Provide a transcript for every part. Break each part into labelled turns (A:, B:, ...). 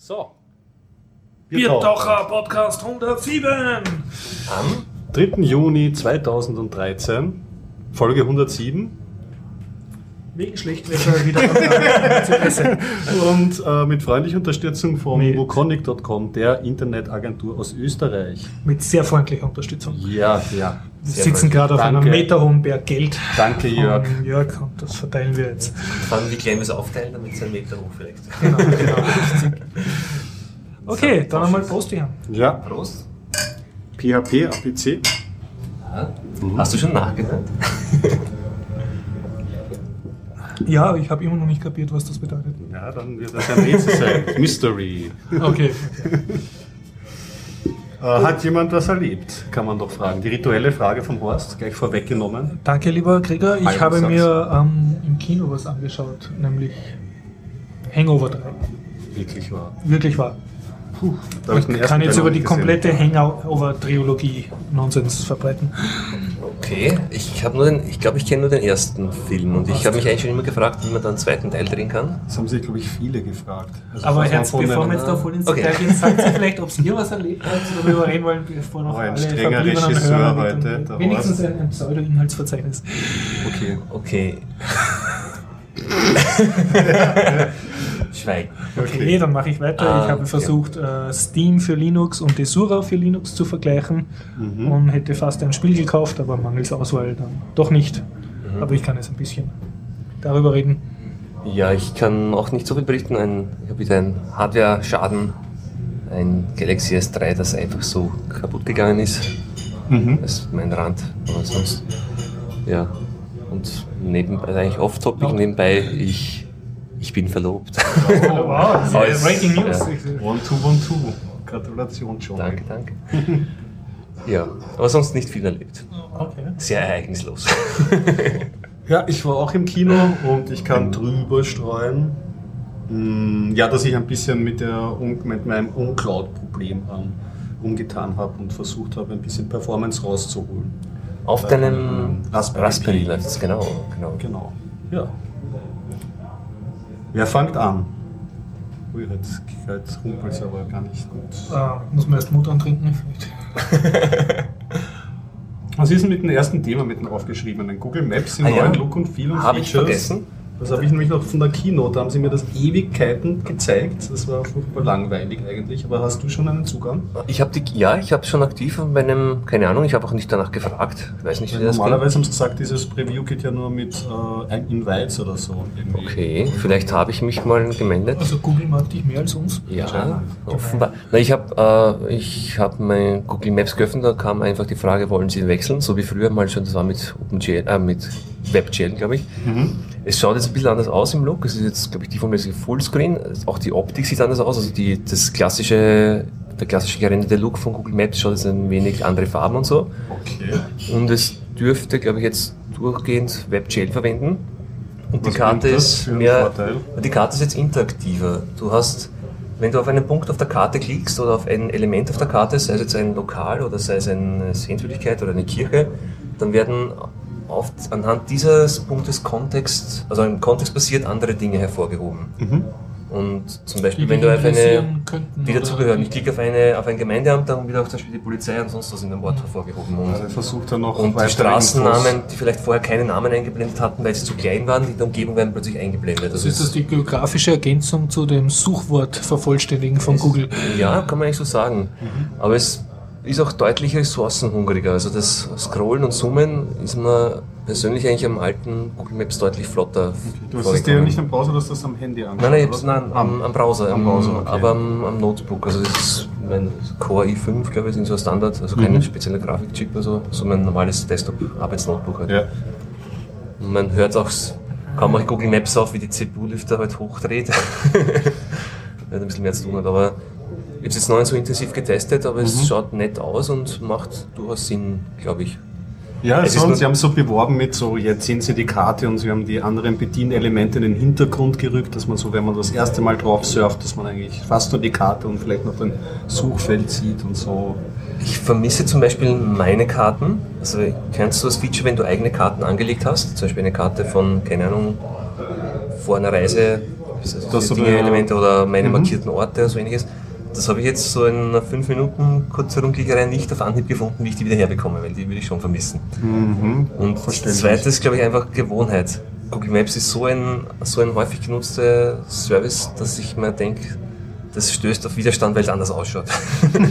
A: So.
B: Biertaucher Podcast 107.
A: Am 3. Juni 2013, Folge 107.
B: Wegen Schlechtwetter wieder zu essen.
A: Und äh, mit freundlicher Unterstützung von
B: Mit-
A: wukonic.com, der Internetagentur aus Österreich.
B: Mit sehr freundlicher Unterstützung.
A: Ja, ja.
B: Wir sitzen gerade auf einem meterhohen Berg Geld.
A: Danke, Jörg.
B: Jörg und das verteilen wir jetzt.
C: Vor allem, wie klein wir es aufteilen, damit es ein Meter hoch vielleicht.
B: Genau, genau. Okay, dann einmal Prost hier.
A: Ja,
C: Prost.
A: PHP, APC.
C: Hast du schon nachgedacht?
B: Ja, ich habe immer noch nicht kapiert, was das bedeutet.
A: Ja, dann wird das ein Rätsel sein. Mystery.
B: Okay.
A: Äh, hat jemand was erlebt? Kann man doch fragen. Die rituelle Frage vom Horst, gleich vorweggenommen.
B: Danke, lieber Gregor. Ich
A: Hallo,
B: habe mir ähm, im Kino was angeschaut, nämlich Hangover 3.
A: Wirklich wahr.
B: Wirklich wahr.
A: Puh,
B: Ich kann jetzt über die komplette Hangover-Trilogie Nonsens verbreiten.
C: Okay, ich habe nur den, ich glaube, ich kenne nur den ersten Film und ich habe mich eigentlich schon immer gefragt, wie man da einen zweiten Teil drehen kann.
A: Das haben sich, glaube ich, viele gefragt. Also
B: Aber
A: von
B: bevor wir jetzt da voll ins
C: Okay.
B: Detail gehen, sagt sie vielleicht, ob ihr was erlebt habt, darüber reden wollen, bevor noch
A: Oh, ein
B: alle
A: strenger Regisseur heute,
B: Wenigstens ein, ein Pseudo-Inhaltsverzeichnis.
A: Okay.
C: Okay. Schweig.
B: Okay, dann mache ich weiter.
C: Ah,
B: ich habe versucht, äh, Steam für Linux und Desura für Linux zu vergleichen
A: Mhm.
B: und hätte fast ein Spiel gekauft, aber mangels Auswahl dann doch nicht.
C: Mhm.
B: Aber ich kann jetzt ein bisschen darüber reden.
C: Ja, ich kann auch nicht so viel berichten. Ein, ich habe wieder einen Hardware-Schaden. Ein Galaxy S3, das einfach so kaputt gegangen ist.
A: Mhm.
C: Das ist mein Rand. Aber sonst, ja. Und nebenbei, also eigentlich off-topic, nebenbei, ich, ich bin verlobt.
B: Oh, wow, das ist Breaking News.
C: ja.
A: One, two, one, two. Gratulation, John.
C: danke, danke. Ja, aber sonst nicht viel erlebt.
B: Okay.
C: Sehr ereignislos.
A: Ja, ich war auch im Kino und ich kann drüber streuen. Mm, Ja, dass ich ein bisschen mit, der, mit meinem Uncloud-Problem ähm, umgetan habe und versucht habe, ein bisschen Performance rauszuholen.
C: Auf
A: Bei
C: deinem
A: einem Raspberry
C: Raspberry
A: Pi.
C: läuft es, genau. genau.
A: Genau. Ja. Wer fängt an? Ui, jetzt, jetzt rumpelt es aber gar nicht gut.
B: Äh, muss man erst Mut antrinken? Vielleicht.
A: Was ist denn mit dem ersten Thema mit dem aufgeschriebenen? Google Maps im
C: Ah ja.
A: neuen Look und Feel und
C: Habe ich
A: Features.
C: vergessen.
A: Das habe ich nämlich noch von der Kino, da haben sie mir das Ewigkeiten gezeigt. Das war furchtbar langweilig eigentlich, aber hast du schon einen Zugang?
C: Ich habe die, ja, ich habe schon aktiv auf meinem, keine Ahnung, ich habe auch nicht danach gefragt. Ich weiß nicht, wie das geht.
A: Normalerweise haben sie gesagt, dieses Preview geht ja nur mit äh, ein Invites oder so. Irgendwie.
C: Okay, vielleicht habe ich mich mal gemeldet.
B: Also Google mag dich mehr als uns.
C: Ja, offenbar. Na, ich habe äh, ich hab mein Google Maps geöffnet, da kam einfach die Frage, wollen Sie wechseln? So wie früher mal schon, das war mit OpenGL, äh, mit WebGL, glaube ich. Es schaut jetzt ein bisschen anders aus im Look. Es ist jetzt, glaube ich, die mir Fullscreen. Auch die Optik sieht anders aus. Also die, das klassische, der klassische gerenderte Look von Google Maps schaut jetzt ein wenig andere Farben und so.
A: Okay.
C: Und es dürfte, glaube ich, jetzt durchgehend WebGL verwenden. Und die Karte ist mehr. Die Karte ist jetzt interaktiver. Du hast, wenn du auf einen Punkt auf der Karte klickst oder auf ein Element auf der Karte, sei es jetzt ein Lokal oder sei es eine Sehenswürdigkeit oder eine Kirche, dann werden oft anhand dieses Punktes Kontext, also im Kontext basiert andere Dinge hervorgehoben.
A: Mhm.
C: Und zum Beispiel,
B: Die
C: wenn du auf eine,
B: könnten,
C: die dazugehören, ich klicke auf, eine, auf ein Gemeindeamt, dann wird auch zum Beispiel die Polizei und sonst was in dem Wort hervorgehoben. Und
A: Also versucht er noch
C: und die Straßennamen, die vielleicht vorher keine Namen eingeblendet hatten, weil sie zu klein waren, die in der Umgebung werden plötzlich eingeblendet.
B: Das ist das die geografische Ergänzung zu dem Suchwort vervollständigen von Google.
C: Ja, kann man eigentlich so sagen. Aber es ist auch deutlich ressourcenhungriger. Also das Scrollen und Zoomen ist mir persönlich eigentlich am alten Google Maps deutlich flotter.
A: Du hast es dir ja nicht am Browser, du hast das am Handy angeschaut.
C: Nein, nein, nein am, am Browser,
A: Am Browser, okay.
C: aber am, am Notebook. Also das ist mein Core i5, glaube ich, ist so ein Standard, also kein
A: Mhm.
C: spezieller Grafikchip oder so, so mein normales Desktop-Arbeitsnotebook halt.
A: Ja.
C: Und man hört auch kaum mal Google Maps auf, wie die CPU-Lüfter halt hochdreht. Ein bisschen mehr zu tun hat, aber ich habe es jetzt noch nicht so intensiv getestet, aber
A: Mhm.
C: es schaut nett aus und macht durchaus Sinn, glaube ich.
A: Ja,
C: Es ist
A: so,
C: nur-
A: sie haben so beworben mit so, jetzt sehen Sie die Karte und sie haben die anderen Bedienelemente in den Hintergrund gerückt, dass man so, wenn man das erste Mal drauf surft, dass man eigentlich fast nur die Karte und vielleicht noch ein Suchfeld sieht und so.
C: Ich vermisse zum Beispiel meine Karten. Also kennst du das Feature, wenn du eigene Karten angelegt hast? Zum Beispiel eine Karte von, keine Ahnung, vor einer Reise Also
A: Das
C: Dinge, Elemente oder meine
A: Mhm.
C: markierten Orte, so ähnliches. Das habe ich jetzt so in einer 5 Minuten kurz Herumklickerei nicht auf Anhieb gefunden, wie ich die wieder herbekomme, weil die würde ich schon vermissen.
A: Mhm.
C: Und das zweite ist, glaube ich, einfach Gewohnheit. Google Maps ist so ein, so ein häufig genutzter Service, dass ich mir denke, das stößt auf Widerstand, weil es anders ausschaut.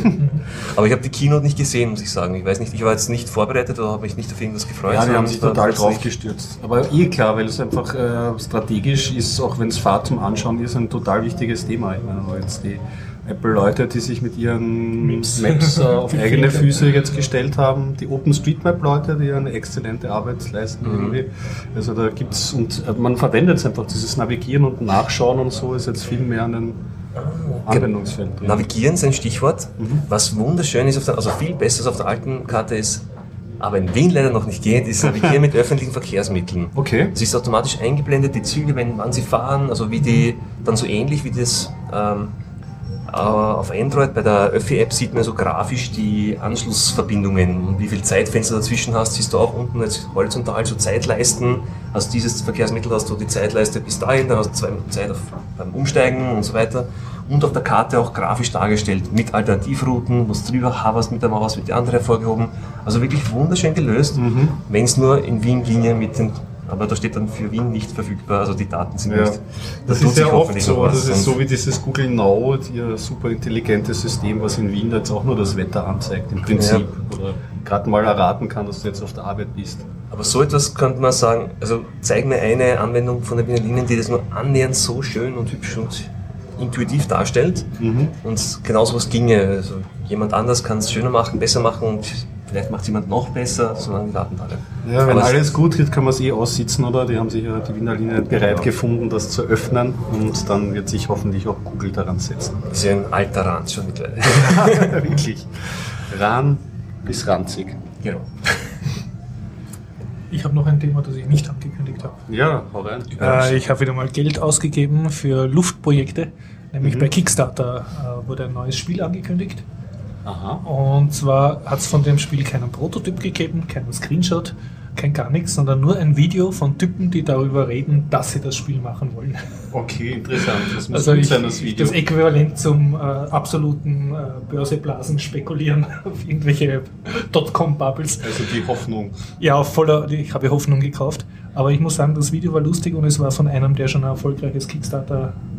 C: Aber ich habe die Keynote nicht gesehen, muss ich sagen. Ich weiß nicht, ich war jetzt nicht vorbereitet oder habe mich nicht auf irgendwas gefreut.
A: Ja, die haben sich
C: es
A: total drauf gestürzt. Aber eh klar, weil es einfach äh, strategisch ist, auch wenn es Fahrt zum Anschauen ist, ein total wichtiges Thema. Ich meine, jetzt die Apple-Leute, die sich mit ihren
B: Maps.
A: Maps, äh, auf eigene. Füße jetzt gestellt haben, die OpenStreetMap-Leute, die eine exzellente Arbeit leisten irgendwie. Also da gibt's und äh, man verwendet es einfach, dieses Navigieren und Nachschauen und so ist jetzt viel mehr an den Anwendungsfeld drin.
C: Navigieren ist ein Stichwort.
A: Mhm.
C: Was wunderschön ist, auf der, also viel besser als auf der alten Karte ist, aber in Wien leider noch nicht geht, ist Navigieren mit öffentlichen Verkehrsmitteln.
A: Okay.
C: Es ist automatisch eingeblendet, die Züge, wenn, wann sie fahren, also wie die, dann so ähnlich wie das ähm, äh, auf Android bei der Öffi-App sieht man so grafisch die Anschlussverbindungen und wie viel Zeitfenster dazwischen hast, siehst du auch unten jetzt horizontal so Zeitleisten. Hast dieses Verkehrsmittel, hast du die Zeitleiste bis dahin, dann hast du zwei Minuten Zeit auf, beim Umsteigen und so weiter. Und auf der Karte auch grafisch dargestellt mit Alternativrouten, wo du drüber haberst mit der Maus, wird die andere hervorgehoben. Also wirklich wunderschön gelöst, wenn es nur in Wien ginge mit den aber da steht dann für Wien nicht verfügbar, also die Daten sind
A: Ja,
C: nicht.
A: das
C: Da tut
A: ist ja oft so. Das ist so wie dieses Google Now, ihr super intelligentes System, was in Wien jetzt auch nur das Wetter anzeigt, im Prinzip. Oder gerade mal erraten kann, dass du jetzt auf der Arbeit bist.
C: Aber so etwas könnte man sagen, also zeig mir eine Anwendung von der Wiener Linien, die das nur annähernd so schön und hübsch und intuitiv darstellt.
A: Mhm.
C: Und genau sowas ginge. Also jemand anders kann es schöner machen, besser machen und vielleicht macht es jemand noch besser, solange die Daten da sind.
A: Ja, wenn
C: Aber es-
A: alles gut geht, kann man es eh aussitzen, oder? Die haben sich ja die Wiener Linien bereit gefunden, das zu öffnen und dann wird sich hoffentlich auch Google daran setzen.
C: Das ist ja ein alter Rand schon mittlerweile.
A: Wirklich. Ran bis ranzig.
C: genau.
B: Ich habe noch ein Thema, das ich nicht angekündigt habe.
A: Ja, hau rein.
B: Äh, ich habe wieder mal Geld ausgegeben für Luftprojekte. Nämlich
A: Mhm.
B: bei Kickstarter äh, wurde ein neues Spiel angekündigt.
A: Aha.
B: Und zwar hat es von dem Spiel keinen Prototyp gegeben, keinen Screenshot, kein gar nichts, sondern nur ein Video von Typen, die darüber reden, dass sie das Spiel machen wollen.
A: Okay, interessant. Das muss
B: Also
A: gut
B: ich,
A: sein, das Video.
B: das Äquivalent zum äh, absoluten äh, Börseblasen spekulieren auf irgendwelche Dotcom-Bubbles.
A: also die Hoffnung.
B: Ja, voller, ich habe Hoffnung gekauft. Aber ich muss sagen, das Video war lustig und es war von einem, der schon ein erfolgreiches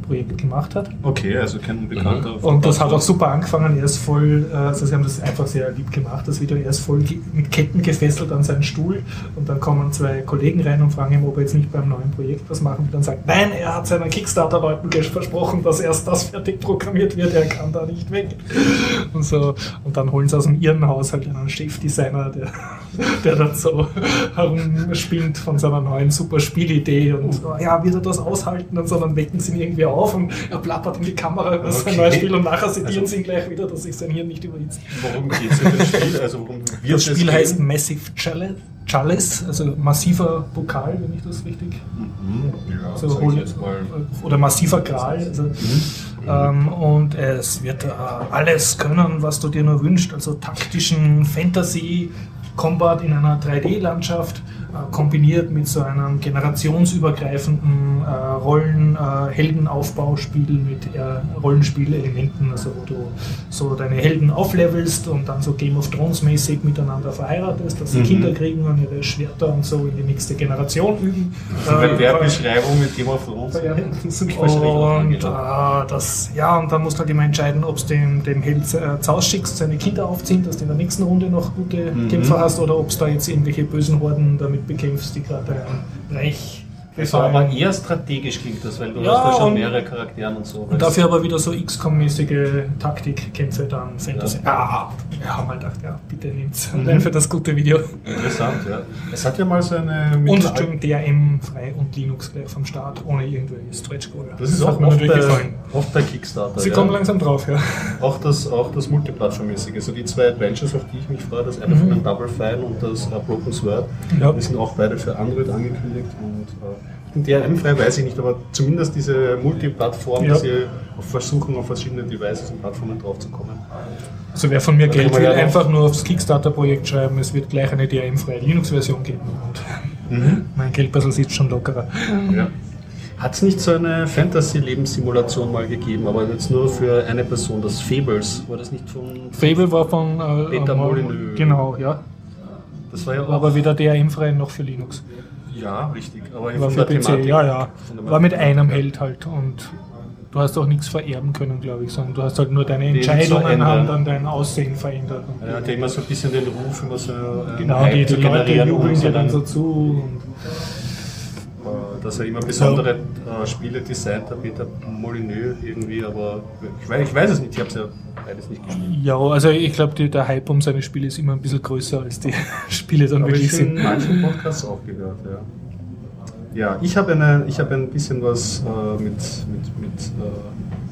B: Kickstarter-Projekt gemacht hat.
A: Okay, also kein Unbekannter.
B: Mhm. Und das hat auch super angefangen. Er ist voll, äh, also sie haben das einfach sehr lieb gemacht, das Video. Er ist voll mit Ketten gefesselt an seinen Stuhl und dann kommen zwei Kollegen rein und fragen ihn, ob er jetzt nicht beim neuen Projekt was machen will. Dann sagt, nein, er hat seinen Kickstarter-Leuten versprochen, dass erst das fertig programmiert wird, er kann da nicht weg. Und so. Und dann holen sie aus dem Irrenhaus halt einen Chefdesigner, der, der dann so herumspinnt von seiner neuen super Spielidee und so, ja, wird er das aushalten und so, dann wecken sie ihn irgendwie auf und er plappert in die Kamera über sein
A: Okay.
B: neues Spiel und nachher sedieren
A: Also-
B: sie ihn gleich wieder, dass sich sein Hirn nicht überhitzt.
A: Worum geht es in dem Spiel? Also worum wird
B: Das Spiel
A: gehen?
B: heißt Massive Chalice, Chalice, also massiver Pokal, wenn ich das richtig
A: Mhm. Ja,
B: so hol-
A: jetzt mal.
B: oder massiver Gral. Also, ähm, und es wird äh, alles können, was du dir nur wünschst. Also taktischen Fantasy. Combat in einer 3D-Landschaft, äh, kombiniert mit so einem generationsübergreifenden äh, Rollen-Heldenaufbauspiel mit äh, Rollenspielelementen, also wo du so deine Helden auflevelst und dann so Game of Thrones mäßig miteinander verheiratest, dass sie
A: Mhm.
B: Kinder kriegen und ihre Schwerter und so in die nächste Generation üben.
A: Eine
B: Äh,
A: Werbebeschreibung mit Game of Thrones.
B: ja, und äh, das, ja, und dann musst du halt immer entscheiden, ob du dem, dem Held äh, Zaus schickst, seine Kinder aufziehen, dass du in der nächsten Runde noch gute
A: Mhm.
B: Kämpfer hast, oder ob du da jetzt irgendwelche bösen Horden damit bekämpfst, die gerade ein Reich
A: Also aber eher strategisch klingt das, weil du
B: Ja,
A: hast da schon mehrere Charakteren und so.
B: Und dafür aber wieder so XCOM-mäßige Taktikkämpfe dann Fantasy. Ja. wir haben halt gedacht, ja, bitte nimmt's.
A: Mhm.
B: Für das gute Video.
A: Interessant, ja. Es hat ja mal so eine...
B: Und Entschuldigung, DRM frei und Linux gleich vom Start, ohne irgendwelche Stretch Goal.
A: Das ist auch
B: mir
A: oft
B: natürlich
A: bei,
B: gefallen.
A: oft bei Kickstarter.
B: Sie
A: ja.
B: kommen langsam drauf, ja.
A: Auch das, auch das Multiplattformmäßige. Also die zwei Adventures, auf die ich mich freue, das eine von dem Double Fine und das Broken Sword,
B: Mhm. Ja.
A: die sind auch beide für Android angekündigt. Und äh, DRM-frei weiß ich nicht, aber zumindest diese Multiplattform,
B: Ja.
A: dass sie versuchen, auf verschiedene Devices und Plattformen draufzukommen.
B: Also wer von mir Geld will, einfach nur aufs Kickstarter-Projekt schreiben, es wird gleich eine DRM-freie Linux-Version geben und mein Geldbeutel sitzt schon lockerer.
A: Ja. Hat es nicht so eine Fantasy-Lebenssimulation mal gegeben, aber jetzt nur für eine Person, das Fables, war das nicht von...
B: Fable war von äh,
A: Peter
B: ähm,
A: Molyneux.
B: Genau, ja.
A: Das war ja auch...
B: Aber weder DRM-frei noch für Linux.
A: ja, richtig. Aber
B: War
A: von
B: für PC,
A: Thematik-
B: ja, ja. War mit einem Held halt und du hast auch nichts vererben können, glaube ich, sondern du hast halt nur deine Entscheidungen haben dann dein Aussehen verändert.
A: Er hatte immer so ein bisschen den Ruf, immer so äh,
B: genau, die, die Leute jubeln dir dann so zu. Und
A: dass er immer besondere äh, Spiele designt hat, Peter Molyneux irgendwie, aber ich weiß, ich weiß es nicht, ich habe es ja beides nicht gespielt.
B: ja, also ich glaube, der Hype um seine Spiele ist immer ein bisschen größer, als die Spiele dann
A: Aber
B: wirklich
A: ich in
B: sind.
A: manchen Podcasts auch gehört, ja. Ja, ich habe ich habe ein bisschen was äh, mit, mit, mit äh,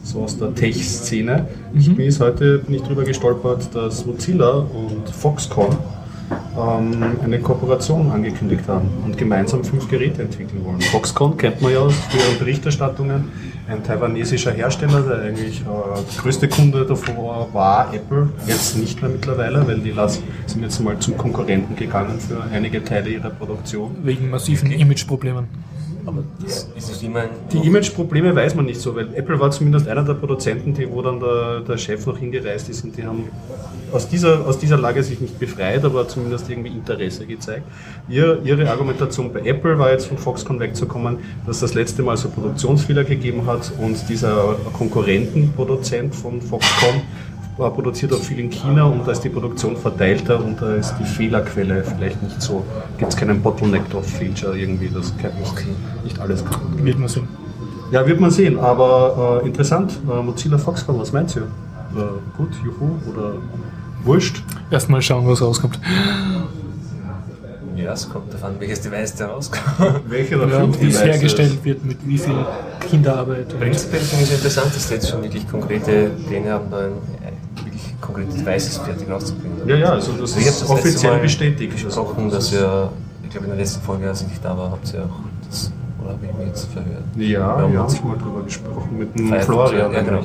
A: so aus der Tech-Szene. Ich
B: Mhm.
A: bin jetzt heute nicht drüber gestolpert, dass Mozilla und Foxconn ähm, eine Kooperation angekündigt haben und gemeinsam fünf Geräte entwickeln wollen. Foxconn kennt man ja aus früheren Berichterstattungen, ein taiwanesischer Hersteller, der eigentlich äh, größte Kunde davor war Apple, jetzt nicht mehr mittlerweile, weil die lassen, sind jetzt mal zum Konkurrenten gegangen für einige Teile ihrer Produktion.
B: Wegen massiven Imageproblemen.
C: Aber ist, ist das immer ein.
A: Die Imageprobleme weiß man nicht so, weil Apple war zumindest einer der Produzenten, die, wo dann der, der Chef noch hingereist ist und die haben aus dieser, aus dieser Lage sich nicht befreit, aber zumindest irgendwie Interesse gezeigt. Ihr, ihre Argumentation bei Apple war jetzt von Foxconn wegzukommen, dass das letzte Mal so Produktionsfehler gegeben hat und dieser Konkurrentenproduzent von Foxconn war produziert auch viel in China und da ist die Produktion verteilter und da ist die Fehlerquelle vielleicht nicht so, gibt es keinen Bottleneck-Feature irgendwie, das kann nicht, nicht alles kann.
B: Wird man sehen.
A: Ja, wird man sehen, aber äh, interessant. Äh, Mozilla Foxconn, was meint ihr? Äh, gut, juhu oder wurscht?
B: Erstmal schauen, was rauskommt.
C: Ja, es kommt davon, welches Device da rauskommt.
A: Welche der
B: Ja, wie es hergestellt wird, mit wie viel Kinderarbeit.
C: Prinzipiell finde ich es interessant, dass die jetzt schon wirklich konkrete Pläne haben, da ein, ein wirklich konkrete Devices fertig rauszubringen.
A: Ja, ja, also das
C: Also
A: ist
C: das
A: offiziell
C: Mal
A: bestätigt. Also
C: Gesprochen,
A: das
C: dass ihr, ich glaube in der letzten Folge, als ich nicht da war, habt ihr auch das, oder habe ich mich jetzt verhört?
A: Ja,
C: Ja,
A: wir haben
C: und-
A: schon mal drüber gesprochen mit dem Florian.
C: ja, genau.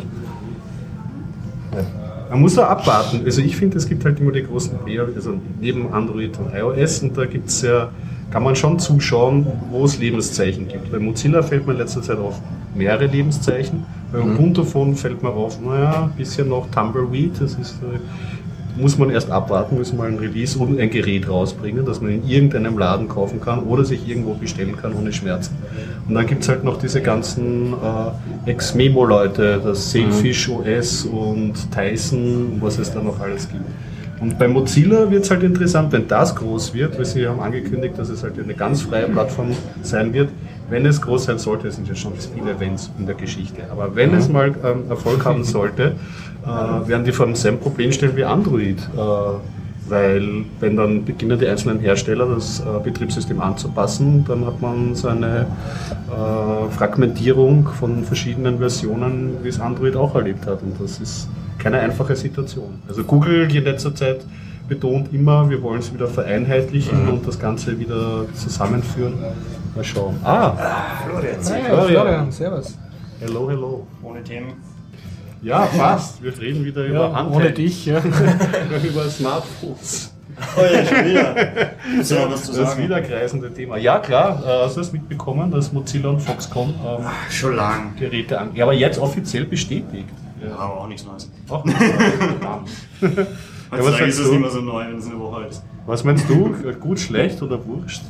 A: Man muss da abwarten. Also ich finde, es gibt halt immer die großen Player, also neben Android und iOS und da gibt es ja, kann man schon zuschauen, wo es Lebenszeichen gibt. Bei Mozilla fällt mir in letzter Zeit auf mehrere Lebenszeichen. Bei Ubuntu Phone fällt mir auf, naja, ein bisschen noch Tumbleweed, das ist, äh, muss man erst abwarten, müssen mal ein Release und ein Gerät rausbringen, das man in irgendeinem Laden kaufen kann oder sich irgendwo bestellen kann ohne Schmerzen. Und dann gibt es halt noch diese ganzen äh, Ex-Memo-Leute, das Sailfish OS und Tyson, was es da noch alles gibt. Und bei Mozilla wird es halt interessant, wenn das groß wird, weil sie haben angekündigt, dass es halt eine ganz freie Plattform sein wird. Wenn es groß sein sollte, es sind ja schon viele Events in der Geschichte, aber wenn es mal ähm, Erfolg haben sollte, äh, werden die vor demselben Problem stellen wie Android. Äh, weil wenn dann beginnen die einzelnen Hersteller das äh, Betriebssystem anzupassen, dann hat man so eine äh, Fragmentierung von verschiedenen Versionen, wie es Android auch erlebt hat. Und das ist keine einfache Situation. Also Google in letzter Zeit betont immer, wir wollen es wieder vereinheitlichen und das Ganze wieder zusammenführen. Mal schauen. Ah,
C: Florian,
B: Hey,
A: Florian.
B: Florian, servus.
A: hello, hello.
D: Ohne Themen.
A: Ja, fast. Wir reden wieder über
B: Ja,
A: Handheld,
B: ohne dich, ja.
A: über Smartphones.
D: Oh ja, schon wieder. Ist ja was zu
A: Das
D: sagen?
A: wiederkreisende Thema. Ja, klar, äh, hast du es mitbekommen, dass Mozilla und Foxconn ähm,
D: Schon lang.
A: Geräte an. Ja, aber jetzt offiziell bestätigt.
D: Ja, aber auch nichts Neues.
A: Auch nicht. Ja, was
D: ist es
A: du?
D: nicht mehr so neu, wenn es eine Woche alt ist.
A: Was meinst du? Gut, schlecht oder wurscht?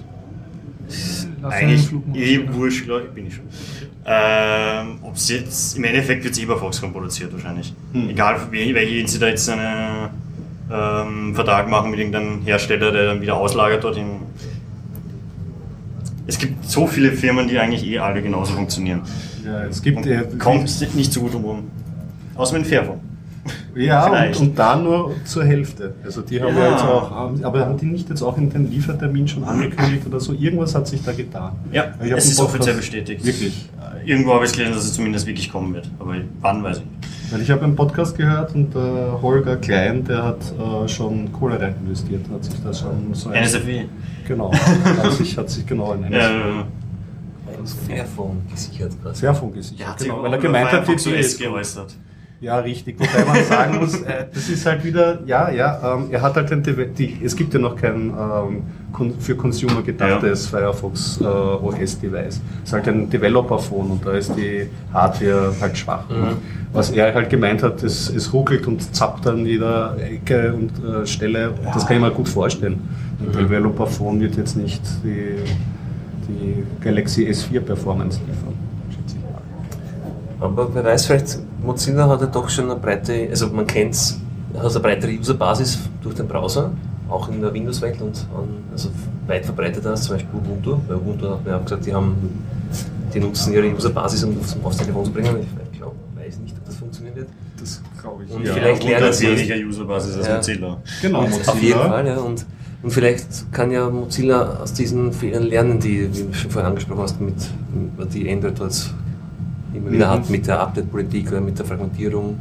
B: Lass
D: Eigentlich eh wurscht, glaube ich, bin ich schon. Ähm, jetzt, im Endeffekt wird es eh bei Foxconn produziert wahrscheinlich.
A: Hm.
D: Egal, wel- welche sie da jetzt einen ähm, Vertrag machen mit irgendeinem Hersteller, der dann wieder auslagert dort. In es gibt so viele Firmen, die eigentlich eh alle genauso funktionieren.
A: Ja, es gibt
D: Und
A: äh,
D: kommt nicht so gut um. Außer mit Fairphone.
A: Ja, und,
D: Vielleicht.
A: und da nur zur Hälfte. Also die haben ja, jetzt auch, aber haben die nicht jetzt auch in den Liefertermin schon angekündigt oder so? Irgendwas hat sich da getan.
D: Ja, es ist
A: Podcast-
D: offiziell bestätigt.
A: Wirklich?
D: Äh, Irgendwo habe ich gelesen, dass es zumindest wirklich kommen wird. Aber wann, weiß ich nicht.
A: Weil ich habe einen Podcast gehört und der Holger Klein, der hat äh, schon Kohle rein investiert, hat sich da schon so ein-
D: NSFW.
A: Genau, hat sich, hat sich genau in
D: Äh,
A: NSFW
C: Ein Fairphone gesichert quasi.
A: Fairphone gesichert.
D: ja,
A: genau, weil er gemeint hat, die
D: geäußert.
A: Ja, richtig. Wobei man sagen muss, äh, das ist halt wieder, ja, ja, ähm, er hat halt ein, Deve- die, es gibt ja noch kein ähm, für Consumer gedachtes Firefox äh, OS-Device. Es ist halt ein Developer-Phone und da ist die Hardware halt schwach. Und Was er halt gemeint hat, es, es ruckelt und zappt an jeder Ecke und äh, Stelle. Das kann ich mir gut vorstellen. Ein Developer-Phone wird jetzt nicht die, die Galaxy S4-Performance liefern. schätze ich mal.
C: Aber wer weiß, vielleicht Mozilla hat ja doch schon eine breite, also man kennt es, hat eine breitere Userbasis durch den Browser, auch in der Windows-Welt und an, also weit verbreiteter als zum Beispiel Ubuntu. Bei Ubuntu hat man ja auch gesagt, die, haben, die nutzen ihre Userbasis, um aufs, aufs Telefon zu bringen. Ich glaube, weiß nicht, ob das funktionieren wird.
A: Das glaube ich.
C: Und
A: ja.
C: vielleicht lernen sie
D: weniger Userbasis als
C: Ja.
D: Mozilla.
A: Genau,
C: Auf jeden Fall, ja. Und, und vielleicht kann ja Mozilla aus diesen Fehlern lernen, die, wie du schon vorher angesprochen hast, mit, die Android dort immer wieder hat, mit der Update-Politik oder mit der Fragmentierung.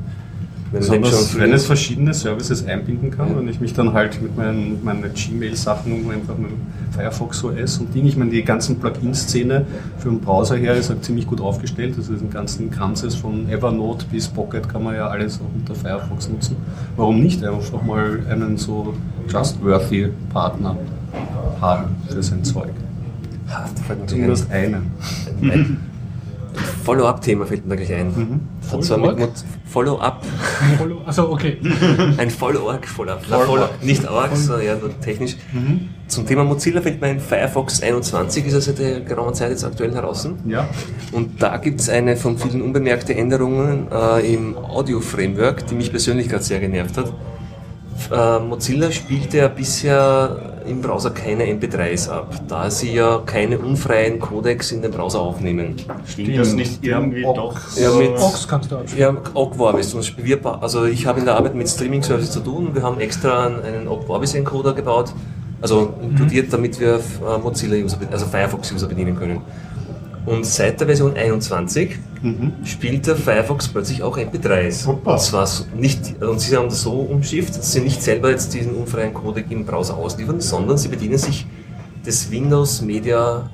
C: Wenn
A: Besonders wenn es verschiedene Services einbinden kann, wenn ich mich dann halt mit meinen, meinen Gmail-Sachen einfach mit Firefox OS und Ding, ich meine, die ganzen Plugin-Szene für den Browser her ist halt ziemlich gut aufgestellt. Also diesen ganzen Kranzes von Evernote bis Pocket kann man ja alles auch unter Firefox nutzen. Warum nicht einfach mal einen so trustworthy Partner haben für sein Zeug? Zumindest einen.
C: Follow-up-Thema fällt mir da gleich ein.
A: Mhm.
C: Und zwar mit
B: Follow-up?
C: Mo- Follow-up,
B: Follow- Also okay.
C: ein Follow-org, Follow-up. Follow nicht Org, sondern ja, nur technisch. Zum Thema Mozilla fällt mir ein Firefox 21, ist ja seit der geraumer Zeit jetzt aktuell heraus.
A: Ja.
C: Und da gibt es eine von vielen unbemerkte Änderungen äh, im Audio-Framework, die mich persönlich gerade sehr genervt hat. Äh, Mozilla spielte ja bisher im Browser keine MP3s ab, da sie ja keine unfreien Codecs in den Browser aufnehmen.
D: Stimmt das nicht irgendwie doch?
C: Ja, mit-
B: Ox kannst du abspielen.
C: Ja, Ogg Vorbis. Zum Beispiel wir, ba- also ich habe in der Arbeit mit Streaming Services zu tun. Wir haben extra einen- Ogg Vorbis Encoder gebaut, also inkludiert, damit wir äh, Mozilla User, also Firefox User bedienen können. Und seit der Version 21 spielt der Firefox plötzlich auch MP3s.
A: Hoppa.
C: Und zwar so nicht, und sie haben das so umschifft, dass sie nicht selber jetzt diesen unfreien Codec im Browser ausliefern, sondern sie bedienen sich des Windows Media,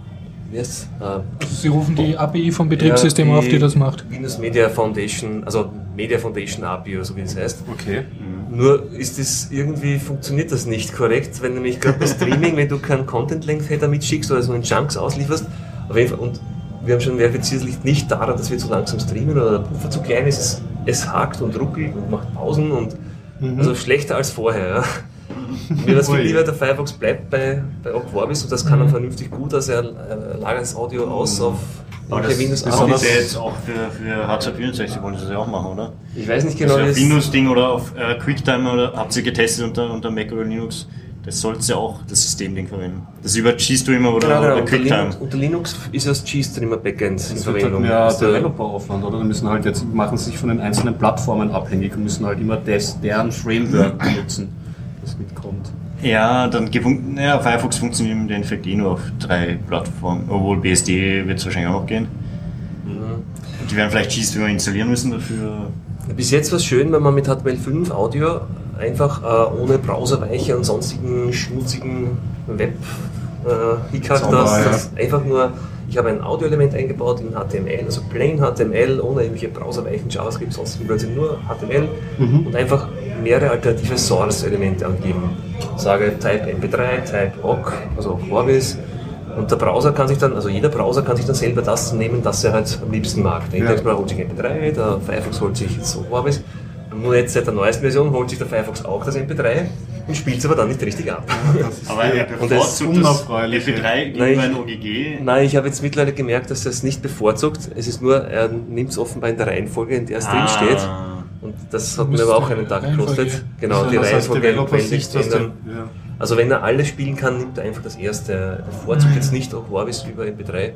C: wie heißt, äh,
B: Sie rufen die API vom Betriebssystem
C: ja,
B: auf, die das macht.
C: Windows Media Foundation, also Media Foundation API oder so wie das heißt.
A: Okay.
C: Nur ist das irgendwie, funktioniert das nicht korrekt, wenn nämlich gerade bei Streaming, wenn du keinen Content-Length-Header mitschickst oder so einen Chunks auslieferst, auf jeden Fall, und wir haben schon verifiziert, es liegt nicht daran, dass wir zu langsam streamen oder der Puffer zu klein ist, es, es hakt und ruckelt und macht Pausen und also schlechter als vorher. Ja. Mir es viel lieber, der Firefox bleibt bei, bei Vorbis und das kann er vernünftig gut, also er äh, lagert das Audio aus auf
D: Aber das
C: Windows
D: das ist ja jetzt auch für, für H264 wollen sie das ja auch machen, oder?
C: Ich weiß nicht
D: Genau, das ist ja Windows-Ding oder auf äh, QuickTime oder habt ihr getestet unter, unter Mac oder Linux? Das sollst ja auch das Systemding verwenden. Das über GStreamer oder,
C: Genau, genau.
D: oder
C: Unter
D: QuickTime.
C: Linux, unter Linux ist das G-Streamer Backend in
A: Das wird
C: Verwendung.
A: halt mehr
C: Das ist der-
A: Developer-Aufwand, oder? Die müssen halt jetzt, machen sich von den einzelnen Plattformen abhängig und müssen halt immer des, deren Framework benutzen, das mitkommt.
D: Ja, dann naja, Firefox funktioniert im Endeffekt eh nur auf drei Plattformen, obwohl BSD wird es wahrscheinlich auch noch gehen. Und die werden vielleicht GStreamer installieren müssen dafür.
C: Bis jetzt war es schön, wenn man mit HTML5 Audio einfach äh, ohne Browserweiche und sonstigen schmutzigen web äh,
A: Zauberer,
C: das,
A: ja.
C: einfach nur, ich habe ein Audioelement eingebaut in HTML, also plain HTML, ohne irgendwelche Browserweichen, JavaScript, sonstigen Blödsinn, nur HTML
A: Mhm.
C: und einfach mehrere alternative Source-Elemente angeben. Sage Type MP3, Type OGG, also Vorbis. Und der Browser kann sich dann, also jeder Browser kann sich dann selber das nehmen, das er halt am liebsten mag. Der
A: Ja.
C: Internet Explorer holt sich MP3, der Firefox holt sich so Vorbis. Und nur jetzt seit der neuesten Version holt sich der Firefox auch das MP3 und spielt es aber dann nicht richtig ab.
D: Aber er bevorzugt das
A: unerfreuliche.
D: MP3
C: Nein,
D: gegenüber
C: ich-
D: ein OGG.
C: Nein, ich habe jetzt mittlerweile gemerkt, dass er es nicht bevorzugt. Es ist nur, er nimmt es offenbar in der Reihenfolge, in der es drin steht.
D: Ah.
C: Und das hat mir aber auch einen Tag gekostet. Genau, die Reihenfolge ändern.
A: ja.
C: Also wenn er alles spielen kann, nimmt er einfach das erste. Er bevorzugt jetzt nicht auch Vorbis über MP3.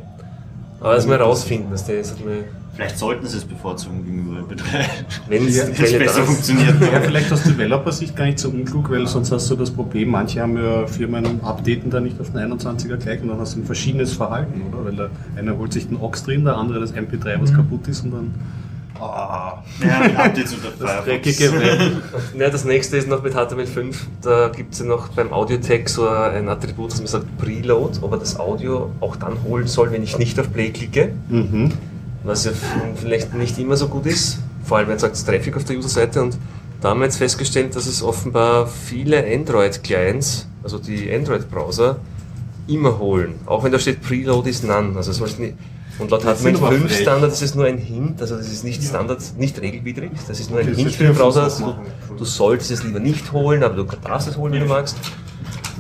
C: Aber das mal rausfinden, dass der das hat mir,
D: Vielleicht sollten sie es bevorzugen gegenüber MP3.
C: wenn es
A: Ja,
D: besser funktioniert.
A: Ja, vielleicht aus Developer-Sicht gar nicht so unklug, weil sonst hast du das Problem, manche haben ja Firmen updaten da nicht auf den 21er gleich und dann hast du ein verschiedenes Verhalten, oder? Weil der eine holt sich den Ox drin, der andere das MP3, was kaputt ist und dann. Ah,
D: Ja, mit Updates unter
A: das
D: Firefox.
A: dreckige.
C: Ja, das nächste ist noch mit HTML5. Da gibt es ja noch beim Audio-Tag so ein Attribut, das man sagt Preload, ob er das Audio auch dann holen soll, wenn ich nicht auf Play klicke.
A: Mhm.
C: Was ja vielleicht nicht immer so gut ist. vor allem erzeugt Traffic auf der User-Seite und da haben wir jetzt festgestellt, dass es offenbar viele Android-Clients, also die Android-Browser, immer holen. Auch wenn da steht Preload is none. Also es nicht, und laut
A: Das sind
C: HTML5
A: aber frech.
C: Standard ist es nur ein Hint, also das ist nicht Standard, nicht regelwidrig, das ist nur ein
A: Das
C: Hint für den Browser. Du, du solltest es lieber nicht holen, aber du darfst es holen, wenn du magst.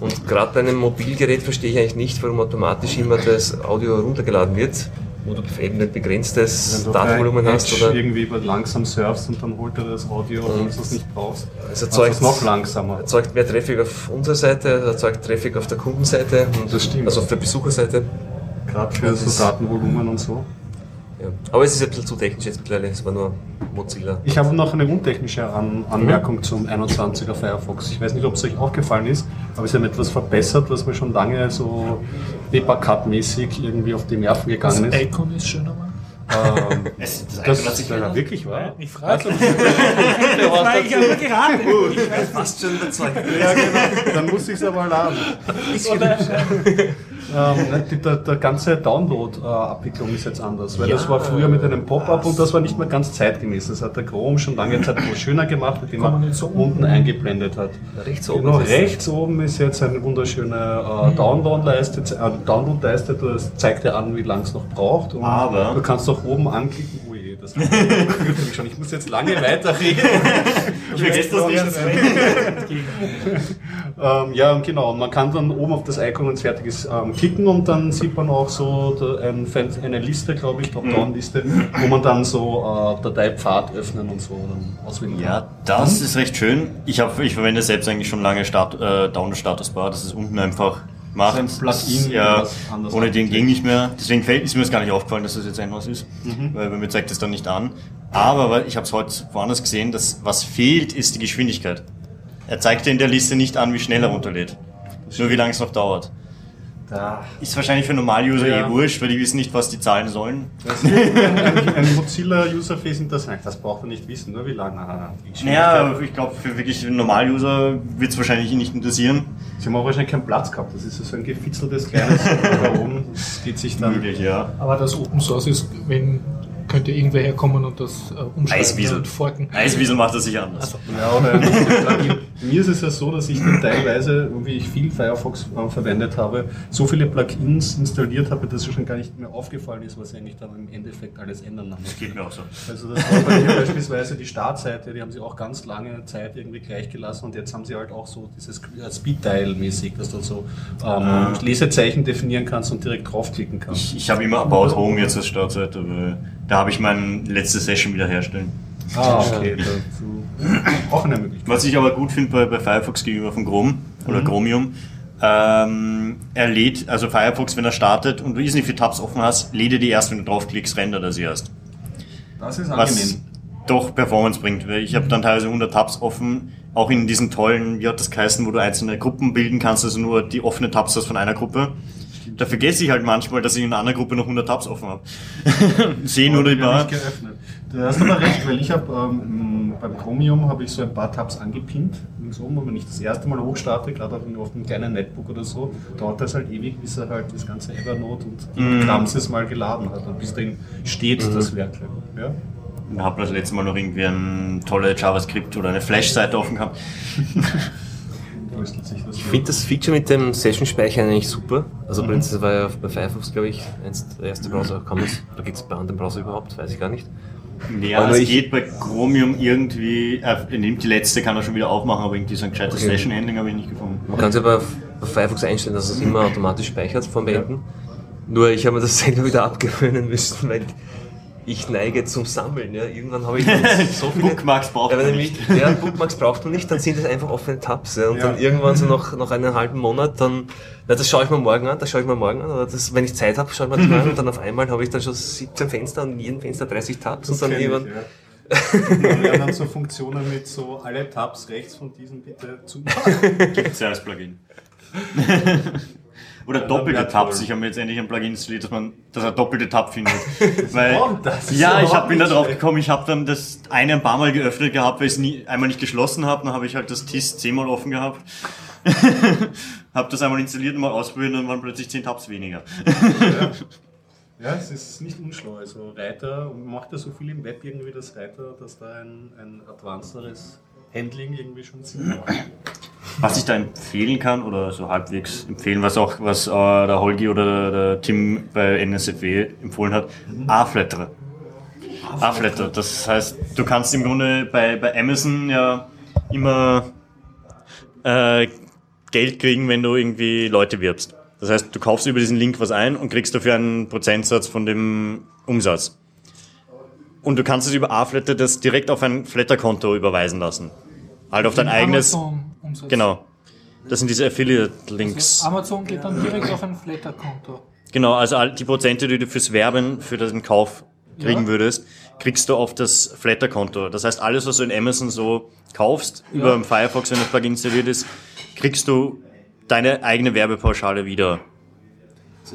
C: Und gerade bei einem Mobilgerät verstehe ich eigentlich nicht, warum automatisch immer das Audio runtergeladen wird, wo du eben ein begrenztes Datenvolumen hast. Oder
A: irgendwie langsam surfst und dann holt er das Audio, wenn du es nicht brauchst.
C: es erzeugt,
A: es noch langsamer.
C: erzeugt mehr Traffic auf unserer Seite, es erzeugt Traffic auf der Kundenseite, und also auf der Besucherseite.
A: Gerade für
C: Das
A: so
C: ist-
A: Datenvolumen und so.
C: Ja. Aber es ist ein bisschen zu technisch jetzt mittlerweile, es war nur Mozilla.
A: Ich habe noch eine untechnische An Anmerkung zum 21er Firefox. Ich weiß nicht, ob es euch aufgefallen ist, aber sie haben etwas verbessert, was mir schon lange so Paper-Cut-mäßig irgendwie auf die Nerven
B: Das
A: gegangen ist.
B: Icon ist schöner, Mann.
A: Ähm,
D: Es, das,
A: das
D: hat sich
A: ist ja wirklich wahr.
B: Ich frage.
A: Also,
B: Ich habe nur geraten.
C: Fast schon überzeugt.
A: ja, genau. Dann muss ich es aber laden.
B: Oder,
A: Ähm, die, der, der ganze Download-Abwicklung ist jetzt anders, weil das war früher mit einem Pop-up und das war nicht mehr ganz zeitgemäß. Das hat der Chrome schon lange Zeit schöner gemacht, indem
B: man
A: er
B: so
A: unten eingeblendet hat.
C: Rechts oben.
A: Genau,
C: ist es-
A: rechts oben ist jetzt eine wunderschöne äh, Download-Leiste, äh, Download-Leiste, das zeigt dir an, wie lange es noch braucht. Und
D: Aber-
A: du kannst auch oben anklicken. Das mich schon. Ich muss jetzt lange weiterreden.
D: Ich vergesse das nicht.
A: ähm, ja, genau. Man kann dann oben auf das Icon und fertiges ähm, klicken und dann sieht man auch so ein, eine Liste, glaube ich, Top-Down-Liste, wo man dann so äh, Dateipfad öffnen und so dann auswählen kann.
D: Ja, das ist recht schön. Ich, hab, ich verwende selbst eigentlich schon lange Start, äh, Download-Statusbar, das ist unten einfach macht.
A: Das ein Plugin,
D: ja, ohne den ging nicht mehr. Deswegen fällt, ist mir das gar nicht aufgefallen, dass das jetzt ein was ist,
A: Mhm.
D: weil bei mir zeigt es dann nicht an. Aber weil ich habe es heute woanders gesehen, dass was fehlt, ist die Geschwindigkeit. Er zeigt dir in der Liste nicht an, wie schnell er runterlädt. Nur wie lange es noch dauert.
A: Da.
D: Ist wahrscheinlich für Normal-User
A: Ja.
D: eh wurscht, weil die wissen nicht, was die zahlen sollen.
A: Das ist ein, ein Mozilla-User-Facing, das das braucht er nicht wissen, nur wie lange.
D: Naja, ich glaube, für wirklich einen Normal-User wird es wahrscheinlich nicht interessieren.
A: Sie haben auch wahrscheinlich keinen Platz gehabt. Das ist so ein gefitzeltes kleines da oben. Das geht sich dann.
D: Möglich, ja.
B: aber das Open Source ist, wenn könnte irgendwer herkommen und das äh, umschreiben
D: Eiswiesel.
B: und forken.
D: Eiswiesel macht das sicher anders.
A: Ja, oder Plugin. Mir ist es ja so, dass ich dann teilweise, wie ich viel Firefox äh, verwendet habe, so viele Plugins installiert habe, dass es schon gar nicht mehr aufgefallen ist, was ich eigentlich dann im Endeffekt alles ändern muss.
D: Das geht mir auch so.
A: Also das war bei mir beispielsweise die Startseite, die haben sie auch ganz lange Zeit irgendwie gleich gelassen und jetzt haben sie halt auch so dieses äh, Speed-Dial-mäßig, dass du so ähm, Lesezeichen definieren kannst und direkt draufklicken kannst.
D: Ich, ich habe immer About Home jetzt als Startseite, weil da habe ich meine letzte Session wiederherstellen.
A: Ah, okay, dazu. Auch eine Möglichkeit.
D: Was ich aber gut finde bei, bei Firefox gegenüber von Chrome oder Chromium, ähm, er lädt, also Firefox, wenn er startet und du nicht viele Tabs offen hast, lädt er die erst, wenn du draufklickst, rendert er sie erst.
A: Das ist
D: Was
A: angenehm.
D: doch Performance bringt, weil ich habe dann teilweise 100 Tabs offen, auch in diesen tollen, wie hat das geheißen, wo du einzelne Gruppen bilden kannst, also nur die offene Tabs hast von einer Gruppe. Da vergesse ich halt manchmal, dass ich in einer anderen Gruppe noch 100 Tabs offen habe. Sehe nur die paar.
A: geöffnet. Du hast aber recht, weil ich habe ähm, beim Chromium habe ich so ein paar Tabs angepinnt, linksum, und wenn ich das erste Mal hochstarte, gerade auf, auf einem kleinen Netbook oder so, dauert das halt ewig, bis er halt das ganze Evernote und die
D: Mhm.
A: Kramses mal geladen hat und bis dahin steht das Werk. Ja?
D: Ich habe das letzte Mal noch irgendwie ein tolle JavaScript oder eine Flash-Seite offen gehabt.
A: Rüstelt sich das
C: Ich finde das Feature mit dem Session-Speichern eigentlich super. Also prinzipiell war ja bei Firefox, glaube ich, eins der erste Browser, kann man's, oder geht es bei anderen Browser überhaupt, weiß ich gar nicht.
D: Ja,
C: Aber
D: es geht bei Chromium irgendwie, er nimmt die letzte, kann er schon wieder aufmachen, aber irgendwie so ein gescheites
C: Okay.
D: Session-Handling habe ich nicht gefunden.
C: Man kann es ja bei, Firefox einstellen, dass es immer automatisch speichert vom Beenden. Nur ich habe mir das selber wieder abgewöhnen müssen, weil ich neige zum Sammeln. Ja. Irgendwann habe ich so viele
D: Bookmarks braucht
C: ja,
D: man
C: wenn
D: nicht.
C: ich- Ja, Bookmarks braucht man nicht, dann sind es einfach offene Tabs. Ja. Und
A: Ja.
C: dann irgendwann so nach, nach einem halben Monat, dann, na, das schaue ich mir morgen an, das schaue ich mir morgen an, oder das, wenn ich Zeit habe, schaue ich mir das mal an und dann auf einmal habe ich dann schon 17 Fenster und in jedem Fenster 30 Tabs und dann
A: kenn ich,
C: irgendwann.
A: ja. Wir haben dann so Funktionen mit so alle Tabs rechts von diesen bitte zu
D: Gibt es ja als Plugin. Oder
A: Ja,
D: doppelte Tabs. Ich habe mir jetzt endlich ein Plugin installiert, dass man, dass er doppelte Tab findet. Weil, ja, ich bin da drauf gekommen, ich habe dann das eine ein paar Mal geöffnet gehabt, weil ich es nie, einmal nicht geschlossen habe, dann habe ich halt das TIS zehnmal offen gehabt. habe das einmal installiert und mal ausprobiert und dann waren plötzlich zehn Tabs weniger.
A: Ja, es ist nicht unschlau. Also Reiter macht ja so viel im Web irgendwie das Reiter, dass da ein, ein advancederes Handling irgendwie schon Sinn macht.
D: Was ich da empfehlen kann oder so halbwegs empfehlen, was auch was äh, der Holgi oder der Tim bei NSFW empfohlen hat, A-Flatter. A-Flatter, das heißt, du kannst im Grunde bei, bei Amazon ja immer äh, Geld kriegen, wenn du irgendwie Leute wirbst. Das heißt, du kaufst über diesen Link was ein und kriegst dafür einen Prozentsatz von dem Umsatz. Und du kannst es über A-Flatter das direkt auf ein Flatter-Konto überweisen lassen. Halt auf dein eigenes.
B: Amazon-Umsatz.
D: Genau. Das sind diese Affiliate-Links.
B: Amazon geht dann direkt auf ein Flatter-Konto.
D: Genau, also die Prozente, die du fürs Werben, für den Kauf kriegen
B: Ja.
D: würdest, kriegst du auf das Flatter-Konto. Das heißt, alles, was du in Amazon so kaufst, über den Firefox, wenn das Plugin installiert ist, kriegst du deine eigene Werbepauschale wieder.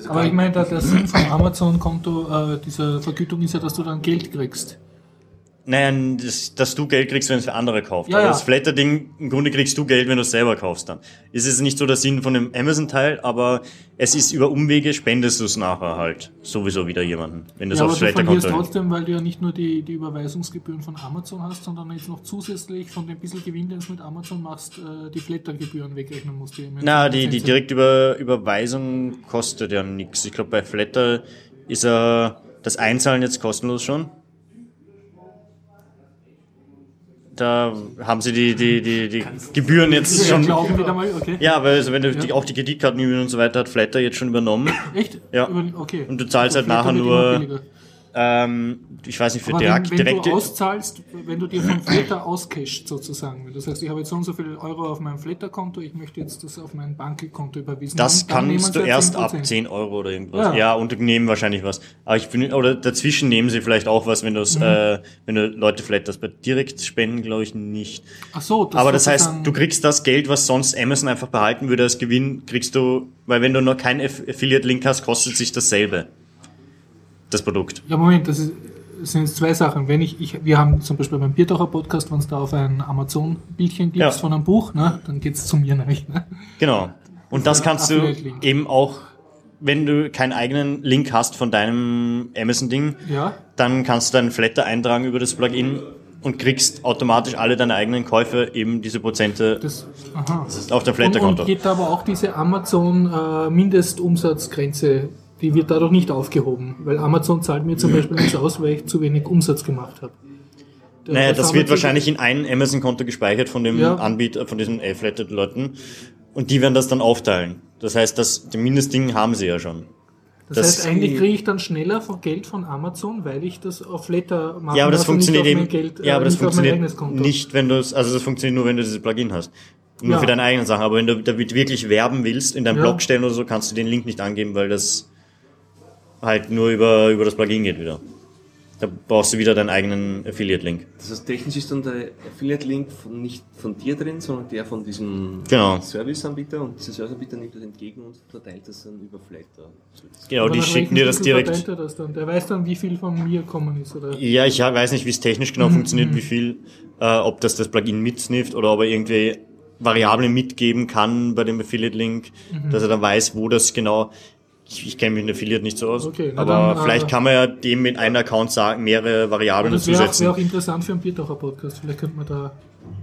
B: Aber ich meine, der, der Sinn vom Amazon-Konto, äh, dieser Vergütung ist ja, dass du dann Geld kriegst.
D: Naja, das, dass du Geld kriegst, wenn es für andere kauft.
B: Ja,
D: Aber
B: ja.
D: das Flatter-Ding, im Grunde kriegst du Geld, wenn du es selber kaufst dann. Es ist nicht so der Sinn von dem Amazon-Teil, aber es ist über Umwege, spendest du es nachher halt sowieso wieder jemanden, wenn du es
B: Ja, aber
D: aufs
B: du verlierst
D: Flatter-Konto
B: trotzdem, weil du ja nicht nur die, die Überweisungsgebühren von Amazon hast, sondern jetzt noch zusätzlich von dem bisschen Gewinn, den du mit Amazon machst, äh, die Flatter-Gebühren wegrechnen musst. Die
D: Na, die, die direkte Überweisung kostet ja nichts. Ich glaube, bei Flatter ist er das Einzahlen jetzt kostenlos schon. Da haben sie die, die, die, die Gebühren jetzt
B: Ja,
D: schon.
B: okay.
D: Ja, weil also wenn du die, auch die Kreditkartengebühren und so weiter hat Flatter jetzt schon übernommen.
B: Echt?
D: Ja.
B: Okay.
D: Und du zahlst halt
B: Flatter
D: nachher
B: wird
D: nur-. Ähm, ich weiß nicht, für direkt,
B: wenn, wenn
D: direkte.
B: du auszahlst, wenn du dir vom Flatter auscashst sozusagen, wenn du sagst, ich habe jetzt so und so viele Euro auf meinem Flatter-Konto, ich möchte jetzt das auf mein Bankkonto überwiesen
D: Das
B: haben,
D: kannst du erst ab
B: 10%.
D: 10 Euro oder irgendwas.
B: Ja.
D: Ja, und nehmen wahrscheinlich was. Aber ich bin, oder dazwischen nehmen sie vielleicht auch was, wenn du
B: Mhm.
D: äh, wenn du Leute das bei direkt spenden, glaube ich nicht.
B: Ach so, das
D: Aber das heißt, du kriegst das Geld, was sonst Amazon einfach behalten würde als Gewinn, kriegst du, weil wenn du noch keinen Aff- Affiliate-Link hast, kostet sich dasselbe. Das Produkt.
B: Ja, Moment, das, ist, das sind jetzt zwei Sachen. Wenn ich, ich, wir haben zum Beispiel beim Biertaucher Podcast, wenn es da auf ein Amazon-Bildchen gibt
D: Ja.
B: von einem Buch, ne, dann geht's zu mir nämlich. Ne?
D: Genau. Und das
B: Ja,
D: kannst du eben auch, wenn du keinen eigenen Link hast von deinem Amazon-Ding,
B: Ja,
D: dann kannst du deinen Flatter eintragen über das Plugin und kriegst automatisch alle deine eigenen Käufe eben diese Prozente
B: das, aha.
D: auf dein
B: Und,
D: Flatter-Konto.
B: und geht da aber auch diese Amazon-Mindestumsatzgrenze, die wird dadurch nicht aufgehoben, weil Amazon zahlt mir zum Beispiel nichts aus, weil ich zu wenig Umsatz gemacht habe. Der-
D: Naja, das
B: Amazon-
D: wird wahrscheinlich in ein Amazon-Konto gespeichert von dem
B: Ja.
D: Anbieter, von diesen A-Flatted-Leuten. Und die werden das dann aufteilen. Das heißt, das, den Mindestding haben sie ja schon.
B: Das,
D: das-
B: heißt, eigentlich kriege ich dann schneller von Geld von Amazon, weil ich das auf Flatter mache.
D: Ja, aber das
B: nicht
D: funktioniert eben,
B: Geld, äh,
D: ja, aber das funktioniert nicht, wenn du es, also das funktioniert nur, wenn du dieses Plugin hast. Nur
B: Ja.
D: für deine eigenen Sachen. Aber wenn du damit wirklich werben willst, in deinem
B: Ja.
D: Blog stellen oder so, kannst du den Link nicht angeben, weil das halt nur über, über das Plugin geht wieder. Da brauchst du wieder deinen eigenen Affiliate-Link.
C: Das heißt, technisch ist dann der Affiliate-Link nicht von dir drin, sondern der von diesem
D: Genau.
C: Serviceanbieter und dieser Serviceanbieter nimmt das entgegen und verteilt das dann über Flatter.
D: Genau,
B: Aber
D: die
B: nach
D: schicken dir das direkt.
B: er Das dann? Der weiß dann, wie viel von mir gekommen ist, oder?
D: Ja, ich weiß nicht, wie es technisch genau funktioniert, wie viel, äh, ob das das Plugin mitsnifft oder ob er irgendwie Variablen mitgeben kann bei dem Affiliate-Link, dass er dann weiß, wo das genau. Ich, ich kenne mich in Affiliate nicht so aus,
B: Okay, na
D: aber
B: dann,
D: vielleicht
B: äh,
D: kann man ja dem mit einem Account sagen, mehrere Variablen
B: Das wäre auch,
D: dazusetzen.
B: wär auch interessant für einen Biertaucher-Podcast. Vielleicht könnte man da,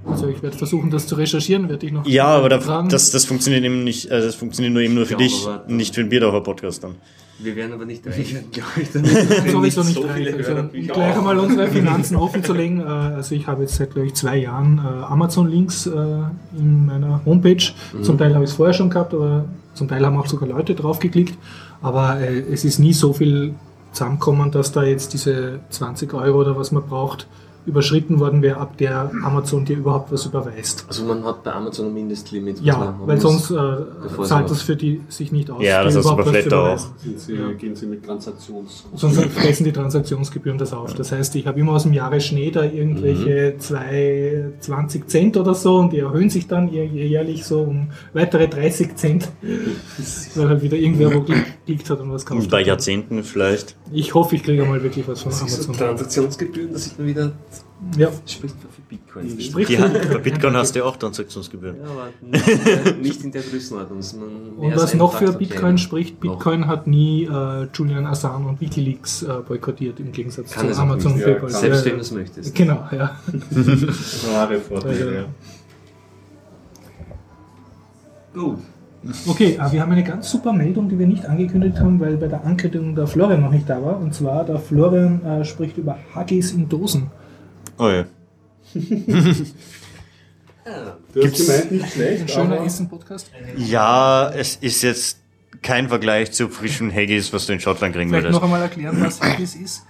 B: also ich werde versuchen, das zu recherchieren, werde ich noch
D: Ja, aber da, das, das funktioniert eben nicht, also das funktioniert nur eben nur für
C: Ja,
D: dich,
C: aber-
D: nicht für den Bierdaucher-Podcast dann.
C: Wir werden aber nicht reich, glaube ich. Dann
B: sowieso nicht
C: so
B: reich.
C: viele
B: Also, gleich einmal unsere Finanzen offen zu legen. Äh, Also ich habe jetzt seit, glaube ich, zwei Jahren äh, Amazon-Links in meiner Homepage.
C: Mhm.
B: Zum Teil habe ich es vorher schon gehabt, aber zum Teil haben auch sogar Leute draufgeklickt. Aber äh, es ist nie so viel zusammengekommen, dass da jetzt diese 20 Euro oder was man braucht, überschritten worden wäre, ab der Amazon dir überhaupt was überweist.
C: Also man hat bei Amazon ein Mindestlimit.
B: Ja, weil sonst äh, zahlt das für die sich nicht aus.
D: Ja, das
B: überhaupt
D: bei Flatter
B: überweisen.
A: Sind Sie, Gehen Sie mit Transaktions...
B: Sonst fressen die Transaktionsgebühren das auf. Das heißt, ich habe immer aus dem Jahre Schnee da irgendwelche zwei 20 Cent oder so und die erhöhen sich dann jä- jährlich so um weitere 30 Cent. Weil halt wieder irgendwer wo geklickt hat und was kauft
D: Bei
B: hat.
D: Jahrzehnten vielleicht.
B: Ich hoffe, ich kriege mal wirklich was von
C: Das sind so
B: Amazon.
C: Transaktionsgebühren, dass ich dann wieder
B: Ja,
C: spricht für Bitcoin.
B: Sprich
D: Die,
B: für-
D: bei Bitcoin hast du ja auch Transaktionsgebühren.
C: Ja, aber nicht, in der Größenordnung. man
B: Und was noch für. Bitcoin spricht,
C: Noch.
B: Bitcoin hat nie äh, Julian Assange und Wikileaks äh, boykottiert, im Gegensatz
C: Kann
B: zu Amazon
C: nicht.
A: Ja,
B: PayPal.
A: kann.
C: Selbst
B: Ja,
C: wenn du es möchtest.
B: Genau, ja.
A: Klare Vorteile.
B: Ja.
C: Gut.
B: Okay, äh, wir haben eine ganz super Meldung, die wir nicht angekündigt haben, weil bei der Ankündigung der Florian noch nicht da war. Und zwar, der Florian äh, spricht über Huggies in Dosen.
D: Oh ja.
A: Du hast gemeint, nicht
B: Ein
A: schlecht,
B: schöner
A: aber
B: Essen-Podcast.
D: Ja, es ist jetzt kein Vergleich zu frischen Haggis, was du in Schottland kriegen
B: Vielleicht
D: würdest.
B: noch einmal erklären, was Huggies ist.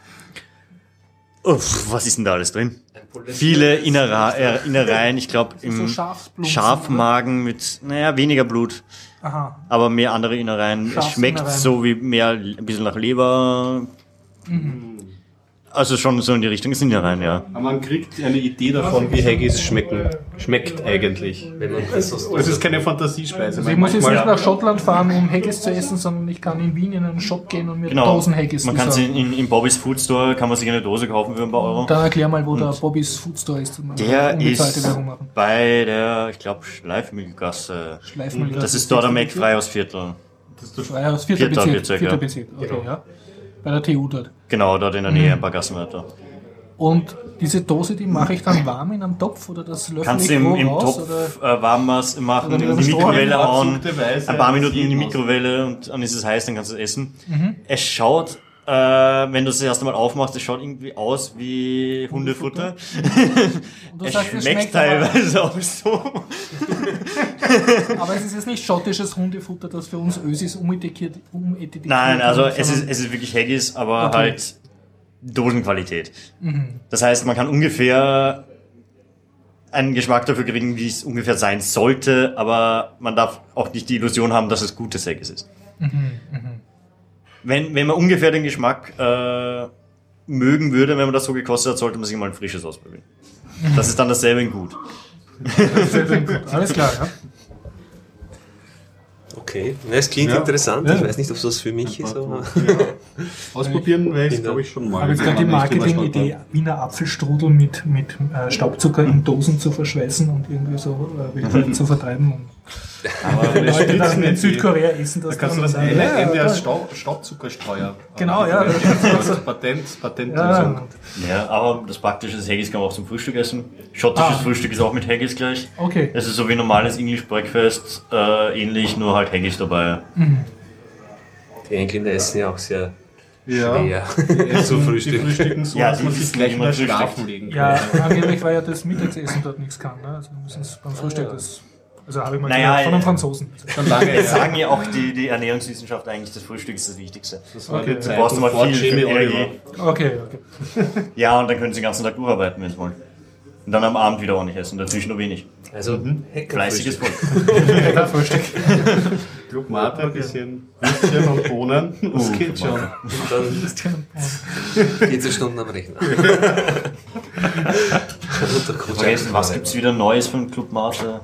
D: Uff, was ist denn da alles drin? Viele Innera äh, Innereien, ich glaube
B: So
D: im
B: Schafsblumen.
D: Schafmagen mit, naja, weniger Blut,
B: Aha.
D: aber mehr andere Innereien. Es schmeckt so wie mehr, ein bisschen nach Leber. Also schon so in die Richtung, es sind Innereien, ja.
A: aber man kriegt eine Idee davon, wie Haggis schmecken. Schmeckt eigentlich.
C: Wenn man das aus
A: Es ist keine Fantasiespeise.
B: Also ich muss jetzt nicht nach Schottland fahren, um Haggis zu essen, sondern ich kann in Wien in einen Shop gehen und mir
D: Genau.
B: Dosen Haggis
D: Man kann sie
B: besorgen.
D: in, in Bobby's Food Store, kann man sich eine Dose kaufen für ein paar Euro.
B: Dann erklär mal, wo der Bobbys Food Store ist. und
D: Der ist bei der, ich glaube, Schleifmühlgasse. Das ist dort am Eck-Freihausviertel.
B: Freihaus, vierter,
D: Vierter
B: Bezirk.
D: Bezirk,
B: vierter
D: ja.
B: Bezirk. Okay, ja. Bei der TU dort.
D: Genau, dort in der Nähe, ein paar Gassen weiter.
B: Und diese Dose, die mache ich dann warm in einem Topf oder das löffel
D: Kannst
B: ich
D: du im, im
B: raus?
D: Topf
B: Oder?
D: äh, warm was machen, in die Mikrowelle hauen, ein paar Minuten in die Mikrowelle und dann ist es heiß, dann kannst du es essen.
B: Mhm.
D: Es schaut, äh, wenn du es das erste Mal aufmachst, es schaut irgendwie aus wie Hundefutter.
B: Und
D: Es
B: sagst,
D: schmeckt
B: aber,
D: teilweise auch so.
B: aber es ist jetzt nicht schottisches Hundefutter, das für uns Ösis umetikettiert umetikettiert
D: Nein, also es ist, es ist wirklich Haggis, aber
B: Okay.
D: halt Dosenqualität.
B: Mhm.
D: Das heißt, man kann ungefähr einen Geschmack dafür kriegen, wie es ungefähr sein sollte, aber man darf auch nicht die Illusion haben, dass es gutes Haggis ist.
B: Mhm,
D: Wenn, wenn man ungefähr den Geschmack äh, mögen würde, wenn man das so gekostet hat, sollte man sich mal ein frisches ausprobieren. Das ist dann dasselbe in gut.
B: Alles klar, ja.
C: Okay, Na, es klingt
A: Ja.
C: interessant.
A: Ja.
C: Ich weiß nicht, ob das für mich ist, aber
A: Ausprobieren werde ich glaube ich, schon mal.
B: Ich habe jetzt gerade die
A: in
B: Marketing-Idee,
A: Stadt
B: Wiener Apfelstrudel mit, mit äh, Staubzucker in Dosen zu verschweißen und irgendwie so äh, weltweit zu vertreiben.
A: Aber
B: die Leute dann in. Südkorea essen das
A: Da kannst du
B: dann
A: das Ende
B: ja,
A: als
B: ja,
A: Staub, Staubzuckerstreuer.
B: Genau, ja.
A: Das ist Patent, Patentlösung.
B: ja.
D: Ja, aber das Praktische ist, Haggis kann man auch zum Frühstück essen. Schottisches
B: Ah.
D: Frühstück ist auch mit Haggis gleich.
B: Okay.
D: Es ist so wie normales English Breakfast, äh, ähnlich, nur halt Haggis dabei.
C: die Engländer essen ja auch sehr
A: Ja.
C: schwer
A: Die
C: zu
A: Die
C: frühstücken.
A: frühstücken so,
D: Ja,
A: dass
D: die
A: man sich gleich mal schlafen legen kann.
B: Ja, angeblich war ja das Mittagessen dort nichts kann. Ne? Also müssen es beim Frühstück das. Also habe ich mal
D: Naja,
B: gehört von einem
D: äh,
B: Franzosen.
A: Schon lange
D: Jetzt
A: her.
D: sagen ja auch die, die Ernährungswissenschaft eigentlich, das Frühstück ist das Wichtigste.
A: Das
B: Okay.
A: Zeit
D: brauchst du mal viel. Energie.
B: Okay, okay.
D: Ja, und dann können sie den ganzen Tag durcharbeiten, wenn sie wollen. Und dann am Abend wieder ordentlich essen, dazwischen nur wenig.
C: Also
D: Fleißiges Volk.
B: Lecker Frühstück.
A: Club Mate, ein bisschen Würstchen und Bohnen. Das geht schon.
C: Und dann 14 Stunden am Rechner.
D: Vergessen, was
C: einfach
D: gibt's wieder Neues von Club Mate?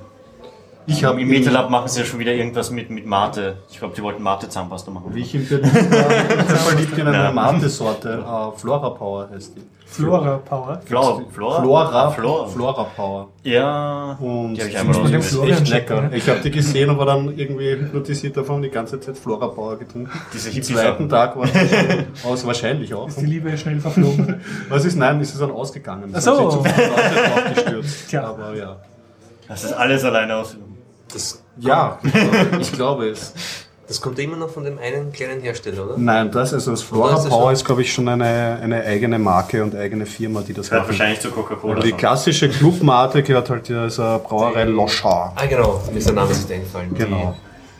A: Ich habe
D: Im MetaLab machen sie ja schon wieder irgendwas mit, mit Mate. Ich glaube, die wollten Mate-Zahnpasta machen.
A: Wie ich in Berlin war, verliebt in eine
D: Ja.
A: Mate-Sorte. Äh, Flora Power heißt die.
B: Flora Power.
D: Flora, Flora?
A: Flora,
D: Flora.
A: Flora Power.
D: Ja,
A: Und
D: die habe ich einmal
A: ist
D: ausprobiert.
A: Echt lecker. Ich habe die gesehen und war dann irgendwie hypnotisiert davon, die ganze Zeit Flora Power getrunken.
D: Diese
A: Am zweiten Tag war es aus, wahrscheinlich auch.
B: Ist die Liebe schnell verflogen.
A: Was ist? Nein, ist es dann ausgegangen.
B: Ach so. Tja.
A: Aber ja.
D: Das ist alles alleine aus.
C: Das,
A: Ja, ich glaube, ich glaube es.
C: das kommt immer noch von dem einen kleinen Hersteller, oder?
A: Nein, das, also das Flora
C: Das ist
A: Power
C: schon-
A: ist, glaube ich, schon eine, eine eigene Marke und eigene Firma, die das
D: Gehört
A: macht.
D: wahrscheinlich zu Coca-Cola.
A: Die klassische Clubmate gehört halt dieser Brauerei Loschar.
C: Ah, genau, mir ist der Name nicht eingefallen.
A: Genau.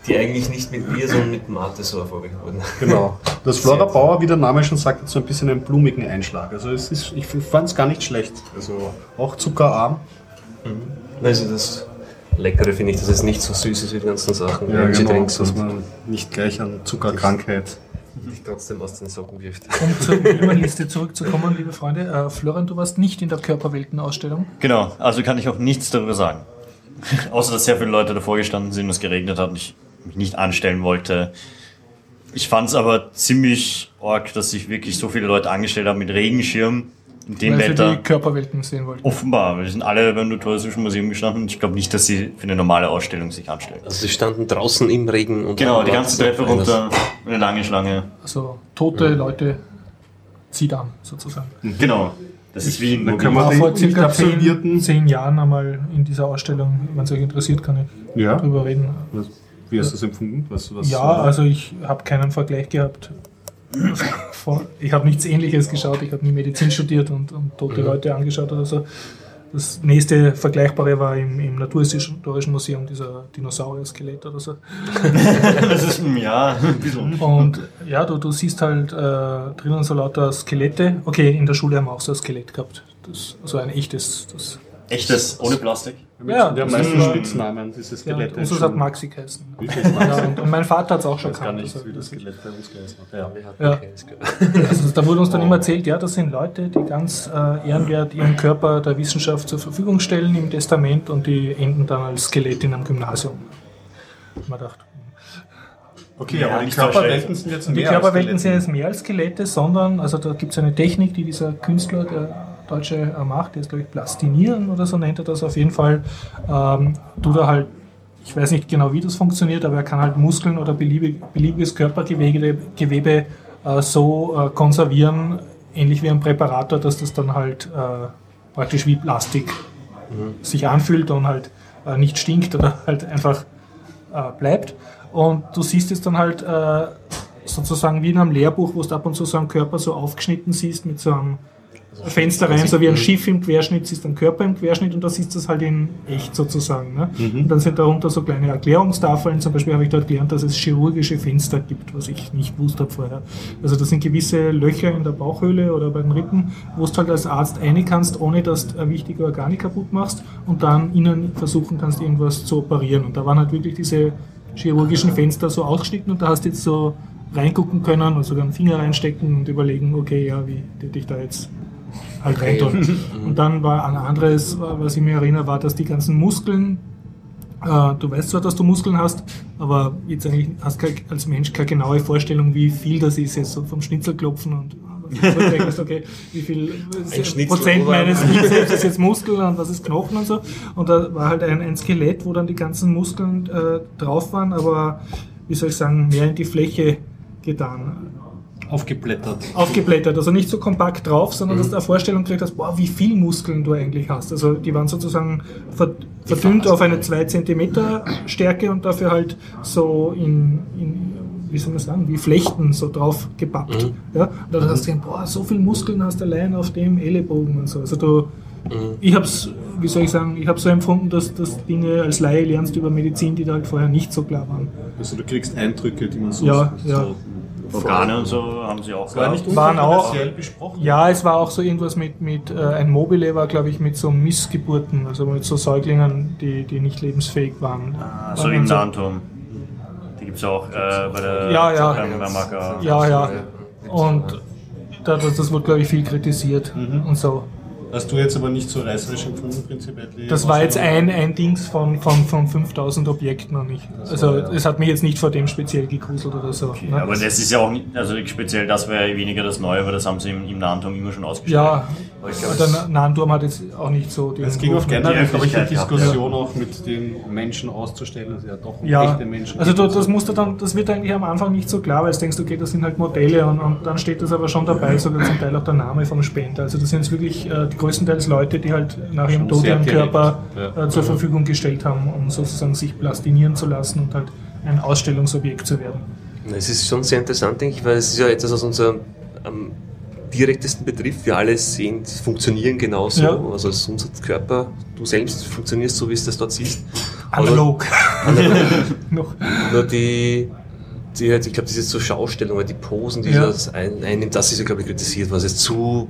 C: Die, die eigentlich nicht mit Bier, sondern mit Mate so erfolgreich wurden.
A: Genau. Das Flora Power, wie der Name schon sagt, hat so ein bisschen einen blumigen Einschlag. Also es ist, ich fand es gar nicht schlecht. Also auch zuckerarm.
C: Also das Leckere finde ich, dass es nicht so süß ist wie die ganzen Sachen. Energy Drinks
A: dass man nicht gleich an Zuckerkrankheit.
C: dich trotzdem aus den Socken wirft.
B: Um zur Blumenliste zurückzukommen, liebe Freunde. Äh, Florian, du warst nicht in der Körperweltenausstellung.
D: Genau, also kann ich auch nichts darüber sagen. Außer, dass sehr viele Leute davor gestanden sind und es geregnet hat und ich mich nicht anstellen wollte. Ich fand es aber ziemlich arg, dass sich wirklich so viele Leute angestellt haben mit Regenschirm in dem
B: Weil sie
D: Wetter.
B: die Körperwelten sehen wollten.
D: Offenbar, wir sind alle beim Notorischen Museum gestanden ich glaube nicht, dass sie für eine normale Ausstellung sich anstellen.
C: Also sie standen draußen im Regen und
D: Genau, die ganze Treppe runter, eine lange Schlange.
B: Also tote Leute zieht an, sozusagen.
D: Genau. Das ist wie
A: Dann
B: Ich
A: man
B: war
A: den
B: vor circa zehn, zehn Jahren einmal in dieser Ausstellung. Wenn es euch interessiert, kann ich
A: Ja.
B: drüber reden.
A: Was, wie hast du das empfunden? Was, was,
B: Ja, also ich habe keinen Vergleich gehabt. Ich habe nichts Ähnliches geschaut. Ich habe nie Medizin studiert und, und tote Leute angeschaut oder so. Das nächste Vergleichbare war im, im Naturhistorischen Museum dieser Dinosaurier-Skelett oder so.
D: Das ist, ja, ein bisschen.
B: Und ja, du, du siehst halt äh, drinnen so lauter Skelette. Okay, in der Schule haben wir auch so ein Skelett gehabt. Das, so ein echtes. Das,
D: Echtes, ohne Plastik.
B: Ja,
A: der meisten
B: ist-
A: Spitznamen, diese
B: ja,
A: Skelette.
B: unseres hat Maxi geheißen. Ja, und, und mein Vater hat es auch
A: Ich
B: schon
A: weiß gar nicht,
B: also,
A: wie das Skelett bei uns geheißen hat. Ja.
B: Ja. Also da wurde uns dann immer erzählt, ja, das sind Leute, die ganz äh, ehrenwert ihren Körper der Wissenschaft zur Verfügung stellen im Testament und die enden dann als Skelett in einem Gymnasium. Man dachte,
A: Okay,
D: Ja,
A: aber die
D: so
A: Körperwelten sind jetzt
B: die
A: mehr als
B: Körperwelten sind
A: Skelette.
B: jetzt mehr als Skelette, sondern, also da gibt es eine Technik, die dieser Künstler, der Deutsche, macht, der ist, glaube ich, Plastinieren oder so nennt er das auf jeden Fall. Ähm, tut er halt, ich weiß nicht genau, wie das funktioniert, aber er kann halt Muskeln oder beliebig, beliebiges Körpergewebe Gewebe, äh, so äh, konservieren, ähnlich wie ein Präparator, dass das dann halt äh, praktisch wie Plastik sich anfühlt und halt äh, nicht stinkt oder halt einfach äh, bleibt. Und du siehst es dann halt äh, sozusagen wie in einem Lehrbuch, wo du ab und zu so einen Körper so aufgeschnitten siehst mit so einem Fenster rein, so wie ein Schiff im Querschnitt, siehst du einen Körper im Querschnitt und da siehst du es halt in echt sozusagen. Ne? Und dann sind darunter so kleine Erklärungstafeln. Zum Beispiel habe ich dort gelernt, dass es chirurgische Fenster gibt, was ich nicht gewusst habe vorher. Also das sind gewisse Löcher in der Bauchhöhle oder bei den Rippen, wo du halt als Arzt rein kannst, ohne dass du eine wichtige Organik kaputt machst und dann innen versuchen kannst, irgendwas zu operieren. Und da waren halt wirklich diese chirurgischen Fenster so ausgeschnitten und da hast du jetzt so reingucken können und sogar einen Finger reinstecken und überlegen, okay, ja, wie täte ich da jetzt halt rein tun. Und dann war ein anderes, was ich mir erinnere, war, dass die ganzen Muskeln, äh, du weißt zwar, dass du Muskeln hast, aber jetzt eigentlich hast du als Mensch keine genaue Vorstellung, wie viel das ist, jetzt so vom Schnitzel klopfen und denkst, okay, wie viel
C: Schnitzel
B: Prozent meines Bizeps ist jetzt Muskeln und was ist Knochen und so. Und da war halt ein, ein Skelett, wo dann die ganzen Muskeln äh, drauf waren, aber wie soll ich sagen, mehr in die Fläche getan
A: Aufgeblättert.
B: aufgeblättert, also nicht so kompakt drauf, sondern dass du eine Vorstellung gekriegt hast, boah, wie viel Muskeln du eigentlich hast. Also die waren sozusagen ver verdünnt auf eine 2 cm Stärke und dafür halt so in, in wie soll man sagen, wie Flechten so drauf gepappt. Ja? Und da hast du gedacht, boah, so viel Muskeln hast du allein auf dem Ellenbogen und so. Also du, ich habe es, wie soll ich sagen, ich habe so empfunden, dass, dass Dinge als Laie lernst über Medizin, die da halt vorher nicht so klar waren.
A: Also du kriegst Eindrücke, die man so,
B: Ja,
A: so
B: ja.
D: Organe und so haben sie auch
A: War nicht.
B: Waren auch-
A: besprochen.
B: Ja, es war auch so irgendwas mit, mit äh, ein Mobile war, glaube ich, mit so Missgeburten, also mit so Säuglingen, die, die nicht lebensfähig waren.
D: Ah, so
B: Waren
D: im
B: dann
D: Nahenturm. Die gibt es auch äh, bei der
B: Ja, ja. Ja, ja. Und da, das, das wurde, glaube ich, viel kritisiert
A: Mhm.
B: und so.
A: Hast du jetzt aber nicht so reißerisch empfunden, prinzipiell?
B: Das war jetzt ein, ein Dings von, von, von 5000 Objekten und nicht. Also, es hat mich jetzt nicht vor dem speziell gegruselt oder so.
D: Okay,
B: ne?
D: aber das ist ja auch nicht, also speziell das wäre weniger das Neue, weil das haben sie im, im Nahenturm immer schon ausgestellt.
B: ja,
D: Glaube,
B: der Na- Nahenturm hat jetzt auch nicht so den.
A: Es ging auf generell, glaube ich, die Diskussion auch mit den Menschen auszustellen, dass ja doch
B: Ja,
A: echte Menschen
B: also du,
A: und
B: das musst du dann, das wird eigentlich am Anfang nicht so klar, weil du denkst, okay, das sind halt Modelle und, und dann steht das aber schon dabei, sogar zum Teil auch der Name vom Spender. Also das sind jetzt wirklich äh, größtenteils Leute, die halt nach ihrem Tod ihren Körper
A: ja.
B: äh, zur Verfügung gestellt haben, um sozusagen sich plastinieren zu lassen und halt ein Ausstellungsobjekt zu werden.
C: Es ist schon sehr interessant, denke ich, weil es ist ja etwas, was unser am direktesten betrifft. Wir alle sehen, funktionieren genauso.
B: Ja.
C: Also es ist unser Körper, du selbst funktionierst so, wie du das dort siehst.
B: Analog. Noch.
C: Nur die, die halt, ich glaube, diese zur Schaustellung, die Posen, die
B: Ja.
C: das ein, einnimmt, das ist ja, glaube ich, kritisiert, was es zu,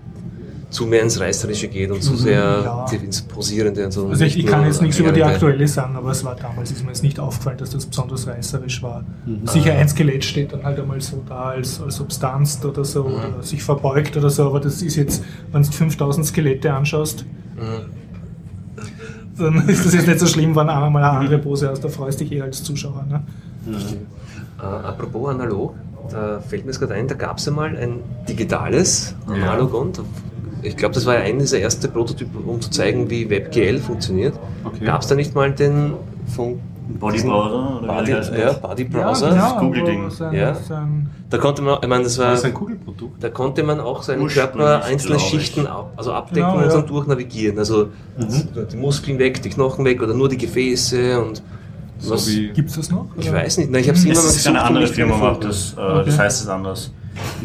C: zu mehr ins Reißerische geht und zu sehr
B: Mhm, ja.
C: ins Posierende und so.
B: Also ich, ich kann jetzt nichts über die aktuelle sagen, aber es war damals, ist mir jetzt nicht aufgefallen, dass das besonders reißerisch war.
A: Mhm.
B: Sicher ein Skelett steht dann halt einmal so da als, als Substanz oder so, oder sich verbeugt oder so, aber das ist jetzt, wenn du 5000 Skelette anschaust, dann ist das jetzt nicht so schlimm, wenn einmal eine andere Pose hast, da freust du dich eh als Zuschauer. Ne?
C: Äh, apropos analog, da fällt mir jetzt gerade ein, da gab es einmal ein digitales Analogon. Da- Ich glaube, das war ja eines der ersten Prototypen, um zu zeigen, wie WebGL funktioniert.
A: Okay.
C: Gab es da nicht mal den von
D: Body Browser? Oder
C: Body, ja,
D: das?
C: Body
B: Ja,
C: Browser?
B: genau,
D: das Google-Ding.
B: wo sein-
C: Ja.
B: sein-
C: Da konnte man, ich meine, das war,
A: Das ist ein Kugelprodukt.
C: da konnte man auch seinen Körper einzelne
D: ich.
C: Schichten ab, also abdecken
B: Genau,
C: und
B: ja.
C: dann durchnavigieren. Also die Muskeln weg, die Knochen weg oder nur die Gefäße und
A: So
C: was.
A: wie
B: Gibt's das noch?
C: ich
B: oder?
C: weiß nicht, nein, ich habe es
B: Hm.
C: immer
D: Es
C: mal
D: ist eine
C: gesucht und
D: andere Firma macht das. Äh,
B: Okay.
D: Das heißt es anders.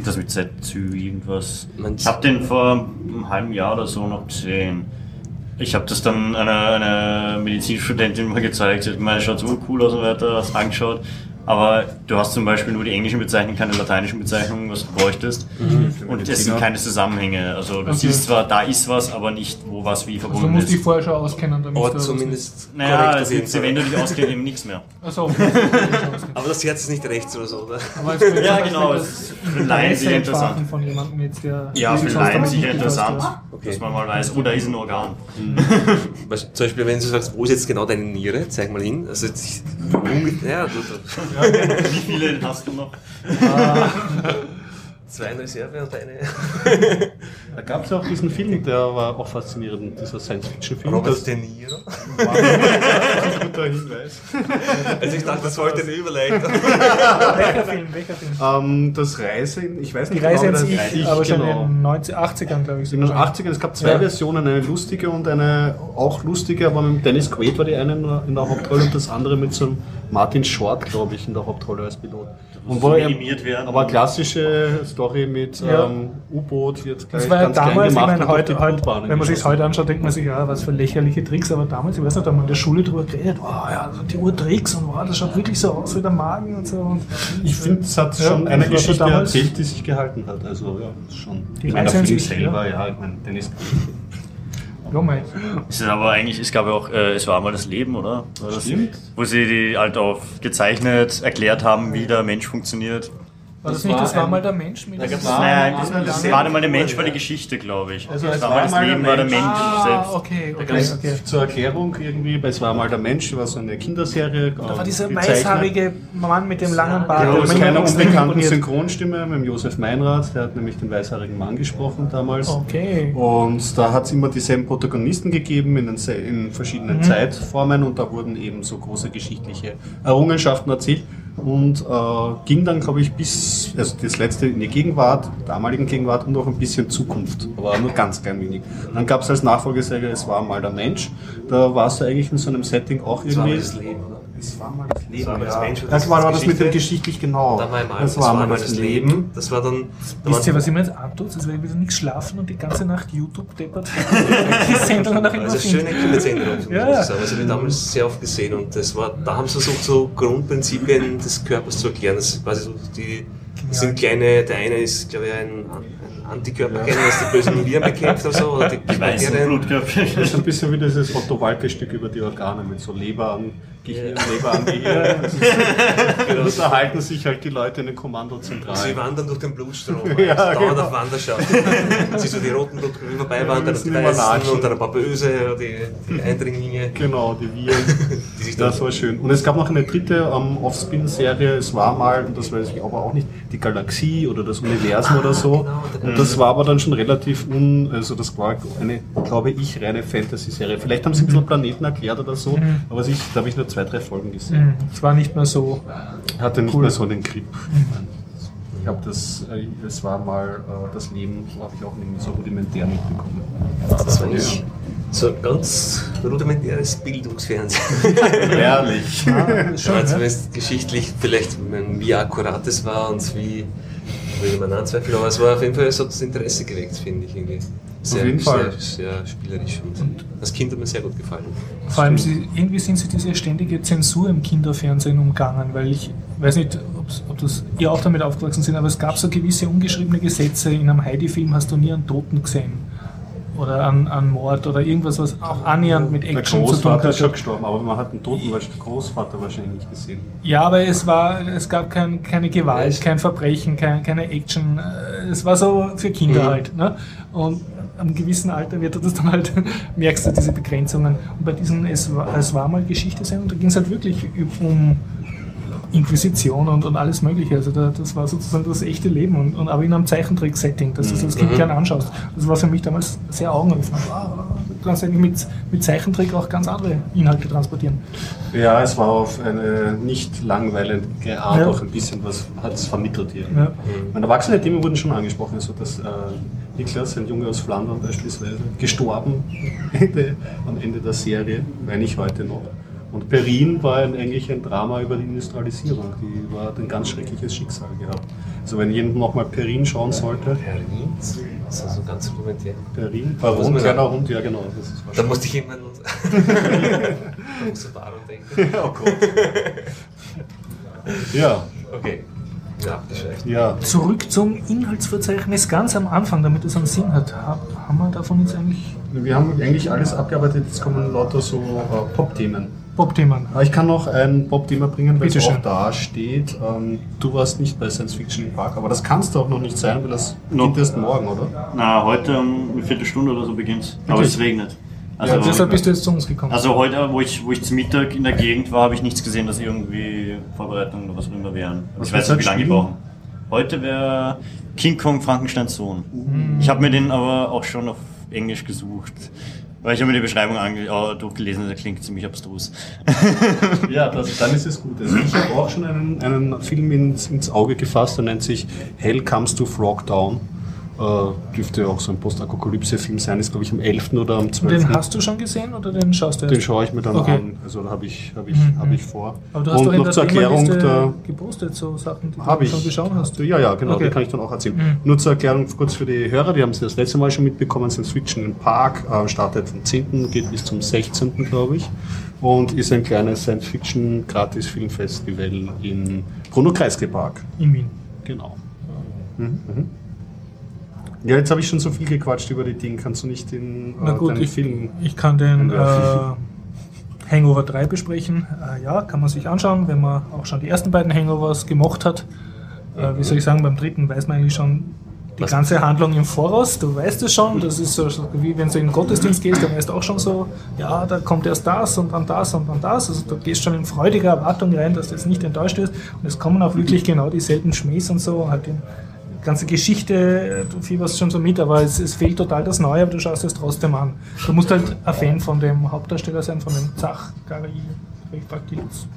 D: Das mit ZÜ, irgendwas.
C: Man-
D: Ich habe den vor einem halben Jahr oder so noch gesehen. Ich habe das dann einer, einer Medizinstudentin mal gezeigt. Sie hat gemeint, schaut so cool aus und weiter, hast angeschaut. Aber du hast zum Beispiel nur die englischen Bezeichnungen, keine lateinischen Bezeichnungen, was du bräuchtest. Und es sind keine Zusammenhänge. Also du
B: Okay.
D: siehst zwar, da ist was, aber nicht, wo was wie
B: Also du
D: verbunden
B: musst dich
D: ist.
B: vorher schon auskennen, damit
C: Aber
B: du das
C: zumindest
D: Naja, es gibt wenn du dich auskennst, eben nichts mehr.
B: Achso.
C: Aber das Herz ist nicht rechts oder so, oder?
B: Aber es könnte
D: Ja, genau, es ist für Laien sicher interessant.
B: von jemandem jetzt, der
D: Ja, für Laien sicher interessant,
B: ja.
C: Okay.
D: dass man mal weiß, oh, da ist ein Organ.
C: Was- Zum Beispiel, wenn du sagst, wo ist jetzt genau deine Niere, zeig mal hin. Also ja, du,
D: Wie viele hast du noch?
C: Zwei in Reserve und eine.
A: Da gab es ja auch diesen Film, der war auch faszinierend, dieser Science-Fiction-Film. Das
C: De Niro.
A: ein guter Hinweis.
C: Also ich dachte, das sollte eine Überleitung.
B: Welcher Film? Welcher Film?
A: Ähm, das Reise in, ich weiß
B: Die
A: nicht
B: Reise
A: genau,
B: ins
A: wie das
B: Ich,
A: Ich,
B: aber schon
A: genau.
B: in den 90, 80ern, glaube ich.
A: In den
B: sogar.
A: 80ern, es gab zwei
B: Ja.
A: Versionen, eine lustige und eine auch lustige, aber mit Dennis Quaid war die eine in der, in der Hauptrolle und das andere mit so einem Martin Short, glaube ich, in der Hauptrolle als Pilot. Und
D: so
A: wo er-
D: minimiert werden.
A: Aber klassische Story mit
B: Ja.
A: ähm, U-Boot, jetzt gleich
B: Das war ja damals, ich
A: gemacht
B: meine,
A: und auf
B: heute, heute, wenn man sich heute anschaut, denkt man sich, ja, was für lächerliche Tricks, aber damals, ich weiß nicht, da haben wir in der Schule drüber geredet, oh, ja, also die Urtricks und wow, das schaut wirklich so aus wie der Magen und so. Und
A: Ich finde, es hat
B: Ja,
A: schon eine Geschichte
B: damals-
A: erzählt, die sich gehalten hat. Also ja, das ist schon.
B: Die
A: ich meine, der Film
B: Ich,
A: selber, ja, ich meine, Dennis
B: ja, mei.
D: Es ist aber eigentlich, es gab ja auch, äh, es war mal das Leben, oder? Das,
A: Stimmt.
D: Wo sie die halt auf gezeichnet erklärt haben, wie der Mensch funktioniert.
B: War das,
A: Das
B: nicht,
A: war
B: das war mal der Mensch mit
A: Da Ah,
D: Nein,
A: das
D: das,
A: war
D: das mal der Mensch, war die Geschichte, glaube ich.
B: Also
D: das
B: es
D: war mal das Leben, war der
A: Mensch.
B: Ah,
D: selbst.
B: okay, okay,
A: Ganz
B: okay.
A: Zur Erklärung irgendwie, bei Es war mal der Mensch, war so eine Kinderserie.
B: Da war dieser weißhaarige Mann mit dem langen Bart.
A: Genau, aus
B: mich
A: keiner unbekannten. Synchronstimme mit dem Josef Meinrad, der hat nämlich den weißhaarigen Mann gesprochen damals.
B: Okay.
A: Und da hat es immer dieselben Protagonisten gegeben in, den, in verschiedenen
B: Mhm.
A: Zeitformen und da wurden eben so große geschichtliche Errungenschaften erzählt und äh, ging dann, glaube ich, bis, also das letzte in die Gegenwart, damaligen Gegenwart und auch ein bisschen Zukunft, aber nur ganz klein wenig. Dann gab es als Nachfolgeserie Es war mal der Mensch, da warst du eigentlich in so einem Setting auch
C: Das war
A: irgendwie.
C: das Leben,
A: Es war mal das Leben.
C: war mal das
A: ja.
C: Mensch
A: das
C: das
A: war, war das mit dem
C: Geschichte.
A: geschichtlich genau.
C: Da war
A: das war mal das Leben.
C: Das war dann. da
B: Wisst ihr, was ich mir jetzt antut? Jetzt werde ich wieder nichts schlafen und die ganze Nacht YouTube deppert. die Sendung nach
C: Also schöne Kindersendung, muss
B: Ja.
C: ich sagen. Also wir damals sehr oft gesehen und das war, da haben sie versucht, so Grundprinzipien des Körpers zu erklären. Das ist quasi so die das sind kleine, der eine ist, glaube ich, ein, ein Antikörperkern, das die bösen Viren bekämpft oder so, oder die,
D: Die weißen
C: Bakterien.
D: Blutkörper.
A: Das ist ein bisschen wie dieses Otto Walke-Stück über die Organe mit so Leber an Gehirn, Leber an Gehirn.
C: Genau.
A: Da halten sich halt die Leute in den
C: Sie
A: Kommandozentralen.
C: wandern durch den Blutstrom,
A: Ja,
C: also dauernd
A: genau.
C: auf Wanderschaft. Sie so die roten Blutkörper vorbeiwandern
A: Ja,
C: und die weißen und dann ein paar böse, die, die Eindringlinge.
A: Genau, die Viren.
C: Die sich
A: Das war schön. Und es gab noch eine dritte ähm, Offspin-Serie, es war mal, und das weiß ich aber auch nicht, die Galaxie oder das Universum oder so.
C: genau,
A: Und das war aber dann schon relativ un, also das war eine, glaube ich, reine Fantasy-Serie. Vielleicht haben sie ein bisschen Planeten erklärt oder so, aber ich, da habe ich nur zwei, drei Folgen gesehen.
B: Hm, Es war nicht mehr so.
A: Hatte nicht
B: Cool.
A: mehr so den Grip. Ich glaube, das, äh, das war mal äh, das Leben, habe ich auch irgendwie so rudimentär mitbekommen.
C: Das war ich. So ein ganz rudimentäres Bildungsfernsehen.
A: Ehrlich.
B: Ja,
C: Ja,
B: schon,
C: zumindest geschichtlich vielleicht, wie akkurat es war und wie, will man anzweifeln, aber es war auf jeden Fall, es hat das Interesse geweckt, finde ich irgendwie. Sehr,
A: jeden Fall.
C: Sehr, sehr spielerisch und als Kind hat mir sehr gut gefallen.
B: Vor allem, sie, irgendwie sind sie diese ständige Zensur im Kinderfernsehen umgangen, weil ich weiß nicht, ob's- ob das ihr auch damit aufgewachsen sind, aber es gab so gewisse ungeschriebene Gesetze. In einem Heidi-Film hast du nie einen Toten gesehen. Oder einen, einen Mord oder irgendwas, was auch annähernd mit
A: Der
B: Action zu tun
A: Großvater ist schon
B: hat.
A: gestorben, aber man hat den toten Großvater wahrscheinlich gesehen.
B: Ja, aber es war, es gab kein, keine Gewalt,
C: Echt?
B: kein Verbrechen, kein, keine Action. Äh, Es war so für Kinder
C: Mhm.
B: halt. Ne? Und am gewissen Alter wird das dann halt, merkst du diese Begrenzungen. Und bei diesen Es war, es war mal Geschichte-Sendung, da ging es halt wirklich um Inquisition und, und alles Mögliche. Also da, das war sozusagen das echte Leben, und, und aber in einem Zeichentrick-Setting, dass du das Kind gerne anschaust. Das war für mich damals sehr augenöffnend. Du kannst eigentlich mit, mit Zeichentrick auch ganz andere Inhalte transportieren.
A: Ja, es war auf eine nicht langweilige Art
B: Ja.
A: auch ein bisschen was hat es vermittelt hier.
B: Ja.
A: Meine erwachsene Themen wurden schon angesprochen, also dass äh, Niklas, ein Junge aus Flandern beispielsweise, gestorben am Ende der Serie, wenn nicht heute noch. Und Perrin war ein, eigentlich ein Drama über die Industrialisierung. Die war hat ein ganz schreckliches Schicksal gehabt. Also wenn jemand nochmal Perrin schauen sollte,
C: Perrin? Das ist also ganz rudimentär.
A: Perrin, Baron, kleiner Hund, ja genau. Das ist
C: Da musste ich immer da musste ich daran denken.
A: oh Gott. ja,
C: Okay. Ja,
A: ja.
B: Zurück zum Inhaltsverzeichnis ganz am Anfang, damit es einen Sinn hat. Ha- Haben wir davon jetzt eigentlich
A: Wir haben eigentlich alles abgearbeitet, jetzt kommen lauter so äh, Pop-Themen.
B: Bob-Themen?
A: Aber ich kann noch ein Pop-Thema bringen, weil es auch da steht. Ähm, du warst nicht bei Science Fiction im Park, aber das kannst du auch noch nicht sein, weil das beginnt erst morgen, oder?
D: Na, heute um eine Viertelstunde oder so beginnt. Aber
A: Wirklich?
D: es regnet.
B: Ja,
D: Also,
B: deshalb bist du jetzt zu uns gekommen.
D: also heute, wo ich, wo ich zum Mittag in der Gegend war, habe ich nichts gesehen, dass irgendwie Vorbereitungen oder was auch immer wären.
A: Was
D: ich weiß nicht, wie lange die brauchen. Heute wäre King Kong Frankensteins Sohn. Ich habe mir den aber auch schon auf Englisch gesucht. Weil ich habe mir die Beschreibung oh, durchgelesen, der klingt ziemlich abstrus.
A: Ja, das, dann ist es gut. Also ich habe auch schon einen, einen Film ins, ins Auge gefasst, der nennt sich Hell Comes to Frogtown. Äh, dürfte auch so ein Postapokalypse-Film sein, ist glaube ich am 11. oder am 12.
B: den hast du schon gesehen oder den schaust du
A: Den
B: erst?
A: schaue ich mir dann
B: Okay.
A: an. Also da habe ich, hab ich,
B: Mhm.
A: hab ich vor.
B: Aber du hast
A: Und
B: doch
A: noch zur Erklärung der.
B: gepostet, so Sachen, die du
A: ich.
B: schon geschaut hast.
A: Ja, ja, genau,
B: Okay.
A: die kann ich dann auch erzählen.
B: Mhm.
A: Nur zur Erklärung kurz für die Hörer, die haben es das letzte Mal schon mitbekommen, sind Switchen im Park, äh, startet vom 10., geht bis zum 16., glaube ich, und ist ein kleines Science-Fiction-Gratis-Filmfestival in Bruno-Kreisky Park.
B: In Wien.
A: Genau. Mhm, mhm. Ja, jetzt habe ich schon so viel gequatscht über die Dinge. Kannst du nicht den,
B: Na
A: äh,
B: gut, ich,
A: Film...
B: ich kann den äh. Hangover 3 besprechen. Äh, ja, kann man sich anschauen, wenn man auch schon die ersten beiden Hangovers gemocht hat. Äh, wie soll ich sagen, beim dritten weiß man eigentlich schon die
C: Was?
B: ganze Handlung im Voraus. Du weißt es schon. Das ist so, wie wenn du in den Gottesdienst gehst, dann weißt du auch schon so, ja, da kommt erst das und dann das und dann das. Also du gehst schon in freudiger Erwartung rein, dass du jetzt nicht enttäuscht wirst. Und es kommen auch wirklich genau dieselben Schmähs und so. Halt die ganze Geschichte, du fieberst schon so mit, aber es, es fehlt total das Neue, aber du schaust es trotzdem an. Du musst halt ein Fan von dem Hauptdarsteller sein, von dem Zachary Bagdilus.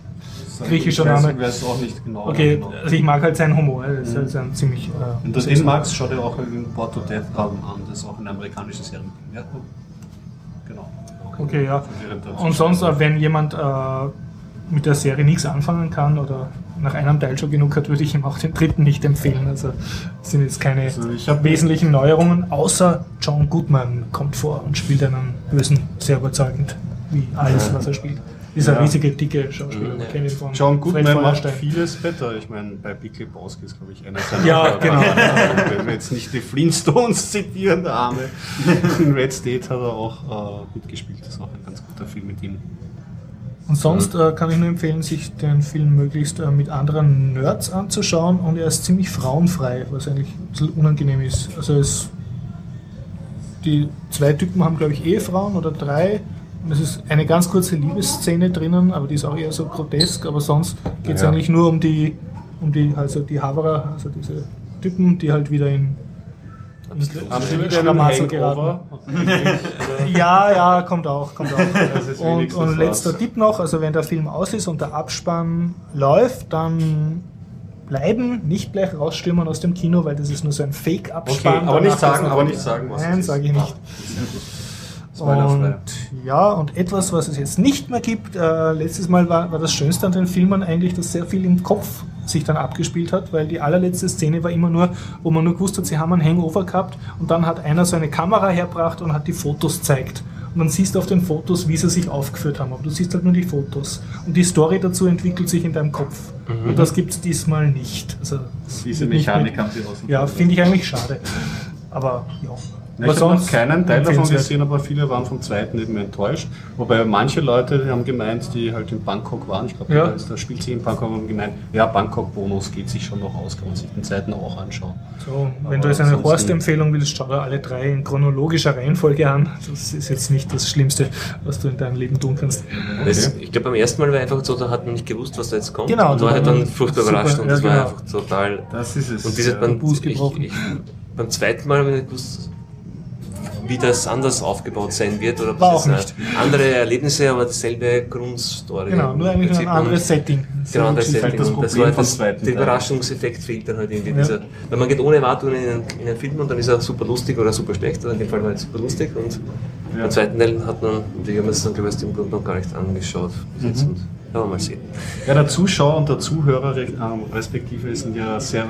B: griechischer Name.
A: Ich weiß auch nicht genau.
B: Okay,
A: genau.
B: also ich mag halt seinen Humor, das ist halt so ein ziemlich... Äh,
A: Wenn du den magst, schau dir auch in Porto Death an. Das ist auch eine amerikanische Serie. Ja, genau.
B: Okay, ja.
A: Während der
B: Und sonst, äh, wenn jemand äh, mit der Serie nichts anfangen kann oder nach einem Teil schon genug hat, würde ich ihm auch den dritten nicht empfehlen. Also es sind jetzt keine
A: Also
B: wesentlichen Neuerungen, außer John Goodman kommt vor und spielt einen Bösen sehr überzeugend, wie alles, was er spielt. Dieser
A: Ja.
B: riesige, dicke Schauspieler, man kennt ihn von
A: John Goodman macht vieles besser. Ich meine, bei Big Lebowski ist, glaube ich, einer seiner.
B: Ja, genau.
A: Wenn wir jetzt nicht die Flintstones zitieren, der Arme. In Red State hat er auch äh, mitgespielt. Das ist auch ein ganz guter Film mit ihm.
B: Und sonst äh, kann ich nur empfehlen, sich den Film möglichst äh, mit anderen Nerds anzuschauen und er ist ziemlich frauenfrei, was eigentlich ein bisschen unangenehm ist. Also es, die zwei Typen haben, glaube ich, Ehefrauen oder drei. Und es ist eine ganz kurze Liebesszene drinnen, aber die ist auch eher so grotesk, aber sonst geht es
A: Ja.
B: eigentlich nur um die, um die, also die Haverer, also diese Typen, die halt wieder in, geraten. Ja, ja, kommt auch, kommt auch. Und, und letzter
A: was.
B: Tipp noch, also wenn der Film aus ist und der Abspann läuft, dann bleiben, nicht gleich rausstürmen aus dem Kino, weil das ist nur so ein Fake-Abspann.
A: Okay, aber nicht sagen, aber nicht sagen, was
B: Nein, sage ich nicht. Und ja, und etwas, was es jetzt nicht mehr gibt, äh, letztes Mal war, war das Schönste an den Filmen eigentlich, dass sehr viel im Kopf sich dann abgespielt hat, weil die allerletzte Szene war immer nur, wo man nur gewusst hat, sie haben einen Hangover gehabt und dann hat einer so eine Kamera hergebracht und hat die Fotos zeigt. Und dann siehst du auf den Fotos, wie sie sich aufgeführt haben, aber du siehst halt nur die Fotos. Und die Story dazu entwickelt sich in deinem Kopf. Und das gibt es diesmal nicht. Also, es
A: Diese Mechanik
B: mit-
A: haben sie raus.
B: Ja, finde ich eigentlich schade. Aber ja.
A: Ich
B: Aber
A: habe noch
B: sonst
A: keinen Teil davon gesehen, aber viele waren vom zweiten eben enttäuscht. Wobei manche Leute die haben gemeint, die halt in Bangkok waren, ich glaube,
B: Ja.
A: da ist der spielt sich in Bangkok, haben gemeint, ja, Bangkok-Bonus geht sich schon noch aus, kann man sich den zweiten auch anschauen.
B: So, wenn
A: Aber
B: du jetzt eine Horst-Empfehlung willst, schau dir alle drei in chronologischer Reihenfolge an. Das ist jetzt nicht das Schlimmste, was du in deinem Leben tun kannst.
C: Das, ich glaube, beim ersten Mal war einfach so, da hat man nicht gewusst, was da jetzt kommt.
B: Genau,
C: und
B: da
C: war
B: war
C: halt dann furchtbar
B: super,
C: überrascht und
B: ja,
C: das war
B: genau.
C: einfach total.
A: Das ist es.
C: Und dieses,
A: ja.
B: Fuß
C: ich, ich, beim zweiten Mal habe ich nicht gewusst, wie das anders aufgebaut sein wird oder ob
B: War
C: das
B: auch
C: äh, andere Erlebnisse, aber dasselbe Grundstory.
B: Genau, nur eigentlich
C: Im
B: ein
C: Prinzip.
B: anderes
C: Und-
B: Setting.
C: Genau, das,
A: ist halt
C: Setting.
A: das
C: Und das war das, der. Überraschungseffekt fehlt dann halt irgendwie.
B: Ja.
C: Dieser, weil man geht ohne Erwartungen in einen, in einen Film und dann ist er super lustig oder super schlecht, oder in dem Fall war er super lustig und
A: Ja.
C: beim zweiten Teil hat man, und ich habe mir das dann glaube ich aus dem Grund noch gar nicht angeschaut
A: Mhm.
C: ja, mal sehen.
A: Ja, der Zuschauer und der Zuhörer re- ähm, respektive sind ja sehr,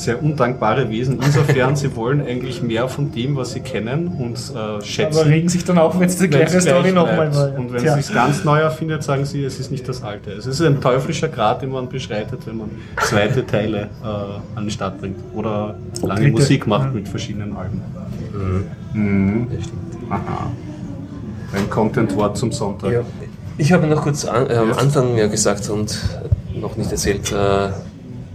A: sehr undankbare Wesen. Insofern, sie wollen eigentlich mehr von dem, was sie kennen und äh, schätzen.
B: Aber regen sich dann auf, wenn es die gleiche Story nochmal war.
A: Und wenn
B: Tja.
A: es sich ganz neu erfindet, sagen sie, es ist nicht das alte. Es ist ein teuflischer Grad, den man beschreitet, wenn man zweite Teile äh, an den Start bringt. Oder lange
B: Dritte,
A: Musik macht
B: ja.
A: mit verschiedenen Alben. Mhm. Aha. Ein Content-Wort zum Sonntag.
C: Ja. Ich habe noch kurz an, äh, am Anfang ja gesagt und noch nicht erzählt, äh,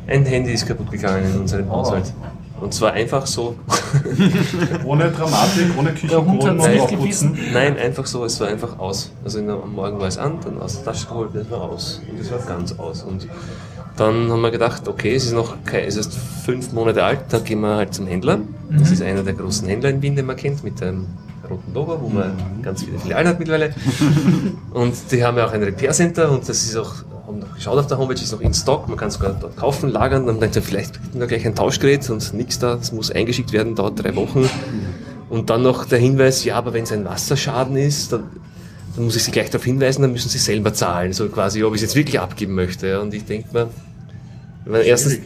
C: ein Handy ist kaputt gegangen in unserem Haushalt. Und zwar einfach so.
A: Ohne Dramatik, ohne Küchenboden
B: gebissen.
A: Aufputzen.
C: Nein, einfach so, es war einfach aus. Also in der, am Morgen war es an, dann aus der Tasche geholt, es war aus. Und es war ganz aus. Und dann haben wir gedacht, okay, es ist noch kein, es ist fünf Monate alt, dann gehen wir halt zum Händler. Das ist einer der großen Händler in Wien, den man kennt, mit dem roten Logo, wo man ganz viele Filialen hat mittlerweile. und die haben ja auch ein Repair Center und das ist auch, haben noch geschaut auf der Homepage, ist noch in Stock, man kann es sogar dort kaufen, lagern, dann denkt er, vielleicht kriegt man gleich ein Tauschgerät und nichts da, es muss eingeschickt werden, dauert drei Wochen. Und dann noch der Hinweis, ja, aber wenn es ein Wasserschaden ist, dann, dann muss ich Sie gleich darauf hinweisen, dann müssen Sie selber zahlen, so quasi, ob ich es jetzt wirklich abgeben möchte. Und ich denke mir, erstens,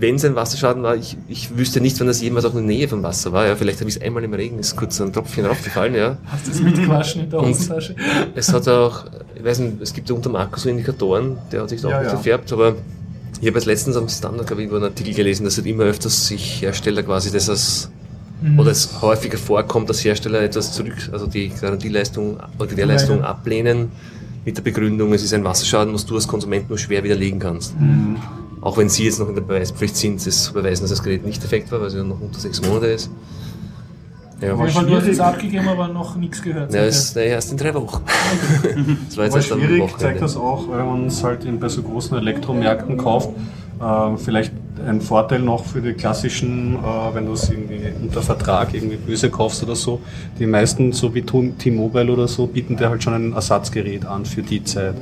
C: wenn es ein Wasserschaden war, ich, ich wüsste nicht, wenn das jemals auch in der Nähe vom Wasser war. Ja. Vielleicht habe ich es einmal im Regen, ist kurz ein Tropfchen raufgefallen. Ja.
B: Hast du es mitgewaschen in der Hosentasche?
C: Es hat auch, ich weiß nicht, es gibt ja unter Marco so Indikatoren, der hat sich da auch
A: Ja,
C: nicht
A: ja.
C: gefärbt, aber ich habe jetzt letztens am Standard, glaube ich, irgendwo einen Artikel gelesen, dass halt immer öfters sich Hersteller quasi das als,
B: Mhm.
C: oder es häufiger vorkommt, dass Hersteller etwas zurück, also die Garantieleistung oder die Gewährleistung ablehnen mit der Begründung, es ist ein Wasserschaden, was du als Konsument nur schwer widerlegen kannst.
A: Mhm.
C: Auch wenn sie jetzt noch in der Beweispflicht sind, das zu beweisen, dass das Gerät nicht defekt war, weil es ja noch unter sechs Monate ist. Ja,
B: Fall, du hast es abgegeben, aber noch nichts gehört.
C: ja, ist ja, erst in drei Wochen. das war jetzt
A: Aber
C: erst
A: schwierig zeigt das auch, wenn man es halt in, bei so großen Elektromärkten kauft. Äh, vielleicht ein Vorteil noch für die klassischen, äh, wenn du es irgendwie unter Vertrag irgendwie böse kaufst oder so. Die meisten, so wie T-Mobile oder so, bieten dir halt schon ein Ersatzgerät an für die Zeit.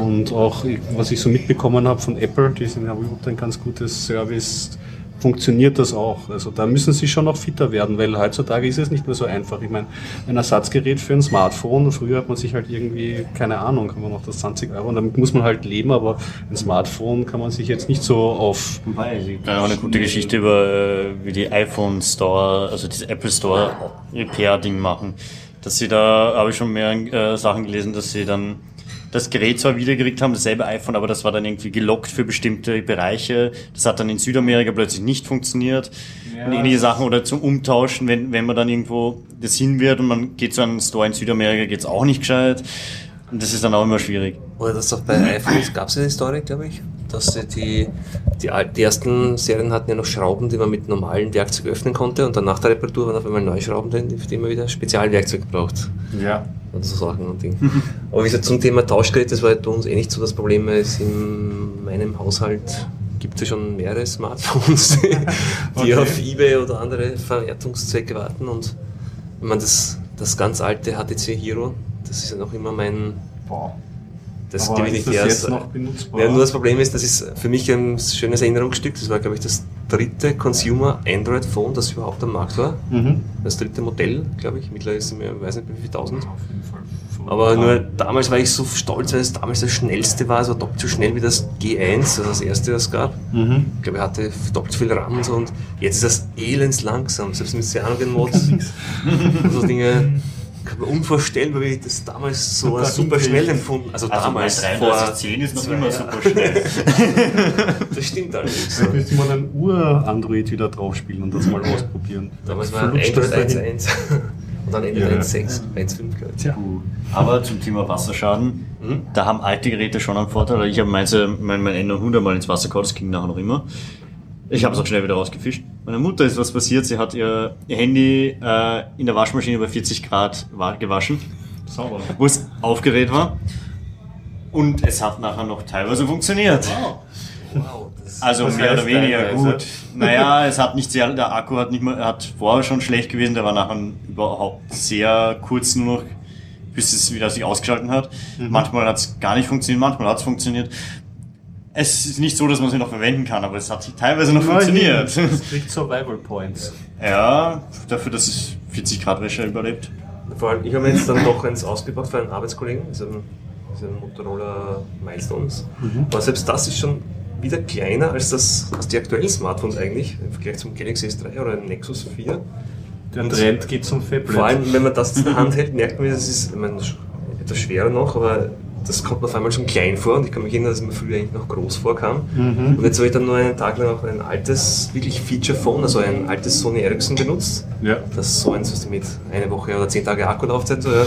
A: Und auch, was ich so mitbekommen habe von Apple, die sind ja überhaupt ein ganz gutes Service, funktioniert das auch. Also da müssen sie schon noch fitter werden, weil heutzutage ist es nicht mehr so einfach. Ich meine, ein Ersatzgerät für ein Smartphone, früher hat man sich halt irgendwie, keine Ahnung, kann man noch das 20 Euro, und damit muss man halt leben, aber ein Smartphone kann man sich jetzt nicht so auf
D: es gibt auch eine gute Geschichte über, äh, wie die iPhone Store, also dieses Apple Store Repair-Ding machen. Dass sie da, habe ich schon mehr äh, Sachen gelesen, dass sie dann das Gerät zwar wiedergekriegt haben, dasselbe iPhone, aber das war dann irgendwie gelockt für bestimmte Bereiche. Das hat dann in Südamerika plötzlich nicht funktioniert.
A: Ja.
D: Und ähnliche Sachen oder zum Umtauschen, wenn, wenn man dann irgendwo das hin wird und man geht zu einem Store in Südamerika, geht's auch nicht gescheit. Und das ist dann auch immer schwierig.
C: Oder das auch bei iPhones gab es eine Story, glaube ich, dass sie die, die, die ersten Serien hatten ja noch Schrauben, die man mit normalen Werkzeug öffnen konnte und dann nach der Reparatur waren auf einmal neue Schrauben drin, für die man wieder Spezialwerkzeug braucht.
A: ja,
C: Und so Sachen und Ding. Aber wie gesagt, zum Thema Tauschgerät, das war halt bei uns eh nicht so das Problem, weil es in meinem Haushalt gibt es ja schon mehrere Smartphones, die
A: Okay.
C: auf Ebay oder andere Verwertungszwecke warten und wenn man das, das ganz alte HTC Hero, das ist ja noch immer mein,
A: boah.
C: Das
A: Aber
C: gebe ich
A: ist
C: nicht her.
A: jetzt noch benutzbar?
C: Ja, nur das Problem ist, das ist für mich ein schönes Erinnerungsstück. Das war, glaube ich, das dritte Consumer Android Phone, das überhaupt am Markt war.
A: Mhm.
C: Das dritte Modell, glaube ich. Mittlerweile es mir, weiß nicht, wie viel tausend.
A: Auf jeden Fall.
C: Aber nur damals war ich so stolz, weil es damals das schnellste war, also doppelt so schnell wie das G1, also das erste, das es gab.
A: Mhm.
C: Ich glaube, er hatte doppelt so viel RAM und so. Und jetzt ist das elends langsam, selbst mit Cyanogen-Mods. so Dinge. kann mir unvorstellen, weil ich das damals so
A: Super
C: super schnell empfunden Also,
D: Also
C: damals,
D: bei
C: vor
D: 3310 ist noch immer super schnell.
C: Das stimmt allerdings.
A: Da müsste man ein Ur-Android wieder drauf spielen und das mal ausprobieren.
C: Damals war Android
A: dahin.
C: 1.1 und dann Android
A: Ja.
C: 1.6, 1.5 glaube ich.
B: Tja.
D: Aber zum Thema Wasserschaden,
C: Mhm.
D: da haben alte Geräte schon einen Vorteil. Ich habe äh, mein, mein Ender 100 Mal ins Wasser gehauen, das ging nachher noch immer. Ich habe es auch schnell wieder rausgefischt. Meiner Mutter ist was passiert, sie hat ihr, ihr Handy äh, in der Waschmaschine bei 40 Grad wa- gewaschen,
A: Sauber.
D: wo es aufgerät war. Und es hat nachher noch teilweise funktioniert.
C: Wow, das
D: Also mehr oder weniger
A: teilweise?
D: gut. Naja, es hat nicht sehr, der Akku hat nicht mehr, hat vorher schon schlecht gewesen, der war nachher überhaupt sehr kurz nur noch, bis es wieder sich ausgeschalten hat.
A: Mhm.
D: Manchmal hat es gar nicht funktioniert, manchmal hat es funktioniert. Es ist nicht so, dass man es noch verwenden kann, aber es hat teilweise noch funktioniert.
A: Es kriegt Survival Points.
D: Ja, dafür, dass es 40 Grad Wäsche überlebt.
C: Vor allem, ich habe mir jetzt dann doch eins ausgebaut für einen Arbeitskollegen, das ist ein, das ist ein Motorola Milestones. Aber selbst das ist schon wieder kleiner als, das, als die aktuellen Smartphones eigentlich, im Vergleich zum Galaxy S3 oder dem Nexus 4.
A: Der
C: Und-
A: Trend geht zum Fablet.
C: Vor allem, wenn man das in der Hand hält, merkt man, das ist ich meine, etwas schwerer noch, aber das kommt mir auf einmal schon klein vor und ich kann mich erinnern, dass es mir früher eigentlich noch groß vorkam.
A: Mhm.
C: Und jetzt habe ich dann nur einen Tag lang auch ein altes, wirklich Feature-Phone, also ein altes Sony Ericsson benutzt.
A: Ja.
C: Das ist so eins, was mit eine Woche oder zehn Tage Akkulaufzeit. so, Ja.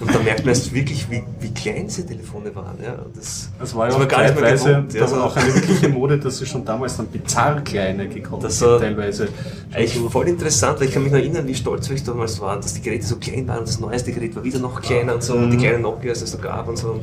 C: Und da merkt man erst wirklich, wie, wie klein diese Telefone waren. Ja. Das,
A: Das war ja auch
C: gar nicht mehr gewohnt, ja,
A: das war
C: so.
A: auch eine wirkliche Mode, dass sie schon damals dann bizarr kleine gekauft
C: Das war
A: teilweise.
C: Eigentlich voll interessant, weil ich kann mich noch erinnern, wie stolz ich damals war, dass die Geräte so klein waren und das neueste Gerät war wieder noch kleiner und so und die kleinen Nokias es so gab und so. Und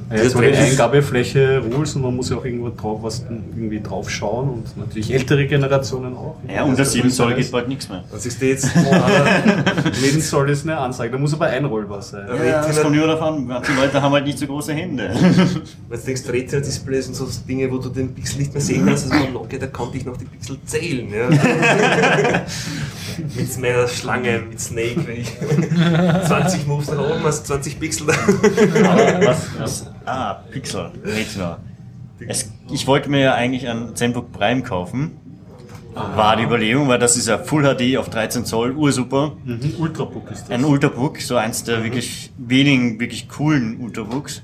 A: Ja, jetzt mal die
C: ist-
A: Eingabefläche Rules und man muss ja auch irgendwo drauf was irgendwie drauf schauen und natürlich ältere Generationen auch.
D: Ja, unter 7 Zoll geht bald nichts mehr.
C: Siehst du jetzt,
A: 7 Zoll ist eine Ansage, da muss aber einrollbar sein.
C: Ja.
D: Ja, das kommt immer davon, manche Leute haben halt nicht so große Hände.
C: wenn du denkst, Retina-Displays und so Dinge, wo du den Pixel nicht mehr sehen kannst, also Nokia, da konnte ich noch die Pixel zählen. Ja. mit meiner Schlange, mit Snake, wenn ich 20 Moves nach oben hast, 20 Pixel.
D: Aber was, was, ah, Pixel, Retina. Es, ich wollte mir ja eigentlich ein ZenBook Prime kaufen. War die Überlegung, weil das ist ja Full HD auf 13 Zoll, ursuper.
A: Mhm. Ultrabook ist das.
D: Ein Ultrabook, so eins der wirklich wenigen, wirklich coolen Ultrabooks.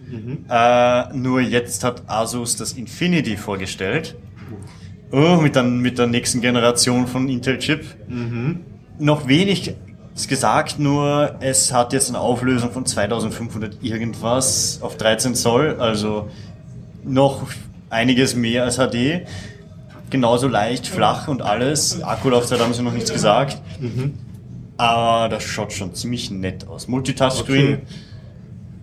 D: Äh, nur jetzt hat Asus das Infinity vorgestellt. Oh, mit, der, mit der nächsten Generation von Intel-Chip. Noch wenig gesagt, nur es hat jetzt eine Auflösung von 2500 irgendwas auf 13 Zoll, also noch einiges mehr als HD. Genauso leicht, flach und alles. Akkulaufzeit haben sie noch nichts gesagt. Aber das schaut schon ziemlich nett aus. Multitouchscreen
A: Okay.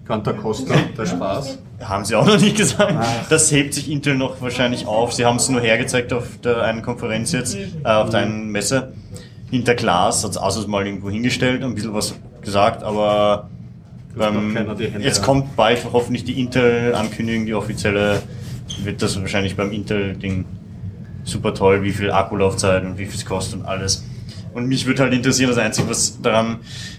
A: Quanta Costa, der Spaß.
D: haben sie auch noch nicht gesagt. Das hebt sich Intel noch wahrscheinlich auf. Sie haben es nur hergezeigt auf der einen Konferenz jetzt, äh, auf der einen Messe. Hinter Glas hat Asus mal irgendwo hingestellt, ein bisschen was gesagt, aber
A: macht
D: ähm, jetzt kommt bald hoffentlich die Intel-Ankündigung, die offizielle, wird das wahrscheinlich beim Intel-Ding super toll, wie viel Akkulaufzeit und wie viel es kostet und alles. Und mich würde halt interessieren, das Einzige, was daran